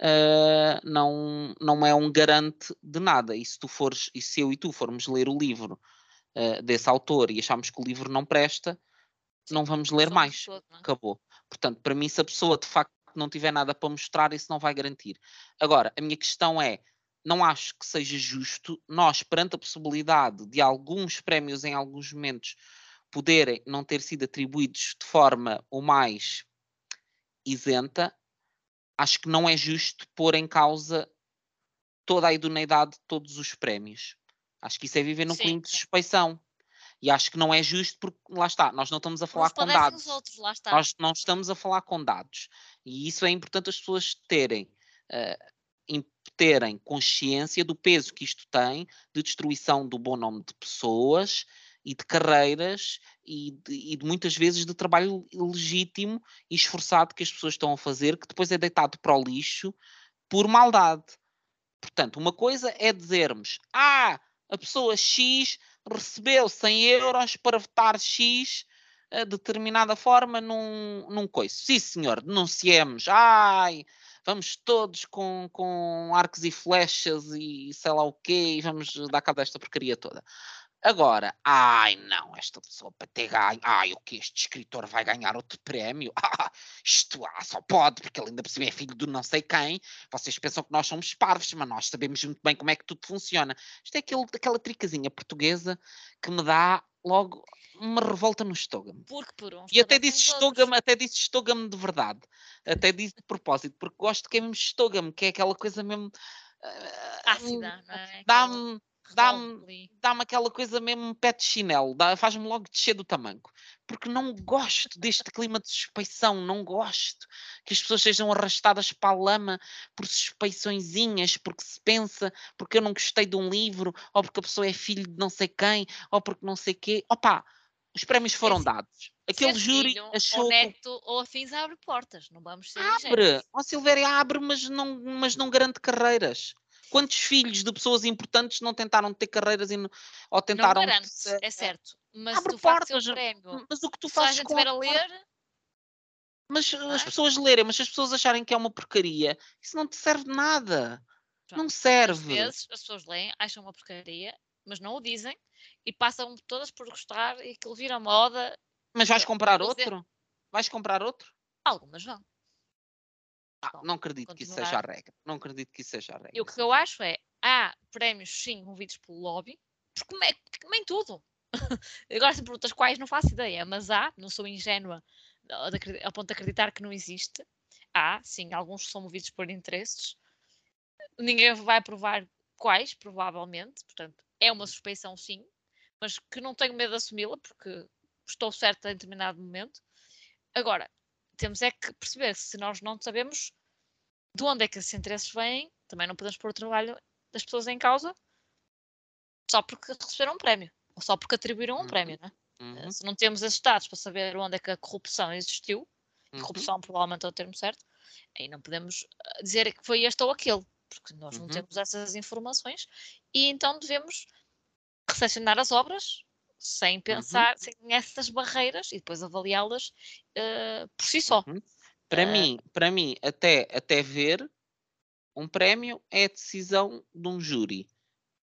uh, não, não é um garante de nada. E se tu fores, e se eu e tu formos ler o livro uh, desse autor e acharmos que o livro não presta, não vamos ler mais. Todo, é? Acabou. Portanto, para mim, se a pessoa de facto não tiver nada para mostrar, isso não vai garantir. Agora, a minha questão é: não acho que seja justo nós, perante a possibilidade de alguns prémios em alguns momentos poderem não ter sido atribuídos de forma o mais isenta, acho que não é justo pôr em causa toda a idoneidade de todos os prémios. Acho que isso é viver num clima de suspeição. E acho que não é justo porque, lá está, nós não estamos a falar com dados. Outros, nós não estamos a falar com dados. E isso é importante as pessoas terem. Uh, terem consciência do peso que isto tem de destruição do bom nome de pessoas e de carreiras e de, e de, muitas vezes de trabalho legítimo e esforçado que as pessoas estão a fazer, que depois é deitado para o lixo por maldade. Portanto, uma coisa é dizermos: ah, a pessoa X recebeu 100 euros para votar X a determinada forma num, num coiso. Sim, senhor, denunciemos. Ai, vamos todos com, com arcos e flechas e sei lá o quê, e vamos dar cabo desta porcaria toda. Agora, ai não, esta pessoa para ter ganho, ai o que este escritor vai ganhar outro prémio? Ah, isto ah, só pode, porque ele ainda por cima é filho do não sei quem. Vocês pensam que nós somos parvos, mas nós sabemos muito bem como é que tudo funciona. Isto é aquele, aquela tricazinha portuguesa que me dá logo uma revolta no estômago. Porque por um E até disse estômago, até disse estômago de verdade. Até disse de propósito, porque gosto que é mesmo estômago, que é aquela coisa mesmo uh, ácida, não é? Dá-me dá-me dá aquela coisa mesmo pé de chinelo, faz-me logo descer do tamanco. Porque não gosto deste clima de suspeição, não gosto que as pessoas sejam arrastadas para a lama por suspeiçõezinhas, porque se pensa, porque eu não gostei de um livro, ou porque a pessoa é filho de não sei quem, ou porque não sei quê. Opa, os prémios é foram dados. Aquele júri filho, achou. Ou neto ou afins abre portas, não vamos ser Abre, ó Silvéria abre, mas não, mas não garante carreiras. Quantos filhos de pessoas importantes não tentaram ter carreiras e, ou tentaram. Não garante, é certo. Mas Abre portas, prémio, mas o que tu fazes com a ler. Mas é? as pessoas lerem, mas se as pessoas acharem que é uma porcaria, isso não te serve de nada. Pronto. Não serve. Às vezes as pessoas leem, acham uma porcaria, mas não o dizem e passam todas por gostar e aquilo vira moda. Mas vais comprar outro? Vais comprar outro? Algumas vão. Ah, não acredito continuar. que isso seja a regra. Não acredito que isso seja a regra. E o que eu acho é, há prémios sim movidos pelo lobby, porque como é, como em tudo. Agora se perguntas quais, não faço ideia, mas há, não sou ingênua ao ponto de acreditar que não existe. Há, sim, alguns são movidos por interesses. Ninguém vai provar quais, provavelmente, portanto, é uma suspeição sim, mas que não tenho medo de assumi-la, porque estou certa em determinado momento. Agora, temos é que perceber se nós não sabemos de onde é que esses interesses vêm, também não podemos pôr o trabalho das pessoas em causa só porque receberam um prémio, ou só porque atribuíram um uhum. prémio, né? Uhum. Se não temos esses dados para saber onde é que a corrupção existiu, uhum. corrupção provavelmente é o termo certo, aí não podemos ah, dizer que foi este ou aquele, porque nós não uhum. temos essas informações e então devemos recepcionar as obras sem uhum. pensar, uhum. sem essas barreiras e depois avaliá-las uh, por si só. Uhum. Para uh, mim, para mim, até, até ver um prémio é a decisão de um júri.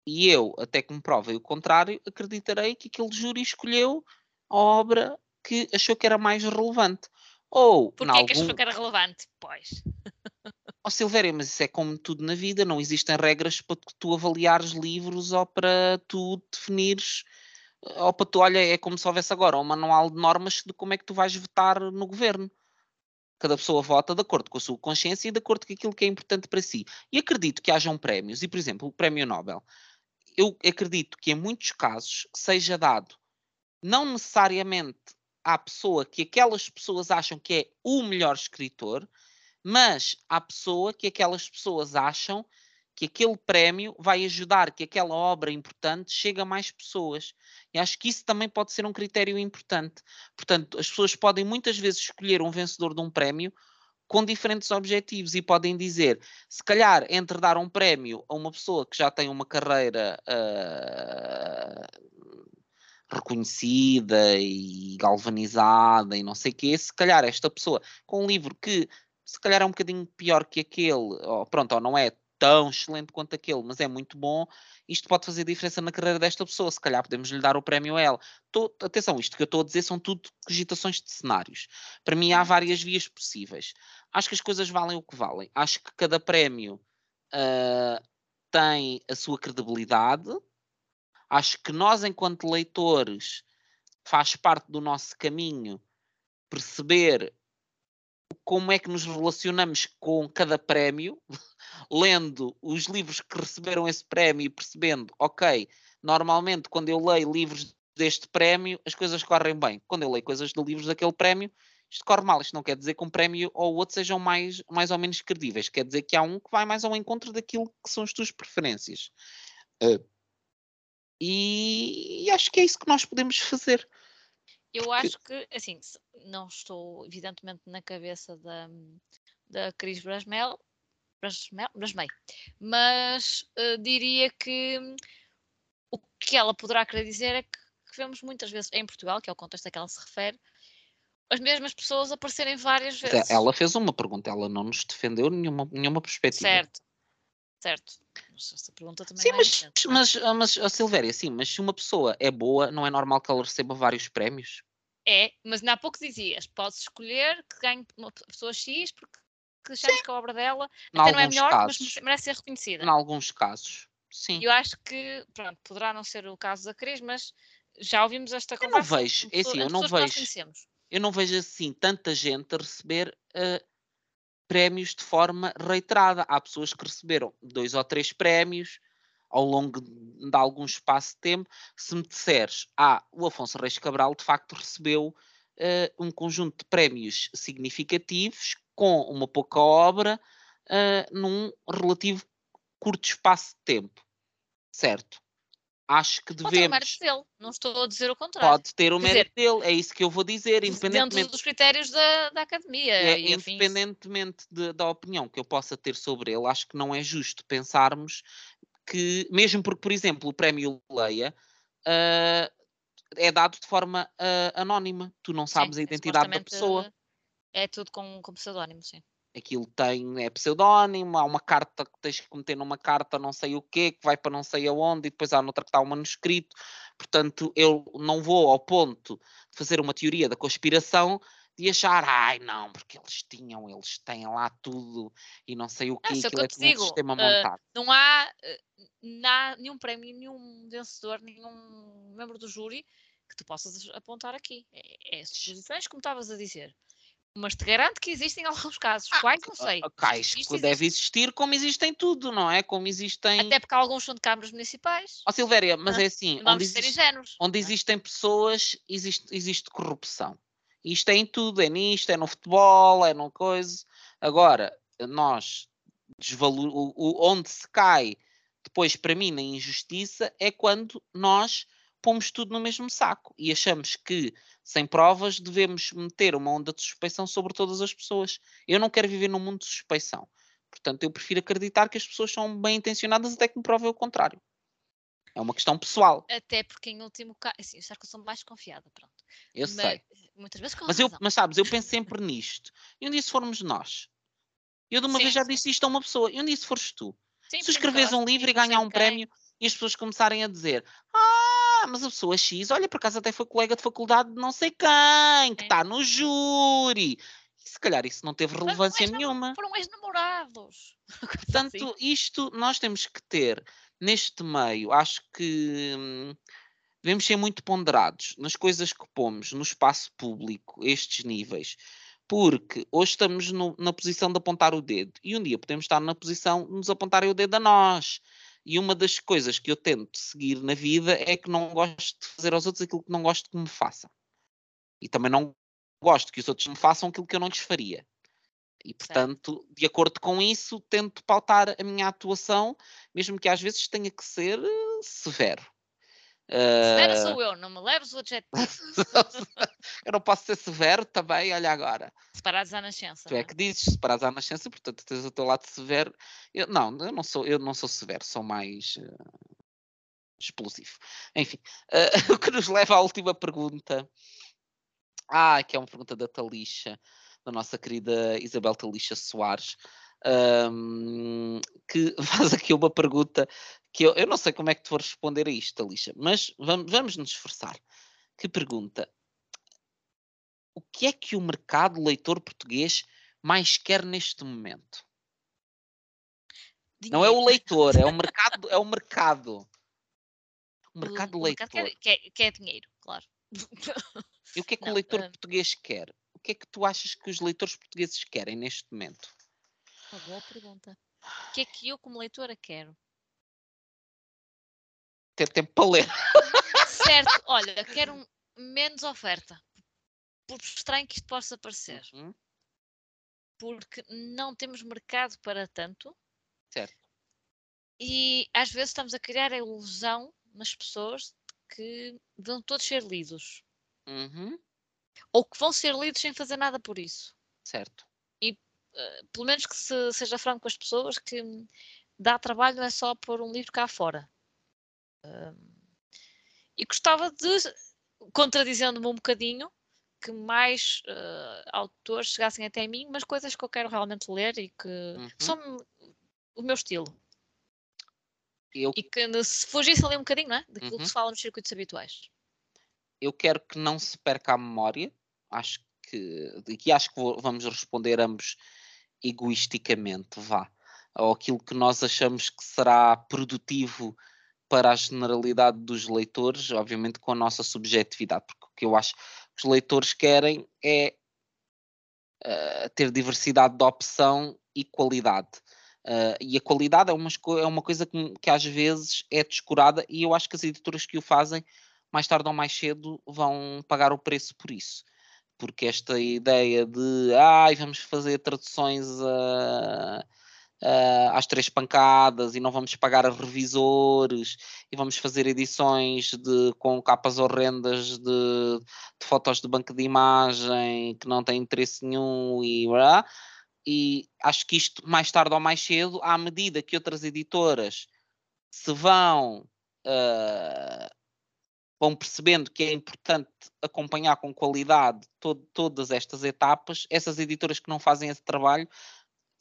E eu, até que me provem o contrário, acreditarei que aquele júri escolheu a obra que achou que era mais relevante. Ou, Porquê algum... que achou que era relevante? Pois. Ó oh, Silvéria, mas isso é como tudo na vida, não existem regras para tu avaliares livros ou para tu definires ou tu, olha, é como se houvesse agora um manual de normas de como é que tu vais votar no governo. Cada pessoa vota de acordo com a sua consciência e de acordo com aquilo que é importante para si. E acredito que hajam prémios, e por exemplo, o Prémio Nobel. Eu acredito que em muitos casos seja dado não necessariamente à pessoa que aquelas pessoas acham que é o melhor escritor, mas à pessoa que aquelas pessoas acham que aquele prémio vai ajudar que aquela obra importante chegue a mais pessoas. E acho que isso também pode ser um critério importante. Portanto, as pessoas podem muitas vezes escolher um vencedor de um prémio com diferentes objetivos e podem dizer, se calhar, entre dar um prémio a uma pessoa que já tem uma carreira uh, reconhecida e galvanizada e não sei o quê, se calhar esta pessoa com um livro que se calhar é um bocadinho pior que aquele, ou pronto, ou não é tão excelente quanto aquele, mas é muito bom, isto pode fazer diferença na carreira desta pessoa. Se calhar podemos lhe dar o prémio a ela. Tô, atenção, isto que eu estou a dizer são tudo cogitações de cenários. Para mim há uhum. várias vias possíveis. Acho que as coisas valem o que valem. Acho que cada prémio uh, tem a sua credibilidade. Acho que nós, enquanto leitores, faz parte do nosso caminho perceber como é que nos relacionamos com cada prémio, lendo os livros que receberam esse prémio e percebendo, ok, normalmente quando eu leio livros deste prémio, as coisas correm bem. Quando eu leio coisas de livros daquele prémio, isto corre mal. Isto não quer dizer que um prémio ou outro sejam mais, mais ou menos credíveis. Quer dizer que há um que vai mais ao encontro daquilo que são as tuas preferências. Uh, e, e acho que é isso que nós podemos fazer. Eu acho que, assim, não estou evidentemente na cabeça da, da Cris Brasmel, Brasmel, Brasmei, mas uh, diria que o que ela poderá querer dizer é que, que, vemos muitas vezes em Portugal, que é o contexto a que ela se refere, as mesmas pessoas aparecerem várias vezes. Ela fez uma pergunta, ela não nos defendeu nenhuma, nenhuma perspectiva. Certo, certo. Mas essa pergunta também sim, é mas, mas, mas, mas, Silvéria, sim, mas se uma pessoa é boa, não é normal que ela receba vários prémios? É, mas há pouco dizias, podes escolher que ganhe uma pessoa X porque achamos que a obra dela em até não é melhor, casos, mas merece ser reconhecida. Em alguns casos, sim. Eu acho que, pronto, poderá não ser o caso da Cris, mas já ouvimos esta conversa. Eu não vejo, é assim, eu não vejo, eu não vejo assim tanta gente a receber uh, prémios de forma reiterada. Há pessoas que receberam dois ou três prémios ao longo de algum espaço de tempo. Se me disseres, ah, o Afonso Reis Cabral de facto recebeu uh, um conjunto de prémios significativos com uma pouca obra uh, num relativo curto espaço de tempo, certo? Acho que devemos. Pode ter o mérito dele, não estou a dizer o contrário. Pode ter o mérito dizer, dele, é isso que eu vou dizer, independentemente. Dentro dos critérios da, da academia. É, independentemente de, da opinião que eu possa ter sobre ele, acho que não é justo pensarmos que, mesmo porque, por exemplo, o prémio Leia uh, é dado de forma uh, anónima, tu não sabes sim, a identidade da pessoa. É tudo com, com pseudónimo, sim. Aquilo tem, é pseudónimo, há uma carta que tens que meter numa carta não sei o quê, que vai para não sei aonde, e depois há noutra que está o um manuscrito. Portanto, eu não vou ao ponto de fazer uma teoria da conspiração de achar, ai não, porque eles tinham, eles têm lá tudo e não sei o que, Não, aquilo é eu te tudo um sistema uh, montado. não há uh, na- nenhum prémio, nenhum vencedor, nenhum membro do júri que tu possas apontar aqui. É, é suposições, como estavas a dizer. Mas te garanto que existem alguns casos. Quais não sei. Ah, Cais existe, deve existir como existem tudo, não é? Como existem. Até porque alguns são de câmaras municipais. Ó Silvéria, mas Ah, é assim, onde existe, onde é? existem pessoas, existe, existe corrupção. Isto é em tudo, é nisto, é no futebol, é no coisa. Agora, nós desvalor... o- onde se cai depois para mim na injustiça é quando nós pomos tudo no mesmo saco e achamos que sem provas devemos meter uma onda de suspeição sobre todas as pessoas. Eu não quero viver num mundo de suspeição. Portanto, eu prefiro acreditar que as pessoas são bem intencionadas até que me provem o contrário. É uma questão pessoal, Até porque em último caso, assim, eu acho que eu sou mais confiada, pronto. eu Mas sei. muitas vezes com Mas, eu, mas sabes, eu penso sempre nisto. E um dia se formos nós? Eu de uma Sim, vez já disse isto a uma pessoa. E um dia se fores tu? Sim, se escreves falaste um livro e sei ganhar um prémio e as pessoas começarem a dizer ah, mas a pessoa X, olha, por acaso até foi colega de faculdade de não sei quem, que está no júri. E se calhar isso não teve relevância nenhuma. Foram ex-namorados. Assim. Portanto, isto nós temos que ter neste meio, acho que hum, devemos ser muito ponderados nas coisas que pomos no espaço público, estes níveis, porque hoje estamos no- na posição de apontar o dedo e um dia podemos estar na posição de nos apontarem o dedo a nós. E uma das coisas que eu tento seguir na vida é que não gosto de fazer aos outros aquilo que não gosto que me façam. E também não gosto que os outros me façam aquilo que eu não lhes faria. E, portanto, de acordo com isso, tento pautar a minha atuação, mesmo que às vezes tenha que ser eh, severo. Eh, sou eu, não me leves o adjetivo. eu não posso ser severo também, olha agora. Separados à nascença. Tu não é que dizes, separares à nascença, portanto tens o teu lado severo. Eu, não, eu não sou, eu não sou severo, sou mais eh, explosivo. Enfim, eh, o que nos leva à última pergunta. Ah, que é uma pergunta da Talixa, da nossa querida Isabel Talixa Soares, ahm, que faz aqui uma pergunta que eu, eu não sei como é que tu vais responder a isto, Talixa, mas vamos, vamos nos esforçar. Que pergunta? O que é que o mercado leitor português mais quer neste momento? Não é o Dinheiro. leitor, é o mercado, é o mercado. O mercado o mercado leitor. quer, quer, quer dinheiro, claro. E o que é que Não, o leitor ah. português quer? O que é que tu achas que os leitores portugueses querem neste momento? Uma boa pergunta. O que é que eu, como leitora, quero? Ter tempo para ler. Certo, olha, quero menos oferta. Por estranho que isto possa parecer. Uhum, Porque não temos mercado para tanto certo. e às vezes estamos a criar a ilusão nas pessoas de que vão todos ser lidos. Uhum, Ou que vão ser lidos sem fazer nada por isso. certo. Eh, pelo menos que se, seja franco com as pessoas que dá trabalho não é só pôr um livro cá fora. E gostava de, contradizendo-me um bocadinho, que mais eh, autores chegassem até mim, mas coisas que eu quero realmente ler e que Uhum. são o meu estilo. Eu, E que se fugisse ali um bocadinho, não é? Daquilo Uhum. que se fala nos circuitos habituais. eu quero que não se perca a memória. Acho que. E acho que vou- vamos responder ambos egoisticamente, vá. Ou aquilo que nós achamos que será produtivo para a generalidade dos leitores, obviamente com a nossa subjetividade, porque o que eu acho que os leitores querem é eh, ter diversidade de opção e qualidade. Eh, e a qualidade é uma, é uma coisa que, que às vezes é descurada, e eu acho que as editoras que o fazem, mais tarde ou mais cedo, vão pagar o preço por isso. Porque esta ideia de ai, vamos fazer traduções a- a- às três pancadas e não vamos pagar a revisores e vamos fazer edições de, com capas horrendas de, de fotos de banco de imagem que não têm interesse nenhum e, blá, e acho que isto mais tarde ou mais cedo, à medida que outras editoras se vão ah, vão percebendo que é importante acompanhar com qualidade to- todas estas etapas, essas editoras que não fazem esse trabalho,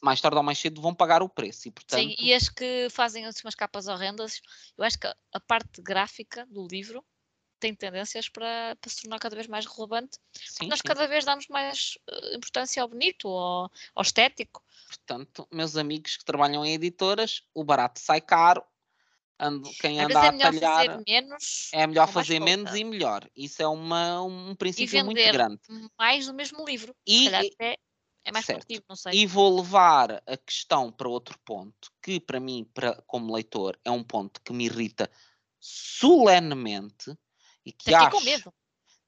mais tarde ou mais cedo vão pagar o preço. E, portanto, Sim, e as que fazem assim umas capas horrendas, eu acho que a- parte gráfica do livro tem tendências para, para se tornar cada vez mais relevante. Sim, Nós sim. cada vez damos mais uh, importância ao bonito, ao, ao estético. Portanto, meus amigos que trabalham em editoras, o barato sai caro. Ando, quem Às anda é a melhor talhar fazer menos é melhor fazer menos e melhor. Isso é uma, um princípio muito grande. mais do mesmo livro. E- até é mais produtivo, não sei. E vou levar a questão para outro ponto, que para mim, para, como leitor, é um ponto que me irrita solenemente e que fiquei acho,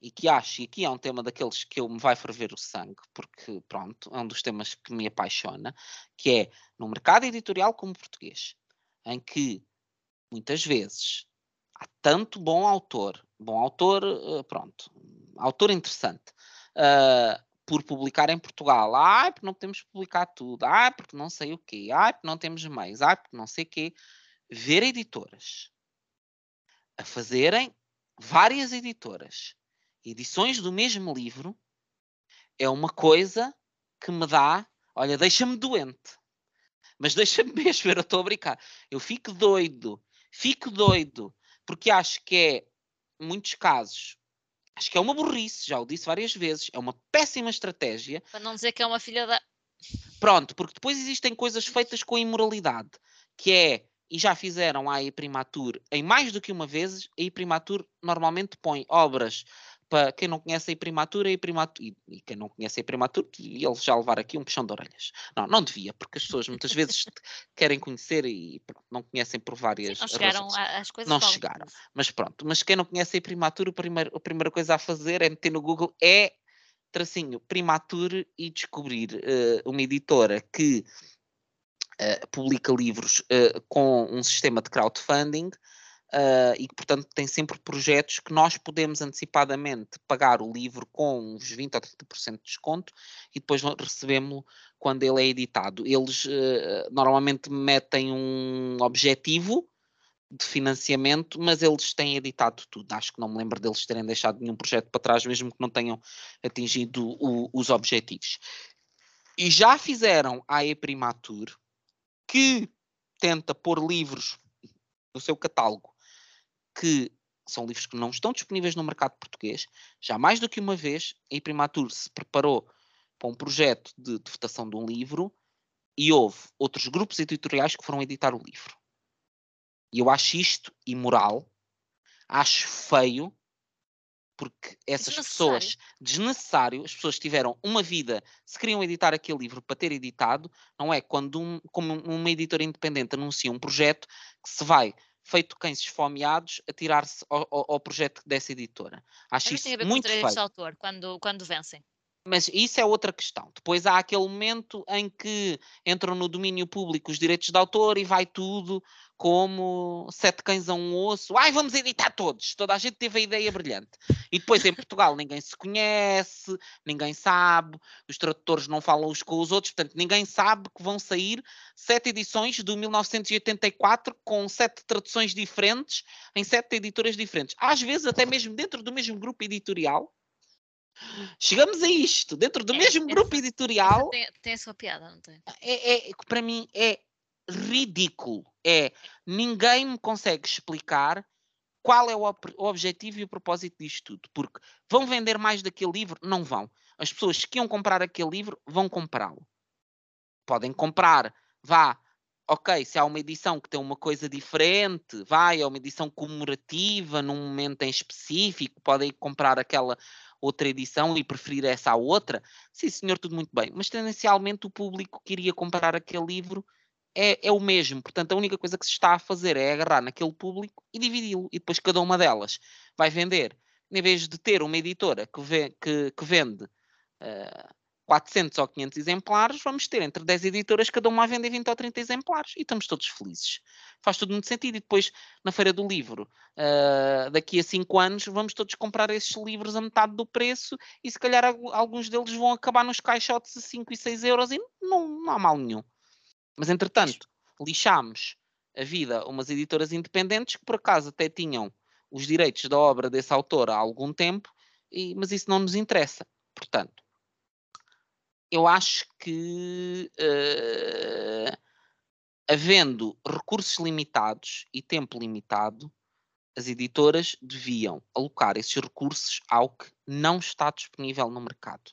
e que acho, e aqui é um tema daqueles que eu me vai ferver o sangue, porque pronto, é um dos temas que me apaixona, que é no mercado editorial como português, em que muitas vezes há tanto bom autor, bom autor, eh, pronto, autor interessante, ah, por publicar em Portugal. Ai, porque não podemos publicar tudo. Ai, porque não sei o quê. Ai, porque não temos meios. Ai, porque não sei o quê. Ver editoras a fazerem várias editoras edições do mesmo livro é uma coisa que me dá, olha, deixa-me doente. Mas deixa-me mesmo, eu não estou a brincar. Eu fico doido, fico doido, porque acho que é, em muitos casos, acho que é uma burrice, já o disse várias vezes, é uma péssima estratégia. Para não dizer que é uma filha da. Pronto, porque depois existem coisas feitas com imoralidade, que é, e já fizeram a Iprimatur em mais do que uma vez, a Iprimatur normalmente põe obras para quem não conhece a a Iprimatur e, e quem não conhece a Iprimatur, e eles já levar aqui um puxão de orelhas. Não, não devia, porque as pessoas muitas vezes querem conhecer e pronto, não conhecem por Sim, várias não chegaram razões. a- às coisas Não chegaram. Mas pronto, mas quem não conhece a Primatur, o primeiro, a primeira coisa a fazer é meter no Google é tracinho Primatur e descobrir eh, uma editora que eh, publica livros eh, com um sistema de crowdfunding eh, e que, portanto, tem sempre projetos que nós podemos antecipadamente pagar o livro com uns 20 ou 30% de desconto e depois recebemos quando ele é editado. Eles eh, normalmente metem um objetivo de financiamento, mas eles têm editado tudo. Acho que não me lembro deles terem deixado nenhum projeto para trás, mesmo que não tenham atingido o- os objetivos. E já fizeram a E-Primatur, que tenta pôr livros no seu catálogo que são livros que não estão disponíveis no mercado português. Já mais do que uma vez, a E-Primatur se preparou para um projeto de, de votação de um livro e houve outros grupos editoriais que foram editar o livro. E eu acho isto imoral, acho feio, porque essas Desnecessário. pessoas, desnecessário, as pessoas tiveram uma vida, se queriam editar aquele livro para ter editado, não é? Quando um, como uma editora independente anuncia um projeto que se vai, feito cães esfomeados, a tirar-se ao, ao- ao projeto dessa editora. Acho Mas isso tem a ver com os muito direitos de autor, quando, quando vencem. Mas isso é outra questão. Depois há aquele momento em que entram no domínio público os direitos de autor e vai tudo como sete cães a um osso. Ai, vamos editar todos. Toda a gente teve a ideia brilhante. E depois em Portugal ninguém se conhece, ninguém sabe, os tradutores não falam uns com os outros, portanto ninguém sabe que vão sair sete edições do 1984 com sete traduções diferentes em sete editoras diferentes. Às vezes até mesmo dentro do mesmo grupo editorial. Chegamos a isto, dentro do É, mesmo essa- grupo editorial, tem, tem a sua piada, não tem? é, é- para mim é ridículo. É ninguém me consegue explicar qual é o, o objetivo e o propósito disto tudo. Porque vão vender mais daquele livro? Não vão. As pessoas que iam comprar aquele livro vão comprá-lo. Podem comprar, vá, ok, se há uma edição que tem uma coisa diferente, vai, é uma edição comemorativa num momento em específico, podem comprar aquela outra edição e preferir essa à outra. Sim, senhor, tudo muito bem. Mas tendencialmente o público que iria comprar aquele livro é, é o mesmo. Portanto, a única coisa que se está a fazer é agarrar naquele público e dividi-lo. E depois cada uma delas vai vender. Em vez de ter uma editora que, ve- que- que vende eh, 400 ou 500 exemplares, vamos ter entre 10 editoras, cada uma a vender 20 ou 30 exemplares. E estamos todos felizes. Faz tudo muito sentido. E depois, na Feira do Livro, eh, daqui a 5 anos, vamos todos comprar esses livros a metade do preço e se calhar algu- alguns deles vão acabar nos caixotes a 5 e 6 euros e não, não há mal nenhum. Mas entretanto, lixámos a vida a umas editoras independentes que por acaso até tinham os direitos da obra desse autor há algum tempo, e- mas isso não nos interessa. Portanto, eu acho que eh, havendo recursos limitados e tempo limitado, as editoras deviam alocar esses recursos ao que não está disponível no mercado.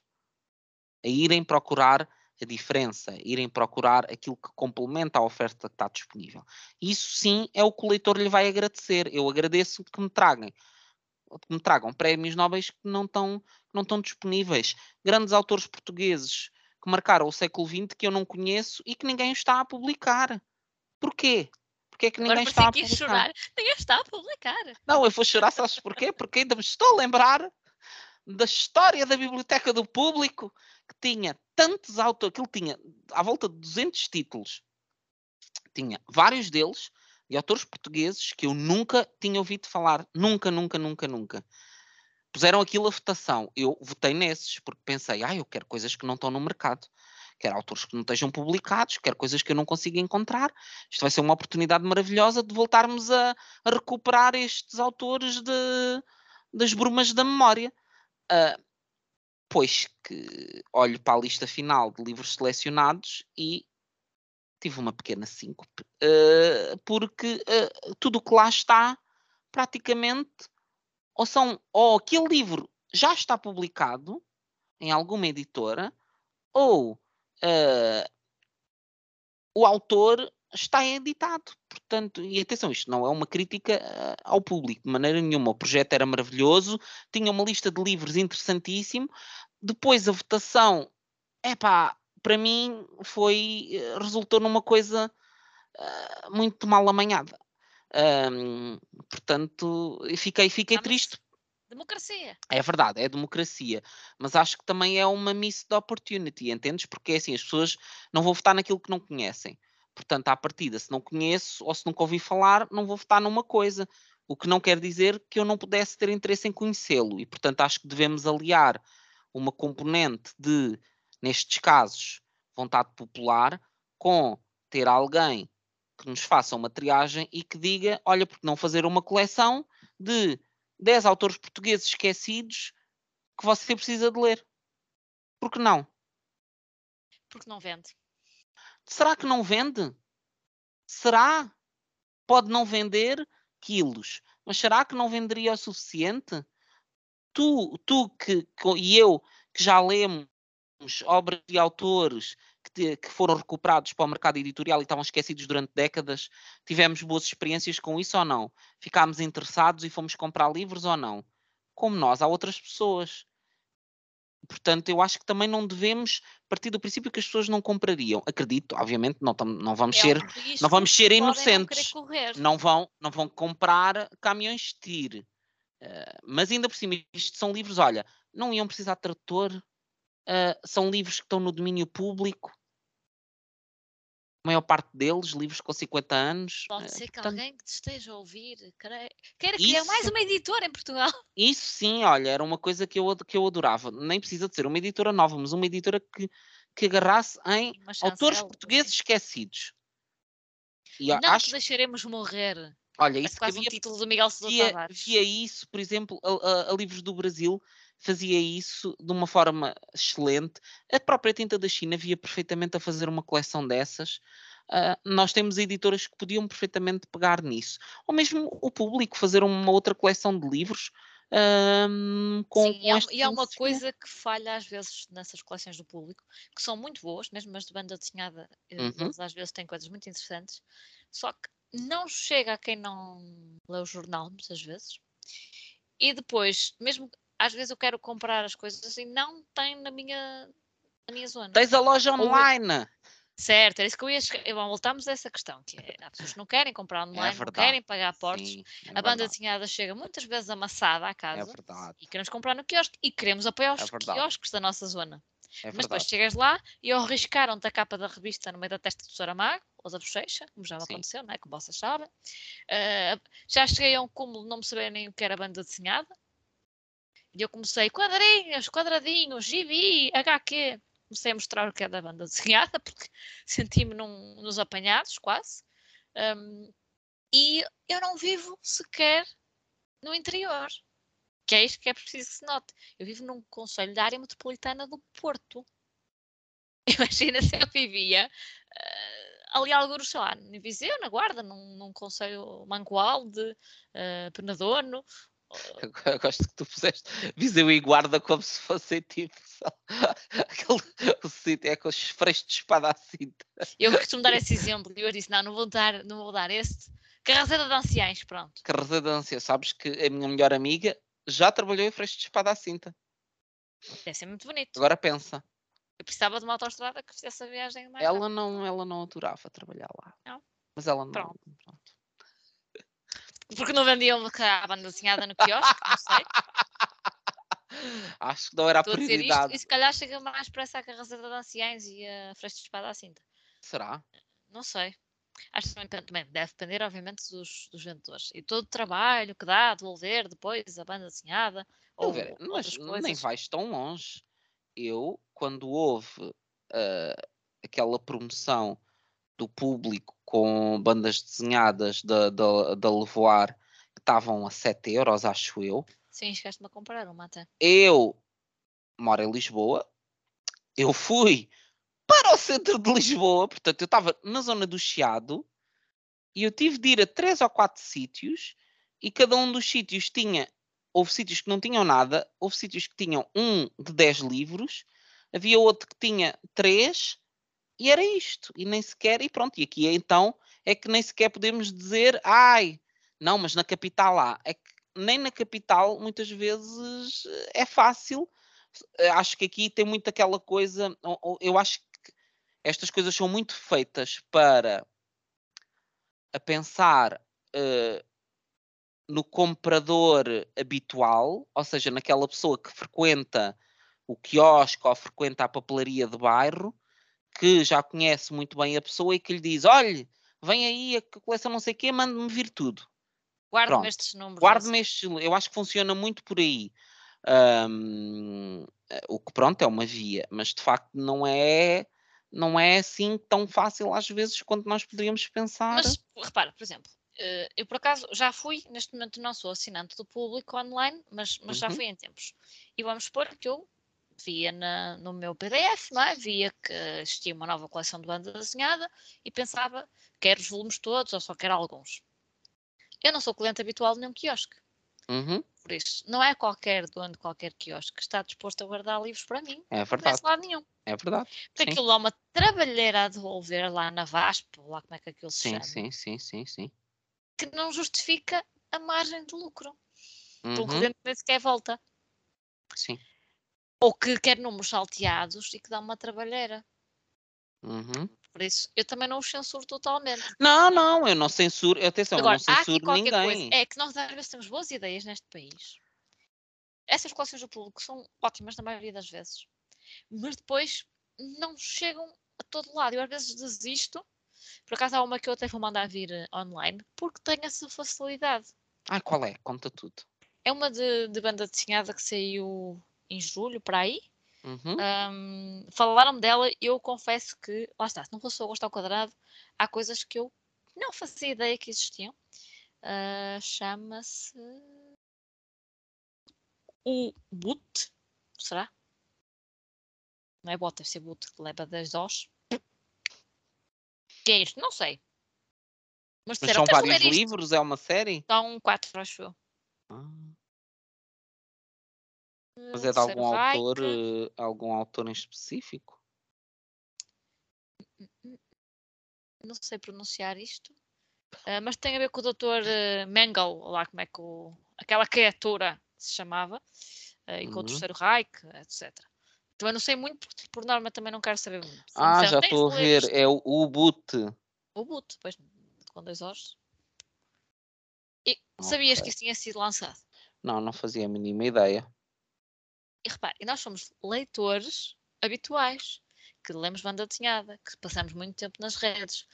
A irem procurar a diferença, irem procurar aquilo que complementa a oferta que está disponível. Isso sim é o que o leitor lhe vai agradecer. Eu agradeço que me tragam, que me tragam prémios nobres que não estão, não estão disponíveis. Grandes autores portugueses que marcaram o século XX que eu não conheço e que ninguém está a publicar. Porquê? Porquê é que ninguém Agora está a que publicar? chorar. Ninguém está a publicar. Não, eu vou chorar, sabes porquê? Porque ainda me estou a lembrar da história da Biblioteca do Público, que tinha tantos autores, aquilo tinha à volta de 200 títulos. Tinha vários deles de autores portugueses que eu nunca tinha ouvido falar. Nunca, nunca, nunca, nunca. Puseram aquilo a votação. Eu votei nesses, porque pensei, ah, eu quero coisas que não estão no mercado. Quero autores que não estejam publicados, quero coisas que eu não consigo encontrar. Isto vai ser uma oportunidade maravilhosa de voltarmos a, a recuperar estes autores de, das brumas da memória. Uh, pois que olho para a lista final de livros selecionados e tive uma pequena síncope, uh, porque uh, tudo o que lá está, praticamente, ou são, ou aquele livro já está publicado em alguma editora, ou uh, o autor está editado. Portanto, e atenção, isto não é uma crítica uh, ao público, de maneira nenhuma. O projeto era maravilhoso, tinha uma lista de livros interessantíssimo. Depois a votação, é pá, para mim foi, resultou numa coisa uh, muito mal amanhada. Um, portanto, fiquei, fiquei triste Democracia. é verdade, é democracia, mas acho que também é uma missed opportunity, entendes? Porque é assim, as pessoas não vão votar naquilo que não conhecem. Portanto, à partida, se não conheço ou se nunca ouvi falar, não vou votar numa coisa. O que não quer dizer que eu não pudesse ter interesse em conhecê-lo. E, portanto, acho que devemos aliar uma componente de, nestes casos, vontade popular com ter alguém que nos faça uma triagem e que diga: olha, porque não fazer uma coleção de 10 autores portugueses esquecidos que você precisa de ler. Por que não? Porque não vende. Será que não vende? Será? Pode não vender quilos, mas será que não venderia o suficiente? Tu, tu que, que- e eu que já lemos obras de autores que, que foram recuperados para o mercado editorial e estavam esquecidos durante décadas, tivemos boas experiências com isso ou não? Ficámos interessados e fomos comprar livros ou não? Como nós, há outras pessoas. Portanto, eu acho que também não devemos partir do princípio que as pessoas não comprariam. Acredito, obviamente, não, tam- não vamos É ser, um não vamos ser não inocentes. correr. Não vão, não vão comprar caminhões de tiro. Eh, mas ainda por cima, isto são livros, olha, não iam precisar de tradutor, eh, são livros que estão no domínio público. A maior parte deles, livros com 50 anos. Pode eh, ser que portanto, alguém que te esteja a ouvir queira, queira criar mais uma editora em Portugal. Isso sim, olha, era uma coisa que eu, que eu adorava. Nem precisa de ser uma editora nova, mas uma editora que, que agarrasse em autores chancela, portugueses esquecidos. E Não acho, te deixaremos morrer. olha, Parece isso que quase um havia título do Miguel Sousa via, Tavares. via isso, por exemplo, a, a- a Livros do Brasil fazia isso de uma forma excelente. A própria Tinta da China via perfeitamente a fazer uma coleção dessas. Ah, nós temos editoras que podiam perfeitamente pegar nisso. Ou mesmo o público fazer uma outra coleção de livros ahm, com, Sim, com e há, uma coisa que falha às vezes nessas coleções do público, que são muito boas, mesmo as de banda desenhada, eh, Uhum. eles às vezes têm coisas muito interessantes, só que não chega a quem não lê o jornal, muitas vezes. E depois, mesmo às vezes eu quero comprar as coisas e não tem na minha, na minha zona. Tens a loja Ou- online. Certo, era isso que eu ia chegar. Bom, voltamos a essa questão, que é, há pessoas que não querem comprar online, não É verdade. querem pagar portos. Sim, é a banda verdade. desenhada chega muitas vezes amassada à É casa e queremos comprar no quiosque e queremos apoiar os É quiosques da nossa zona. É Mas depois chegas lá e arriscaram-te a capa da revista no meio da testa do Saramago ou da bochecha, como já me Sim. aconteceu, não é? Como vocês sabem. Ah, já cheguei a um cúmulo de não me saber nem o que era banda desenhada. E eu comecei quadrinhos, quadradinhos, gibi, HQ. Comecei a mostrar o que é da banda desenhada, porque senti-me nos apanhados, quase. Ahm, e eu não vivo sequer no interior. Que é isto que é preciso que se note. Eu vivo num conselho da área metropolitana do Porto. Imagina se eu vivia ah, ali alguns, sei lá, em Viseu, na Guarda, num, num conselho mancoalde, uh, Penadono. Eu gosto que tu puseste Viseu e Guarda como se fosse tipo aquele, o sítio é com os frescos de espada à cinta. Eu costumo dar esse exemplo e eu disse: não, não vou dar, não vou dar este. Carrazeira de anciães, pronto. Carrazeira de anciães, sabes que a minha melhor amiga já trabalhou em fresco de espada à cinta. Deve ser muito bonito. Agora pensa. Eu precisava de uma autostrada que fizesse a viagem mais ela não Ela não adorava trabalhar lá. Não? Mas ela não. Pronto. Pronto. Porque não vendiam a banda desenhada no quiosque, não sei. Acho que não era a Estou prioridade. A dizer isto, e se calhar chega mais para essa carraceira de anciães e a fresta de espada à cinta. Será? Não sei. Acho que também deve depender, obviamente, dos, dos vendedores. E todo o trabalho que dá a devolver depois a banda desenhada. Ou ver, mas coisas. nem vais tão longe. Eu, quando houve uh, aquela promoção do público com bandas desenhadas da, da, da Levoar que estavam a 7 euros, acho eu. Sim, chegaste-me a comprar uma até. Eu moro em Lisboa. Eu fui para o centro de Lisboa, portanto, eu estava na zona do Chiado e eu tive de ir a três ou quatro sítios e cada um dos sítios tinha. Houve sítios que não tinham nada, houve sítios que tinham um de 10 livros, havia outro que tinha três e era isto. E nem sequer, e pronto, e aqui então é que nem sequer podemos dizer, ai, não, mas na capital há. É que nem na capital muitas vezes é fácil. Acho que aqui tem muito aquela coisa, eu acho que estas coisas são muito feitas para a pensar uh, no comprador habitual, ou seja, naquela pessoa que frequenta o quiosque ou frequenta a papelaria de bairro, que já conhece muito bem a pessoa e que lhe diz: olhe, vem aí a coleção não sei o quê, manda-me vir tudo. Guarde-me estes números. Guarde-me estes, eu acho que funciona muito por aí. Um, o que pronto é uma via, mas de facto não é não é assim tão fácil às vezes quanto nós poderíamos pensar. Mas repara, por exemplo, eh, eu por acaso já fui, neste momento não sou assinante do público online, mas, mas já Uhum. fui em tempos. E vamos supor que eu via na- no meu PDF, não é? Via que existia uma nova coleção de banda desenhada e pensava, quero os volumes todos ou só quero alguns. Eu não sou cliente habitual de nenhum quiosque, Uhum, por isso não é qualquer dono de qualquer quiosque que está disposto a guardar livros para mim, é não verdade, lado nenhum. é verdade. Porque Sim. aquilo dá uma trabalheira a devolver lá na VASP, lá como é que aquilo se Sim, chama, sim, sim, sim, sim. que não justifica a margem de lucro. Uhum, cliente nem sequer volta. sim. Ou que quer números salteados e que dá uma trabalheira. Uhum. Por isso, eu também não os censuro totalmente. Não, não, eu não censuro, atenção, Agora, eu não há aqui censuro ninguém. coisa. É que nós às vezes temos boas ideias neste país. Essas coleções do público são ótimas na maioria das vezes. Mas depois não chegam a todo lado. Eu às vezes desisto. Por acaso há uma que eu até vou mandar vir eh, online porque tem essa facilidade. Ai, qual é? Conta tudo. É uma de, de banda desenhada que saiu em julho, para aí. Uhum. Um, falaram-me dela e eu confesso que, lá está, se não fosse o gosto ao quadrado, há coisas que eu não fazia ideia que existiam. Ah, Chama-se o boot, será? Não é bot, deve ser boot, que leva 10 dós. Que é isto? Não sei. Mas, Mas disseram, são "Tens de vários ler isto." livros? É uma série? São 4, acho eu. Ah, Mas é de algum autor, eh, algum autor em específico? não sei pronunciar isto, ah, mas tem a ver com o Dr. uh, Mengel, lá como é que o, aquela criatura se chamava, ah, e com o Uhum. terceiro Reich, etc. Também não sei muito, porque por norma também não quero saber muito. Se Ah, disseram, já "Tens de estou a ver. isto", É o Ubut. O boot, depois com dois horas. E sabias que isso tinha sido lançado? Não, não fazia a mínima ideia. E repare, e nós somos leitores habituais, que lemos banda desenhada, que passamos muito tempo nas redes,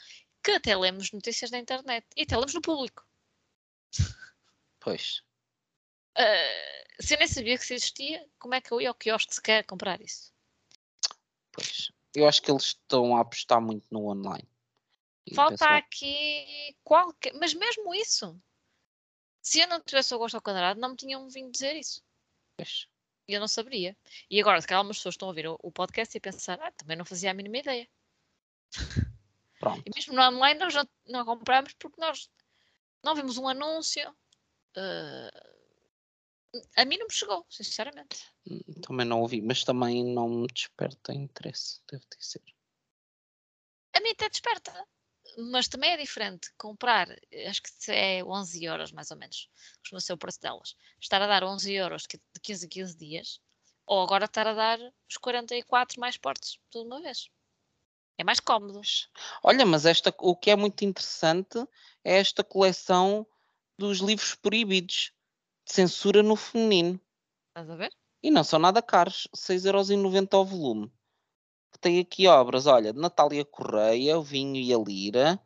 que até lemos notícias na internet e até lemos no público. Pois. Ah, se eu nem sabia que isso existia, como é que eu ia ao quiosque sequer comprar isso? Pois. Eu acho que eles estão a apostar muito no online. E Falta pensam, aqui qualquer. Mas mesmo isso, se eu não tivesse o gosto ao quadrado, não me tinham vindo dizer isso. "Pois, E eu não saberia. E agora, se calhar, algumas pessoas estão a ouvir o, o podcast e a pensar, ah, também não fazia a mínima ideia. Pronto. E mesmo no online nós não, não compramos porque nós não vimos um anúncio. Uh, a mim não me chegou, sinceramente. Hum, também não ouvi, mas também não me desperta interesse, devo dizer. A mim até desperta, mas também é diferente comprar, acho que é 11 euros mais ou menos, costuma ser o preço delas. Estar a dar 11 euros de 15 a 15 dias, ou agora estar a dar os 44 mais portes, tudo de uma vez. É mais cómodo. Olha, mas esta, o que é muito interessante é esta coleção dos livros proibidos de censura no feminino. Estás a ver? E não são nada caros, 6,90€ ao volume. Tem aqui obras, olha, de Natália Correia, O Vinho e a Lira.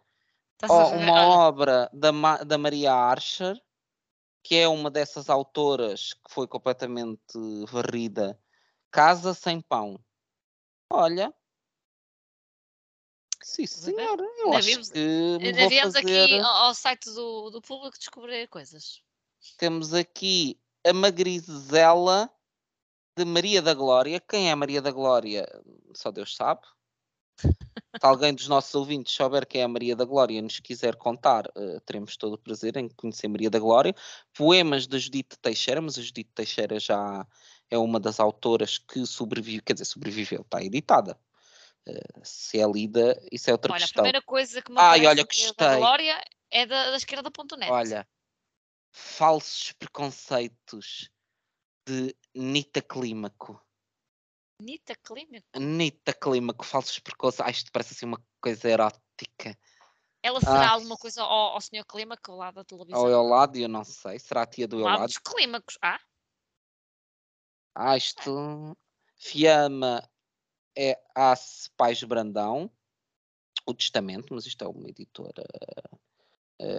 Oh, uma olha. obra da, da Maria Archer, que é uma dessas autoras que foi completamente varrida. Casa Sem Pão. Olha, Sim, senhora. Eu acho vimos, que me vou fazer... aqui ao site do, do público descobrir coisas. Temos aqui a Magrizela de Maria da Glória. Quem é Maria da Glória? Só Deus sabe. Se alguém dos nossos ouvintes souber quem é a Maria da Glória e nos quiser contar, uh, teremos todo o prazer em conhecer Maria da Glória. Poemas da Judite Teixeira, mas a Judite Teixeira já é uma das autoras que sobreviveu, quer dizer, sobreviveu, está editada. Uh, se é lida, isso é outra olha, questão. A primeira coisa que me Ai, olha, gostei. da Glória é da, da esquerda.net. Olha, falsos preconceitos de Nita Clímaco. Nita Clímaco? Nita Clímaco, falsos preconceitos. Ah, isto parece assim uma coisa erótica. Ela será ah. alguma coisa ao, ao Sr. Clímaco, ao lado da televisão? Ao lado, eu não sei. Será a tia do Eulado? dos Clímacos, ah? Ah, isto... Fiamma é Ace Pais Brandão. O Testamento, mas isto é uma editora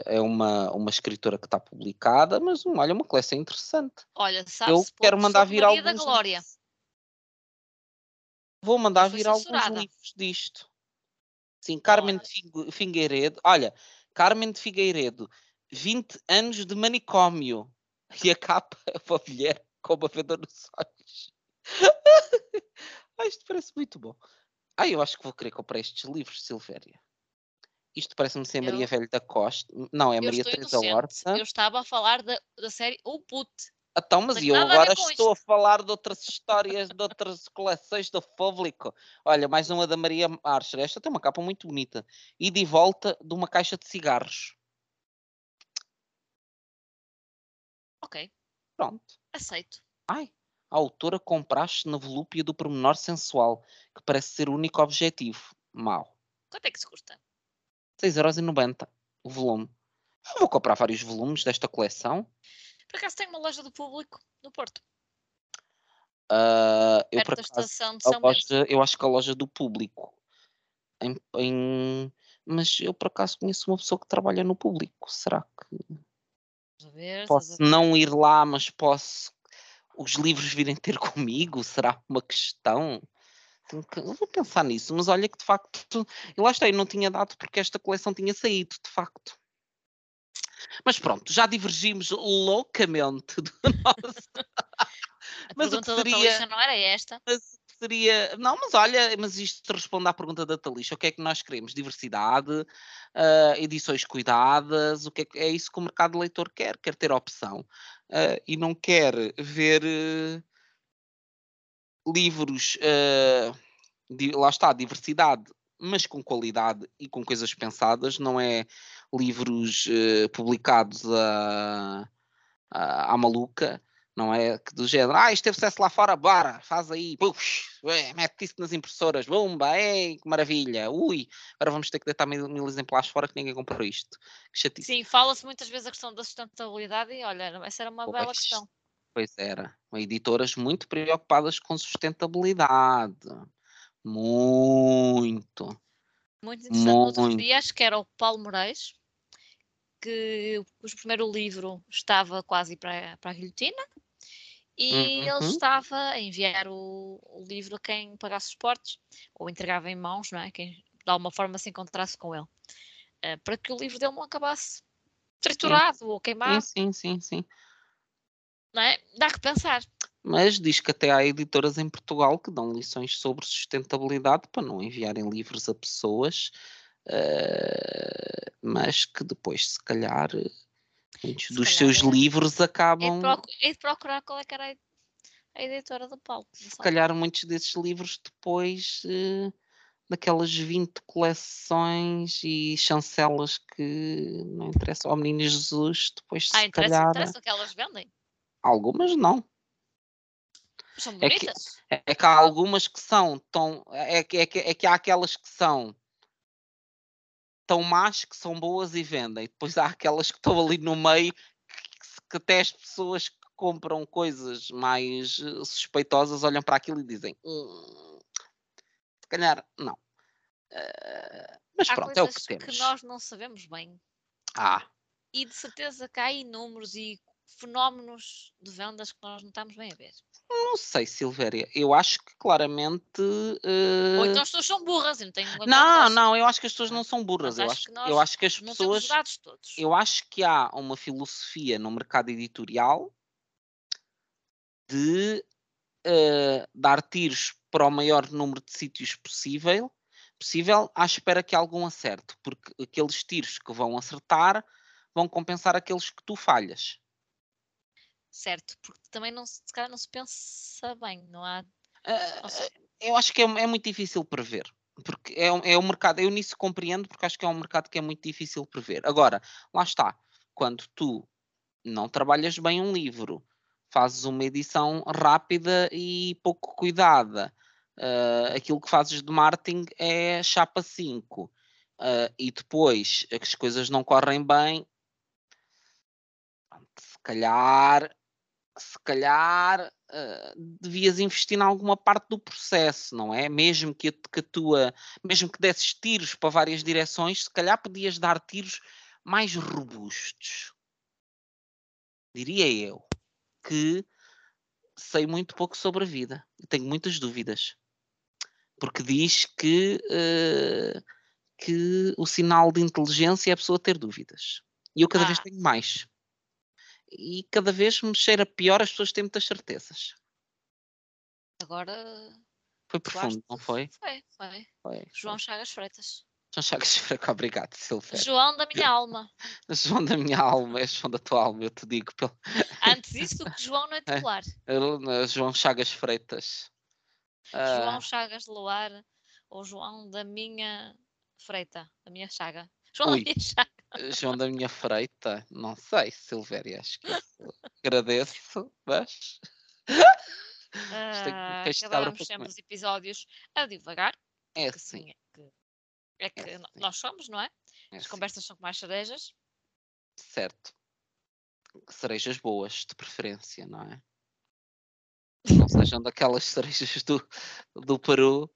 é uma, uma escritora que está publicada, mas olha, uma coleção interessante. Olha, Eu quero mandar vir Maria alguns. Da Glória. Vou mandar vir alguns livros disto. Sim, Carmen de Figueiredo. Olha, Carmen de Figueiredo, 20 anos de manicômio. E a capa é uma mulher com uma venda nos olhos. ah, isto parece muito bom. Ah, eu acho que vou querer comprar estes livros, Silvéria. Isto parece-me ser Maria Velho da Costa. Não, é Maria Teresa Horta. Eu estava a falar da, da série O Put. Então, mas eu agora a estou isto. a falar de outras histórias, de outras coleções do público. Olha, mais uma da Maria Archer. Esta tem uma capa muito bonita. E de volta de uma caixa de cigarros. Ok. Pronto. Aceito. Ai, a autora compraste na volúpia do pormenor sensual, que parece ser o único objetivo. Mal. Quanto é que se custa? 6,90€ o volume. Eu vou comprar vários volumes desta coleção. Por acaso tem uma loja do público no Porto. Uh, eu, por acaso, a loja, eu acho que a loja do público. Em, em, mas eu por acaso conheço uma pessoa que trabalha no público. Será que ver, posso não ir lá, mas posso os livros virem ter comigo? Será uma questão? Vou pensar nisso, mas olha que de facto, eu lá está, eu não tinha dado porque esta coleção tinha saído, de facto. Mas pronto, já divergimos loucamente do nosso. Mas o que seria, não era esta. Mas seria. Não, mas olha, mas isto responde à pergunta da Talixa. O que é que nós queremos? Diversidade, uh, edições cuidadas, o que é, é, isso que o mercado leitor quer? Quer ter opção. Uh, e não quer ver. Uh, livros, uh, de, lá está, diversidade, mas com qualidade e com coisas pensadas, não é livros uh, publicados a, a, à maluca, não é que do género, ah, isto teve sucesso lá fora, bora, faz aí, pux, mete isso nas impressoras, bomba, ei, que maravilha, ui, agora vamos ter que deitar mil, mil exemplares fora que ninguém comprou isto. Sim, fala-se muitas vezes a questão da sustentabilidade e olha, essa era uma pois. bela questão. Pois era. Editoras muito preocupadas com sustentabilidade. Muito. Muito interessante. Muito. No outro dia, acho que era o Paulo Moraes, que o primeiro livro estava quase para, para a guilhotina e uhum. ele estava a enviar o, o, livro a quem pagasse os portes ou entregava em mãos, não é? Quem de alguma forma se encontrasse com ele, uh, para que o livro dele não acabasse triturado sim. ou queimado. Sim, sim, sim, sim não é? Dá que pensar. Mas diz que até há editoras em Portugal que dão lições sobre sustentabilidade para não enviarem livros a pessoas uh, mas que depois, se calhar, muitos Se dos calhar seus era- livros É acabam. procu- é de procurar qual é que era a, editora do Paulo. não Se sabe? calhar, muitos desses livros depois. eh, daquelas 20 coleções e chancelas que não interessa ao menino Jesus, depois se Ah, interessa, calhar interessa que elas vendem. Algumas não. São É que- bonitas. É é que há algumas que são tão. É que, é que, é que há aquelas que são tão más que são boas e vendem. Depois há aquelas que estão ali no meio que, que até as pessoas que compram coisas mais eh, suspeitosas olham para aquilo e dizem. "Hum, se calhar não. Eh, mas Há pronto, é o coisas que temos. nós não sabemos bem. Ah, E de certeza que há aí números e fenómenos de vendas que nós não estamos bem a ver. não sei, Silvéria. Eu acho que claramente. Ou eh, então as pessoas são burras e não uma Não, não, eu acho que as pessoas não são burras. Eu acho acho, que nós eu acho que as pessoas. Eu acho que há uma filosofia no mercado editorial de eh, dar tiros para o maior número de sítios possível, possível à espera que algum acerte, porque aqueles tiros que vão acertar vão compensar aqueles que tu falhas. Certo, porque também não se, se calhar não se pensa bem, não há. Seja, eu acho que é, é muito difícil prever. Porque é, um- é um mercado, eu nisso compreendo, porque acho que é um mercado que é muito difícil prever. Agora, lá está, quando tu não trabalhas bem um livro, fazes uma edição rápida e pouco cuidada, ah, aquilo que fazes de marketing é chapa 5, ah, e depois as coisas não correm bem, se calhar se calhar ah, devias investir em alguma parte do processo, não é? Mesmo que que a tua, mesmo que desses tiros para várias direções, se calhar podias dar tiros mais robustos. Diria eu que sei muito pouco sobre a vida e tenho muitas dúvidas. Porque diz que, ah, que o sinal de inteligência é a pessoa ter dúvidas. E eu cada vez Ah. tenho mais e cada vez me cheira pior, as pessoas têm muitas certezas. agora. Foi profundo, não foi? Foi, foi. Foi. João Chagas Freitas. João Chagas Freco, obrigado, Silvério. João da minha alma. João da minha alma, é João da tua alma, eu te digo. Pelo... Antes isso que João não é titular. João Chagas Freitas. Ah, João Chagas de Luar ou João da minha Freita, da minha Chaga. João Ui. da minha Chaga. João da minha Freita, não sei, Silvério, acho que agradeço, mas é Ah, para sempre os episódios a divagar. é que assim. sim, é que, é que É no- assim. nós somos, não é? É As assim, conversas são com mais cerejas. certo. Cerejas boas, de preferência, não é? Não sejam daquelas cerejas do, do Peru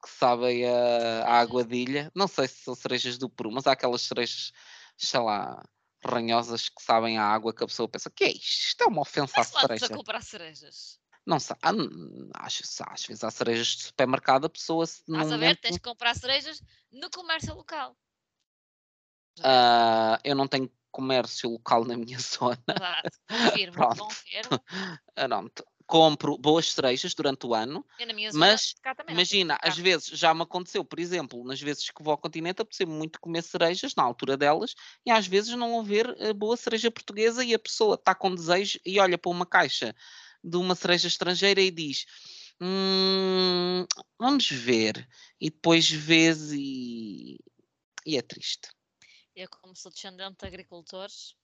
que sabem a, a aguadilha. Não sei se são cerejas do Peru, mas há aquelas cerejas, sei lá, ranhosas que sabem a água que a pessoa pensa: que é isto? Isto é uma ofensa à Mas cereja. comprar cerejas. Não sei, ah, hum, acho, às vezes há cerejas de supermercado, a pessoa se Estás a ver? momento. Tens que comprar cerejas no comércio local. Ah, eu não tenho comércio local na minha zona. Verdade. Confirmo, confirmo. Ah, Pronto. Compro boas cerejas durante o ano. Mas, Imagina, às vezes já me aconteceu, por exemplo, nas vezes que vou ao continente, apeteceu muito comer cerejas na altura delas e às vezes não haver eh, boa cereja portuguesa e a pessoa está com desejo e olha para uma caixa de uma cereja estrangeira e diz: "Hum, vamos ver. E depois vês e, e é triste. Eu, como sou descendente de agricultores,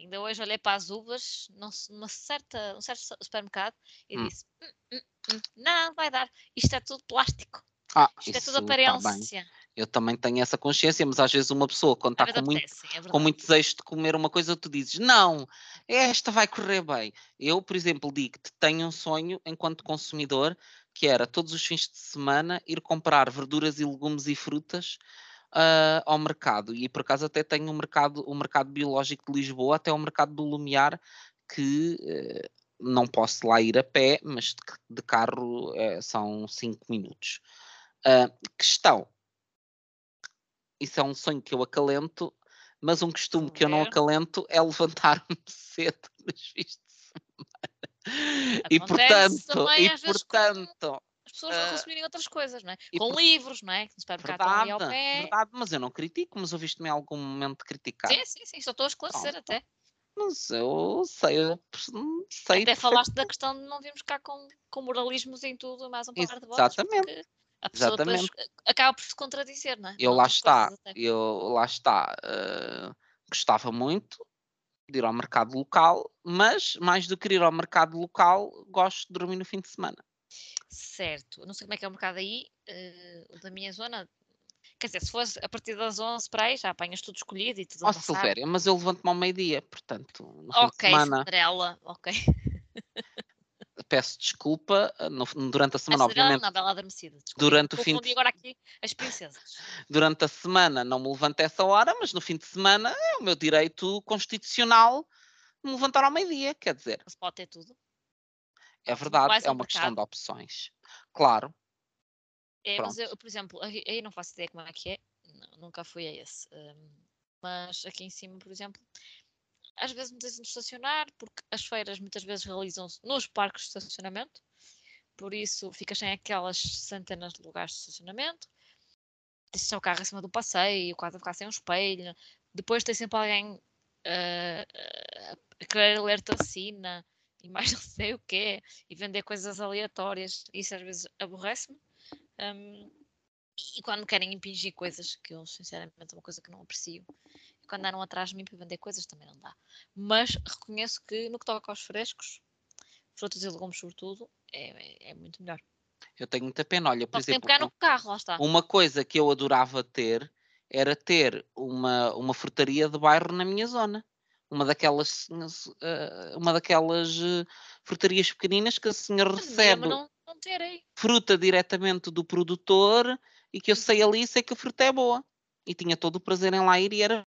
ainda hoje olhei para as uvas numa certa, certo su- supermercado e Hum. disse: "Hum, hum, hum, Não, vai dar. Isto é tudo plástico. Ah, Isto é tudo bem. aparência. Eu também tenho essa consciência, mas às vezes uma pessoa, quando está vezes com muito apetece, é com muito desejo de comer uma coisa, tu dizes, não, esta vai correr bem. Eu, por exemplo, digo-te, tenho um sonho enquanto consumidor, que era todos os fins de semana ir comprar verduras e legumes e frutas ah, ao mercado. E por acaso até tenho um mercado, o mercado biológico de Lisboa, até o mercado do Lumiar, que eh, não posso lá ir a pé, mas de, de carro eh, são 5 minutos. Ah, questão. Isso é um sonho que eu acalento, mas um costume que eu não acalento é levantar-me cedo nos fins de semana. E Acontece portanto, também, e portanto, pessoas a Ah, consumirem outras coisas, não é? Com por- livros, não é? Que no supermercado estão ali Verdade, ao pé. verdade, mas eu não critico, mas ouviste-me em algum momento criticar. Sim, sim, sim, só estou a esclarecer Pronto. até. Mas eu sei, eu sei Até falaste da questão de não virmos cá com, com moralismos em tudo, mais um par de botas, Exatamente, a pessoa depois exatamente. acaba por se contradizer, não é? Eu lá está, eu lá está. eh, gostava muito de ir ao mercado local, mas mais do que ir ao mercado local, gosto de dormir no fim de semana. Certo. Não sei como é que é o mercado aí, eh, o da minha zona. Quer dizer, se fosse a partir das 11 para aí, já apanhas tudo escolhido e tudo Ó amassado. Silvéria, mas eu levanto-me ao meio-dia, portanto, Ok, semana Cinderela, ok. peço desculpa eh, no- durante a A semana, Cinderela obviamente. não, Bela Adormecida. Desculpa, Durante o fim de agora aqui as princesas. durante a semana não me levanto a essa hora, mas no fim de semana é o meu direito constitucional me levantar ao meio-dia, quer dizer, se pode ter tudo. É verdade, é uma questão de opções. Claro, É, mas eu, por exemplo, aí não faço ideia como é que é, nu- nunca fui a esse. hum, mas aqui em cima, por exemplo, às vezes não tens onde estacionar, porque as feiras muitas vezes realizam-se nos parques de estacionamento, por isso ficas sem aquelas centenas de lugares de estacionamento. Deixas o carro em cima do passeio, quase a ficar sem um espelho. Depois tem sempre alguém ah, a querer ler tacina e mais não sei o quê, e vender coisas aleatórias. Isso às vezes aborrece-me. Um, e quando querem impingir coisas, que eu sinceramente é uma coisa que não aprecio, e quando andam atrás de mim para vender coisas também não dá. Mas reconheço que no que toca aos frescos, frutas e legumes sobretudo, é, é- é muito melhor. eu tenho muita pena. Olha, por Só que que exemplo, no carro, lá está. uma coisa que eu adorava ter era ter uma, uma frutaria de bairro na minha zona. Uma daquelas, eh, uma daquelas eh, frutarias pequeninas que a senhora Mas recebe não, não fruta diretamente do produtor e que eu sei ali sei que a fruta é boa. E tinha todo o prazer em lá ir e era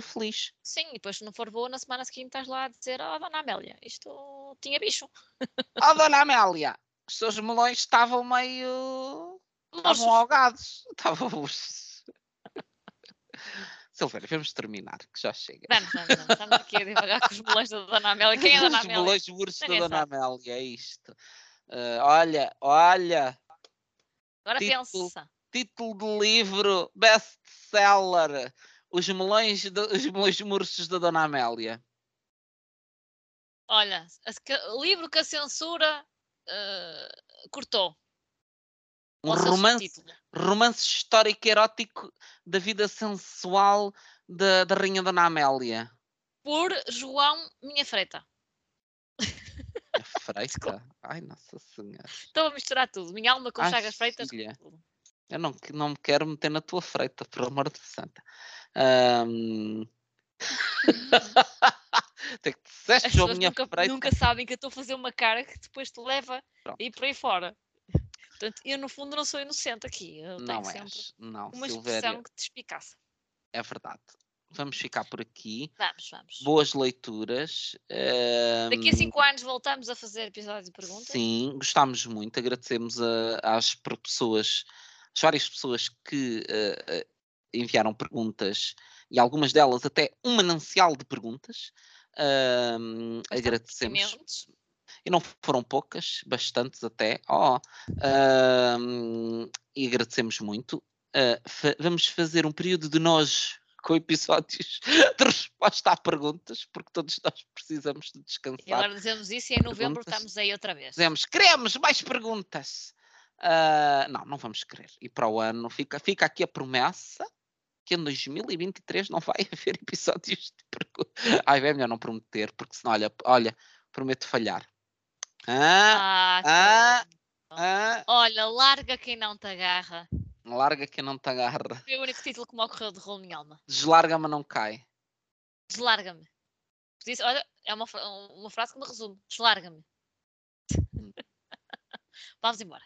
feliz. Sim, e depois se não for boa, na semana seguinte estás lá a dizer, oh, dona Amélia, isto tinha bicho. Oh, dona Amélia, os seus melões estavam meio. estavam ahogados. Estavam. Silveira, vamos terminar, que já chega. vamos, vamos, vamos. Estamos aqui a devagar com os melões da dona Amélia. Quem é a dona Os Amélia? melões burros da Dona sabe. Amélia, é isto. Ah, olha, olha, Agora título. pensa. título de livro best-seller. Os melões, de- os melões murchos da Dona Amélia. Olha, a- que- o livro que a censura eh, cortou. Um romance, romance histórico erótico da vida sensual da, da Rainha Dona Amélia. Por João Minha Freita. A Freita? Ai, Nossa Senhora. Estou a misturar tudo. Minha alma com Ai, Chagas Freitas. Eu não, não me quero meter na tua freita, por amor de santa. Ahm. Tem que disseste, João, minha nunca, freita. nunca sabem que eu estou a fazer uma cara que depois te leva Pronto. ir por aí fora. Portanto, eu no fundo não sou inocente aqui. Eu Não tenho sempre és, não, uma Silvéria, expressão que te espicaça. é verdade. Vamos ficar por aqui. Vamos, vamos. Boas leituras. Daqui a cinco anos voltamos a fazer episódios de perguntas. Sim, gostámos muito. Agradecemos a- às pessoas, às várias pessoas que eh, enviaram perguntas e algumas delas até um manancial de perguntas. Bastante agradecemos. E não foram poucas, bastantes até. Oh, e agradecemos muito. Ah, fa- vamos fazer um período de nojo com episódios de resposta a perguntas, porque todos nós precisamos de E descansar. agora dizemos isso e em novembro Perguntas? estamos aí outra vez. Dizemos, queremos mais perguntas. Ah, não, não vamos querer. E para o ano fica, fica aqui a promessa que em 2023 não vai haver episódios de perguntas. Ai, é melhor não prometer, porque senão, olha, olha prometo falhar. Ah, Ah, ah, ah, Olha, larga quem não te agarra. larga que não te agarra. Foi o único título que me ocorreu de rolo minha alma. Deslarga-me não cai. Deslarga-me. Olha, é uma, uma frase que me resume. Deslarga-me. Vamos embora.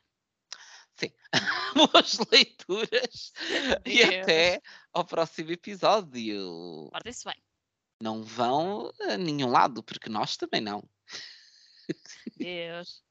Boas leituras e até ao próximo episódio. Portem-se bem. Não vão a nenhum lado, porque nós também não. Deus.